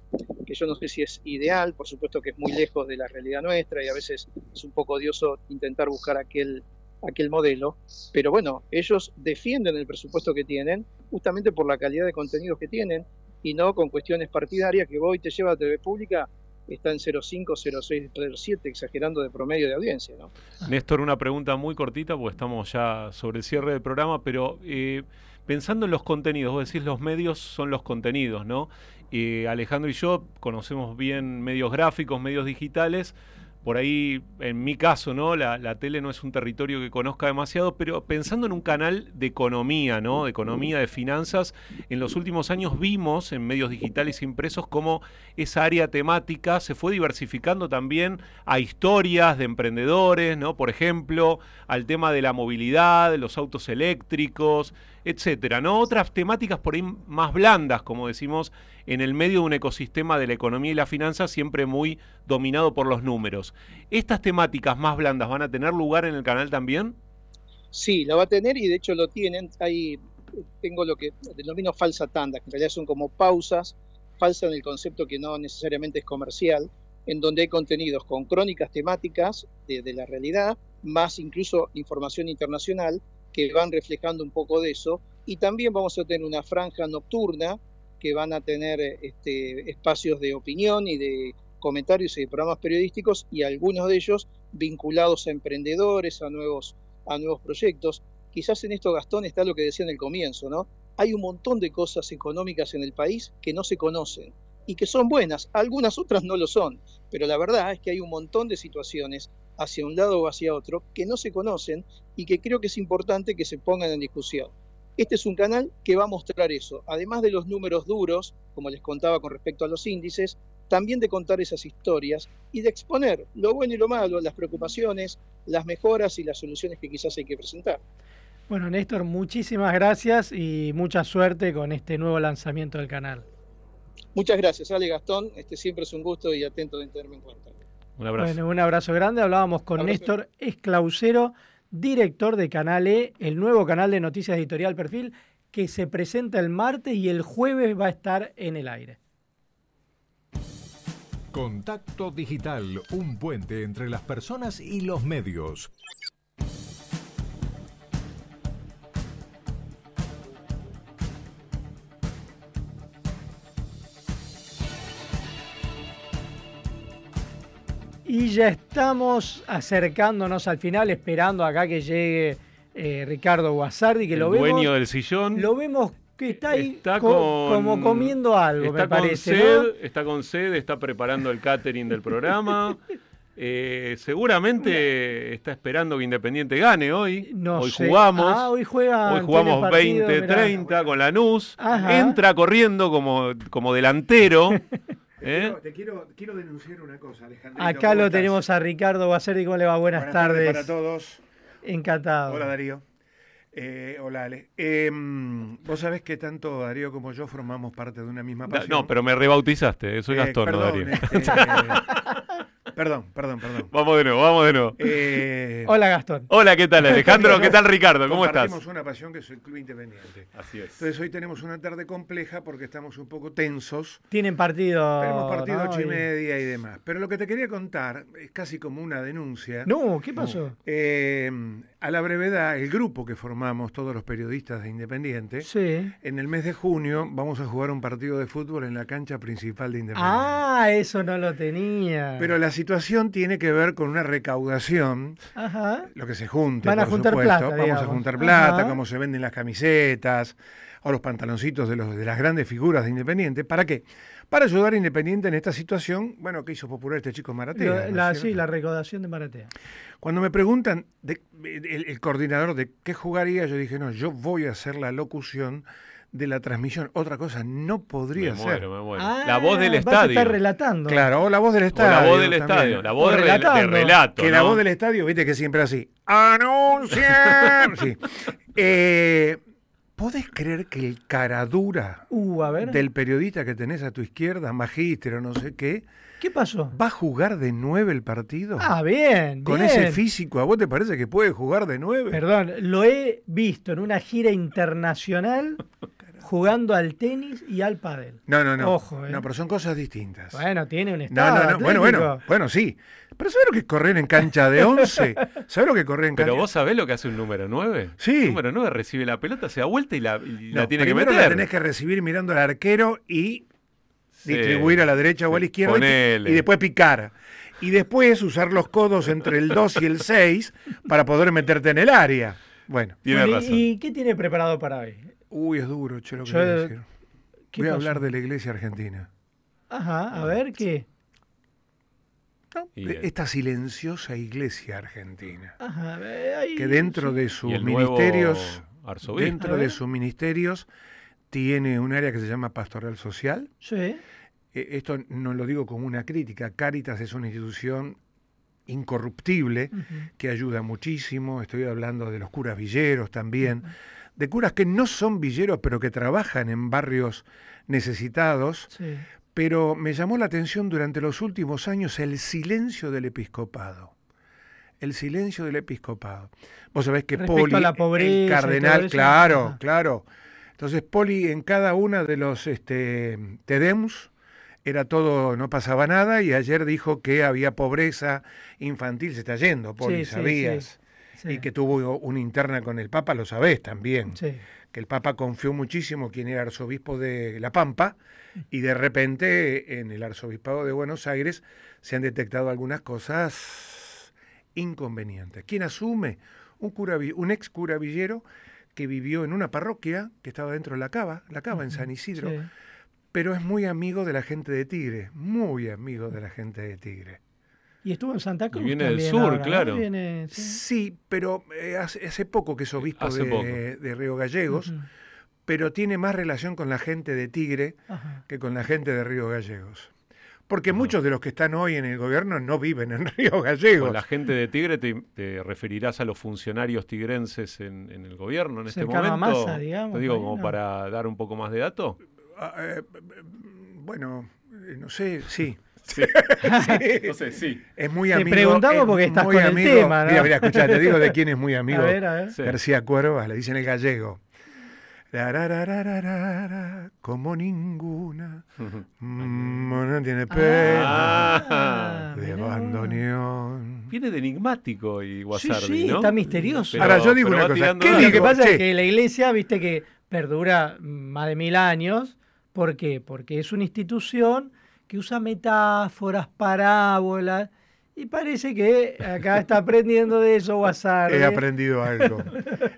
que yo no sé si es ideal, por supuesto que es muy lejos de la realidad nuestra y a veces es un poco odioso intentar buscar aquel, aquel modelo, pero bueno, ellos defienden el presupuesto que tienen justamente por la calidad de contenidos que tienen y no con cuestiones partidarias que voy te lleva a TV Pública está en 0,5, 0,6, 0,7, exagerando de promedio de audiencia, ¿no? Néstor, una pregunta muy cortita porque estamos ya sobre el cierre del programa, pero eh, pensando en los contenidos, vos decís los medios son los contenidos, ¿no? Eh, Alejandro y yo conocemos bien medios gráficos, medios digitales. Por ahí, en mi caso, ¿no? La, tele no es un territorio que conozca demasiado, pero pensando en un canal de economía, ¿no? De economía, de finanzas, en los últimos años vimos en medios digitales impresos cómo esa área temática se fue diversificando también a historias de emprendedores, ¿no? Por ejemplo, al tema de la movilidad, de los autos eléctricos, etcétera, ¿no? Otras temáticas por ahí más blandas, como decimos, en el medio de un ecosistema de la economía y la finanza siempre muy dominado por los números. ¿Estas temáticas más blandas van a tener lugar en el canal también? Sí, la va a tener y de hecho lo tienen. Ahí tengo lo que denomino falsa tanda, que en realidad son como pausas, falsa en el concepto que no necesariamente es comercial, en donde hay contenidos con crónicas temáticas de la realidad, más incluso información internacional, que van reflejando un poco de eso. Y también vamos a tener una franja nocturna que van a tener este, espacios de opinión y de comentarios y de programas periodísticos y algunos de ellos vinculados a emprendedores, a nuevos, a nuevos proyectos. Quizás en esto, Gastón, está lo que decía en el comienzo, ¿no? Hay un montón de cosas económicas en el país que no se conocen y que son buenas, algunas otras no lo son, pero la verdad es que hay un montón de situaciones hacia un lado o hacia otro que no se conocen y que creo que es importante que se pongan en discusión. Este es un canal que va a mostrar eso, además de los números duros, como les contaba con respecto a los índices, también de contar esas historias y de exponer lo bueno y lo malo, las preocupaciones, las mejoras y las soluciones que quizás hay que presentar. Bueno, Néstor, muchísimas gracias y mucha suerte con este nuevo lanzamiento del canal. Muchas gracias, Ale Gastón. Este siempre es un gusto y atento de tenerme en cuenta. Un abrazo. Bueno, un abrazo grande. Hablábamos con Abrazo. Néstor Esclausero, director de Canal E, el nuevo canal de noticias editorial Perfil, que se presenta el martes y el jueves va a estar en el aire. Contacto Digital, un puente entre las personas y los medios. Y ya estamos acercándonos al final, esperando acá que llegue eh, Ricardo Guasardi, que El lo vemos. dueño del sillón. Lo vemos que está ahí Está co- con- como comiendo algo, está me con parece. sed, ¿no? Está con sed, está preparando el catering del programa. <laughs> Eh, seguramente está esperando que Independiente gane hoy. No hoy sé. jugamos. Ah, hoy juega- Hoy jugamos tiene partido, 20-30 con Lanús. Ajá. Entra corriendo como, como delantero. <laughs> ¿eh? Te quiero, quiero denunciar una cosa, Alejandro. Acá lo tenemos a Ricardo Guasardi. ¿Cómo le va? Buenas, Buenas tardes tardes. para todos. Encantado. Hola Darío. Eh, hola Ale. Eh, vos sabés que tanto Darío como yo formamos parte de una misma pasión. No, pero me rebautizaste. Soy Eh, Gastón, no Darío. este, <laughs> perdón, perdón, perdón. Vamos de nuevo, vamos de nuevo. Eh, Hola, Gastón. Hola, ¿qué tal Alejandro? ¿Qué tal Ricardo? ¿Cómo estás? Compartimos una pasión que es el Club Independiente. Así es. Entonces hoy tenemos una tarde compleja porque estamos un poco tensos. Tienen partido. Tenemos partido ¿no? ocho y Y- media y demás. Pero lo que te quería contar es casi como una denuncia. No, ¿qué pasó? Eh, a la brevedad, el grupo que formamos, todos los periodistas de Independiente, Sí. en el mes de junio vamos a jugar un partido de fútbol en la cancha principal de Independiente. Ah, eso no lo tenía. Pero la situación tiene que ver con una recaudación, Ajá. lo que se junte, Van a por juntar supuesto. plata, Vamos a juntar plata, Ajá. cómo se venden las camisetas o los pantaloncitos de, los, de las grandes figuras de Independiente. ¿Para qué? Para ayudar a Independiente en esta situación, bueno, que hizo popular este chico Maratea. Sí, la recaudación de Maratea. Cuando me preguntan de- el, el coordinador de qué jugaría, yo dije, no, yo voy a hacer la locución de la transmisión. Otra cosa no podría Me ser. muero, me muero. Ah, la voz del estadio. estar relatando. Claro, o la voz del O estadio. la voz del también. estadio, la voz de, re- de relato. Que la voz del estadio, viste que siempre así. ¡Anuncian! <laughs> sí. Eh, ¿Podés creer que el caradura Uh, a ver. del periodista que tenés a tu izquierda, magíster o no sé qué, ¿Qué pasó? va a jugar de nueve el partido? Ah, bien. Con bien. ese físico, ¿a vos te parece que puede jugar de nueve? Perdón, lo he visto en una gira internacional jugando al tenis y al pádel. No, no, no. Ojo, eh. No, pero son cosas distintas. Bueno, tiene un No, estado. no, no. Bueno, bueno, atlético. bueno, sí. Pero ¿sabes lo que es correr en cancha de 11? <laughs> ¿Sabes lo que es correr en cancha? Pero vos sabés lo que hace un número 9. Sí. El número 9 recibe la pelota, se da vuelta y la, y la No, tiene que primero meter. la tenés que recibir mirando al arquero y Sí, distribuir a la derecha o a la izquierda ponele. y después picar. Y después usar los codos entre el 2 y el 6 para poder meterte en el área. Bueno. Tiene Bueno, ¿y- razón. ¿Y qué tiene preparado para hoy? Uy, es duro, che, lo que Yo- voy a decir. ¿Qué Voy a pasó? hablar de la iglesia argentina. Ajá, a ver qué. De esta silenciosa iglesia argentina. Ajá, ahí- que dentro sí. de sus ministerios, arzobispo. dentro de sus ministerios, tiene un área que se llama pastoral social. Sí. Eh, Esto no lo digo como una crítica. Cáritas es una institución incorruptible que ayuda muchísimo. Estoy hablando de los curas villeros también, de curas que no son villeros, pero que trabajan en barrios necesitados. Sí. Pero me llamó la atención durante los últimos años el silencio del episcopado. El silencio del episcopado. Vos sabés que Respecto Poli, a la pobreza el cardenal, claro, claro. Entonces Poli en cada una de los este, Tedeums era todo, no pasaba nada y ayer dijo que había pobreza infantil, se está yendo, Poli, sí, sabías. sí, sí. Y que tuvo una interna con el Papa, lo sabés también Sí. que el Papa confió muchísimo quien era arzobispo de La Pampa y de repente en el arzobispado de Buenos Aires se han detectado algunas cosas inconvenientes. ¿Quién asume? Un, cura, un ex cura villero que vivió en una parroquia que estaba dentro de la cava, la cava en San Isidro, Sí. pero es muy amigo de la gente de Tigre, muy amigo de la gente de Tigre. Y estuvo en Santa Cruz. Y viene del sur, ahora, ¿no? claro. Viene- sí. Sí, pero eh, hace, hace poco que es obispo Hace de, Río Gallegos, pero tiene más relación con la gente de Tigre Ajá. que con la gente de Río Gallegos. Porque muchos de los que están hoy en el gobierno no viven en <laughs> Río Gallegos. Con la gente de Tigre te, te referirás a los funcionarios tigrenses en, en el gobierno en este momento. Massa, digamos, Te digo, como ¿no? para dar un poco más de dato. Ah, eh, bueno, eh, no sé, sí. <laughs> Sí. <laughs> No sé, sí. Es muy Te amigo. preguntamos es porque estás muy con el amigo- tema, ¿no? Mira, mira, escuchá, te digo de quién es muy <laughs> amigo. A ver, a ver. García Cuervas, le dicen el gallego. Como ninguna, mm, no tiene pena Ah, de abandoneón. Viene de enigmático y Sí, Guasardi, sí, ¿no? está misterioso. Pero- Ahora, yo digo una cosa, ¿qué. Lo que pasa Che. es que la iglesia, viste que perdura más de mil años. ¿Por qué? Porque es una institución que usa metáforas, parábolas, y parece que acá está aprendiendo de eso WhatsApp. He aprendido algo.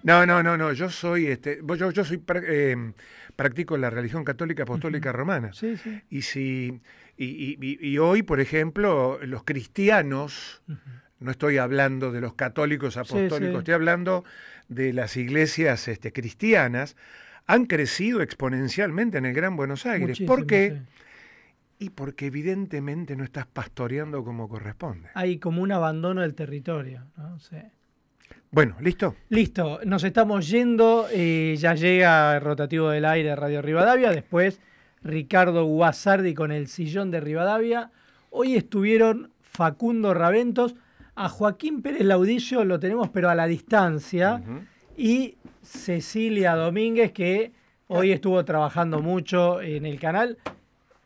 No, no, no, no. Yo soy, este, yo, yo soy, eh, practico la religión católica apostólica romana. Sí, sí. Y si, y, y- y- y hoy, por ejemplo, los cristianos, no estoy hablando de los católicos apostólicos, sí. estoy hablando de las iglesias este, cristianas, han crecido exponencialmente en el Gran Buenos Aires. Muchísimo, ¿Por qué? Y porque evidentemente no estás pastoreando como corresponde. Hay como un abandono del territorio. ¿no? Sí. Bueno, ¿listo? Listo, nos estamos yendo. eh, ya llega el rotativo del aire de Radio Rivadavia. Después Ricardo Guasardi con el sillón de Rivadavia. Hoy estuvieron Facundo Raventos. A Joaquín Pérez Laudicio lo tenemos, pero a la distancia. Y Cecilia Domínguez, que hoy estuvo trabajando mucho en el canal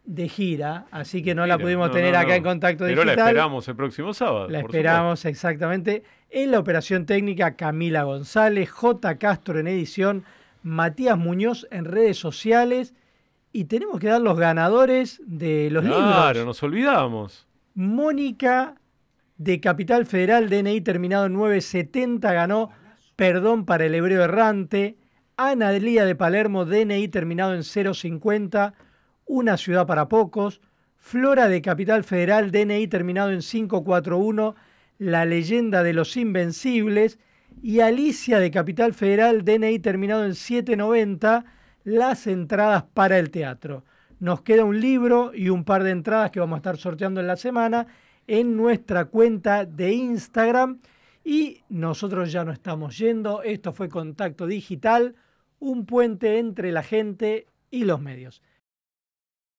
de gira, así que no la pudimos no, tener no, acá no. en contacto Pero digital. la esperamos el próximo sábado. La por esperamos exactamente. En la operación técnica, Camila González, J. Castro en edición, Matías Muñoz en redes sociales. Y tenemos que dar los ganadores de los Claro, libros. nos olvidamos. Mónica de Capital Federal, DNI terminado en 970, ganó Perdón para el Hebreo Errante. Ana Delía de Palermo, DNI terminado en 050, Una Ciudad para Pocos. Flora de Capital Federal, DNI terminado en 541, La Leyenda de los Invencibles. Y Alicia de Capital Federal, DNI terminado en 790, Las Entradas para el Teatro. Nos queda un libro y un par de entradas que vamos a estar sorteando en la semana en nuestra cuenta de Instagram. Y nosotros ya no estamos yendo. Esto fue Contacto Digital, un puente entre la gente y los medios.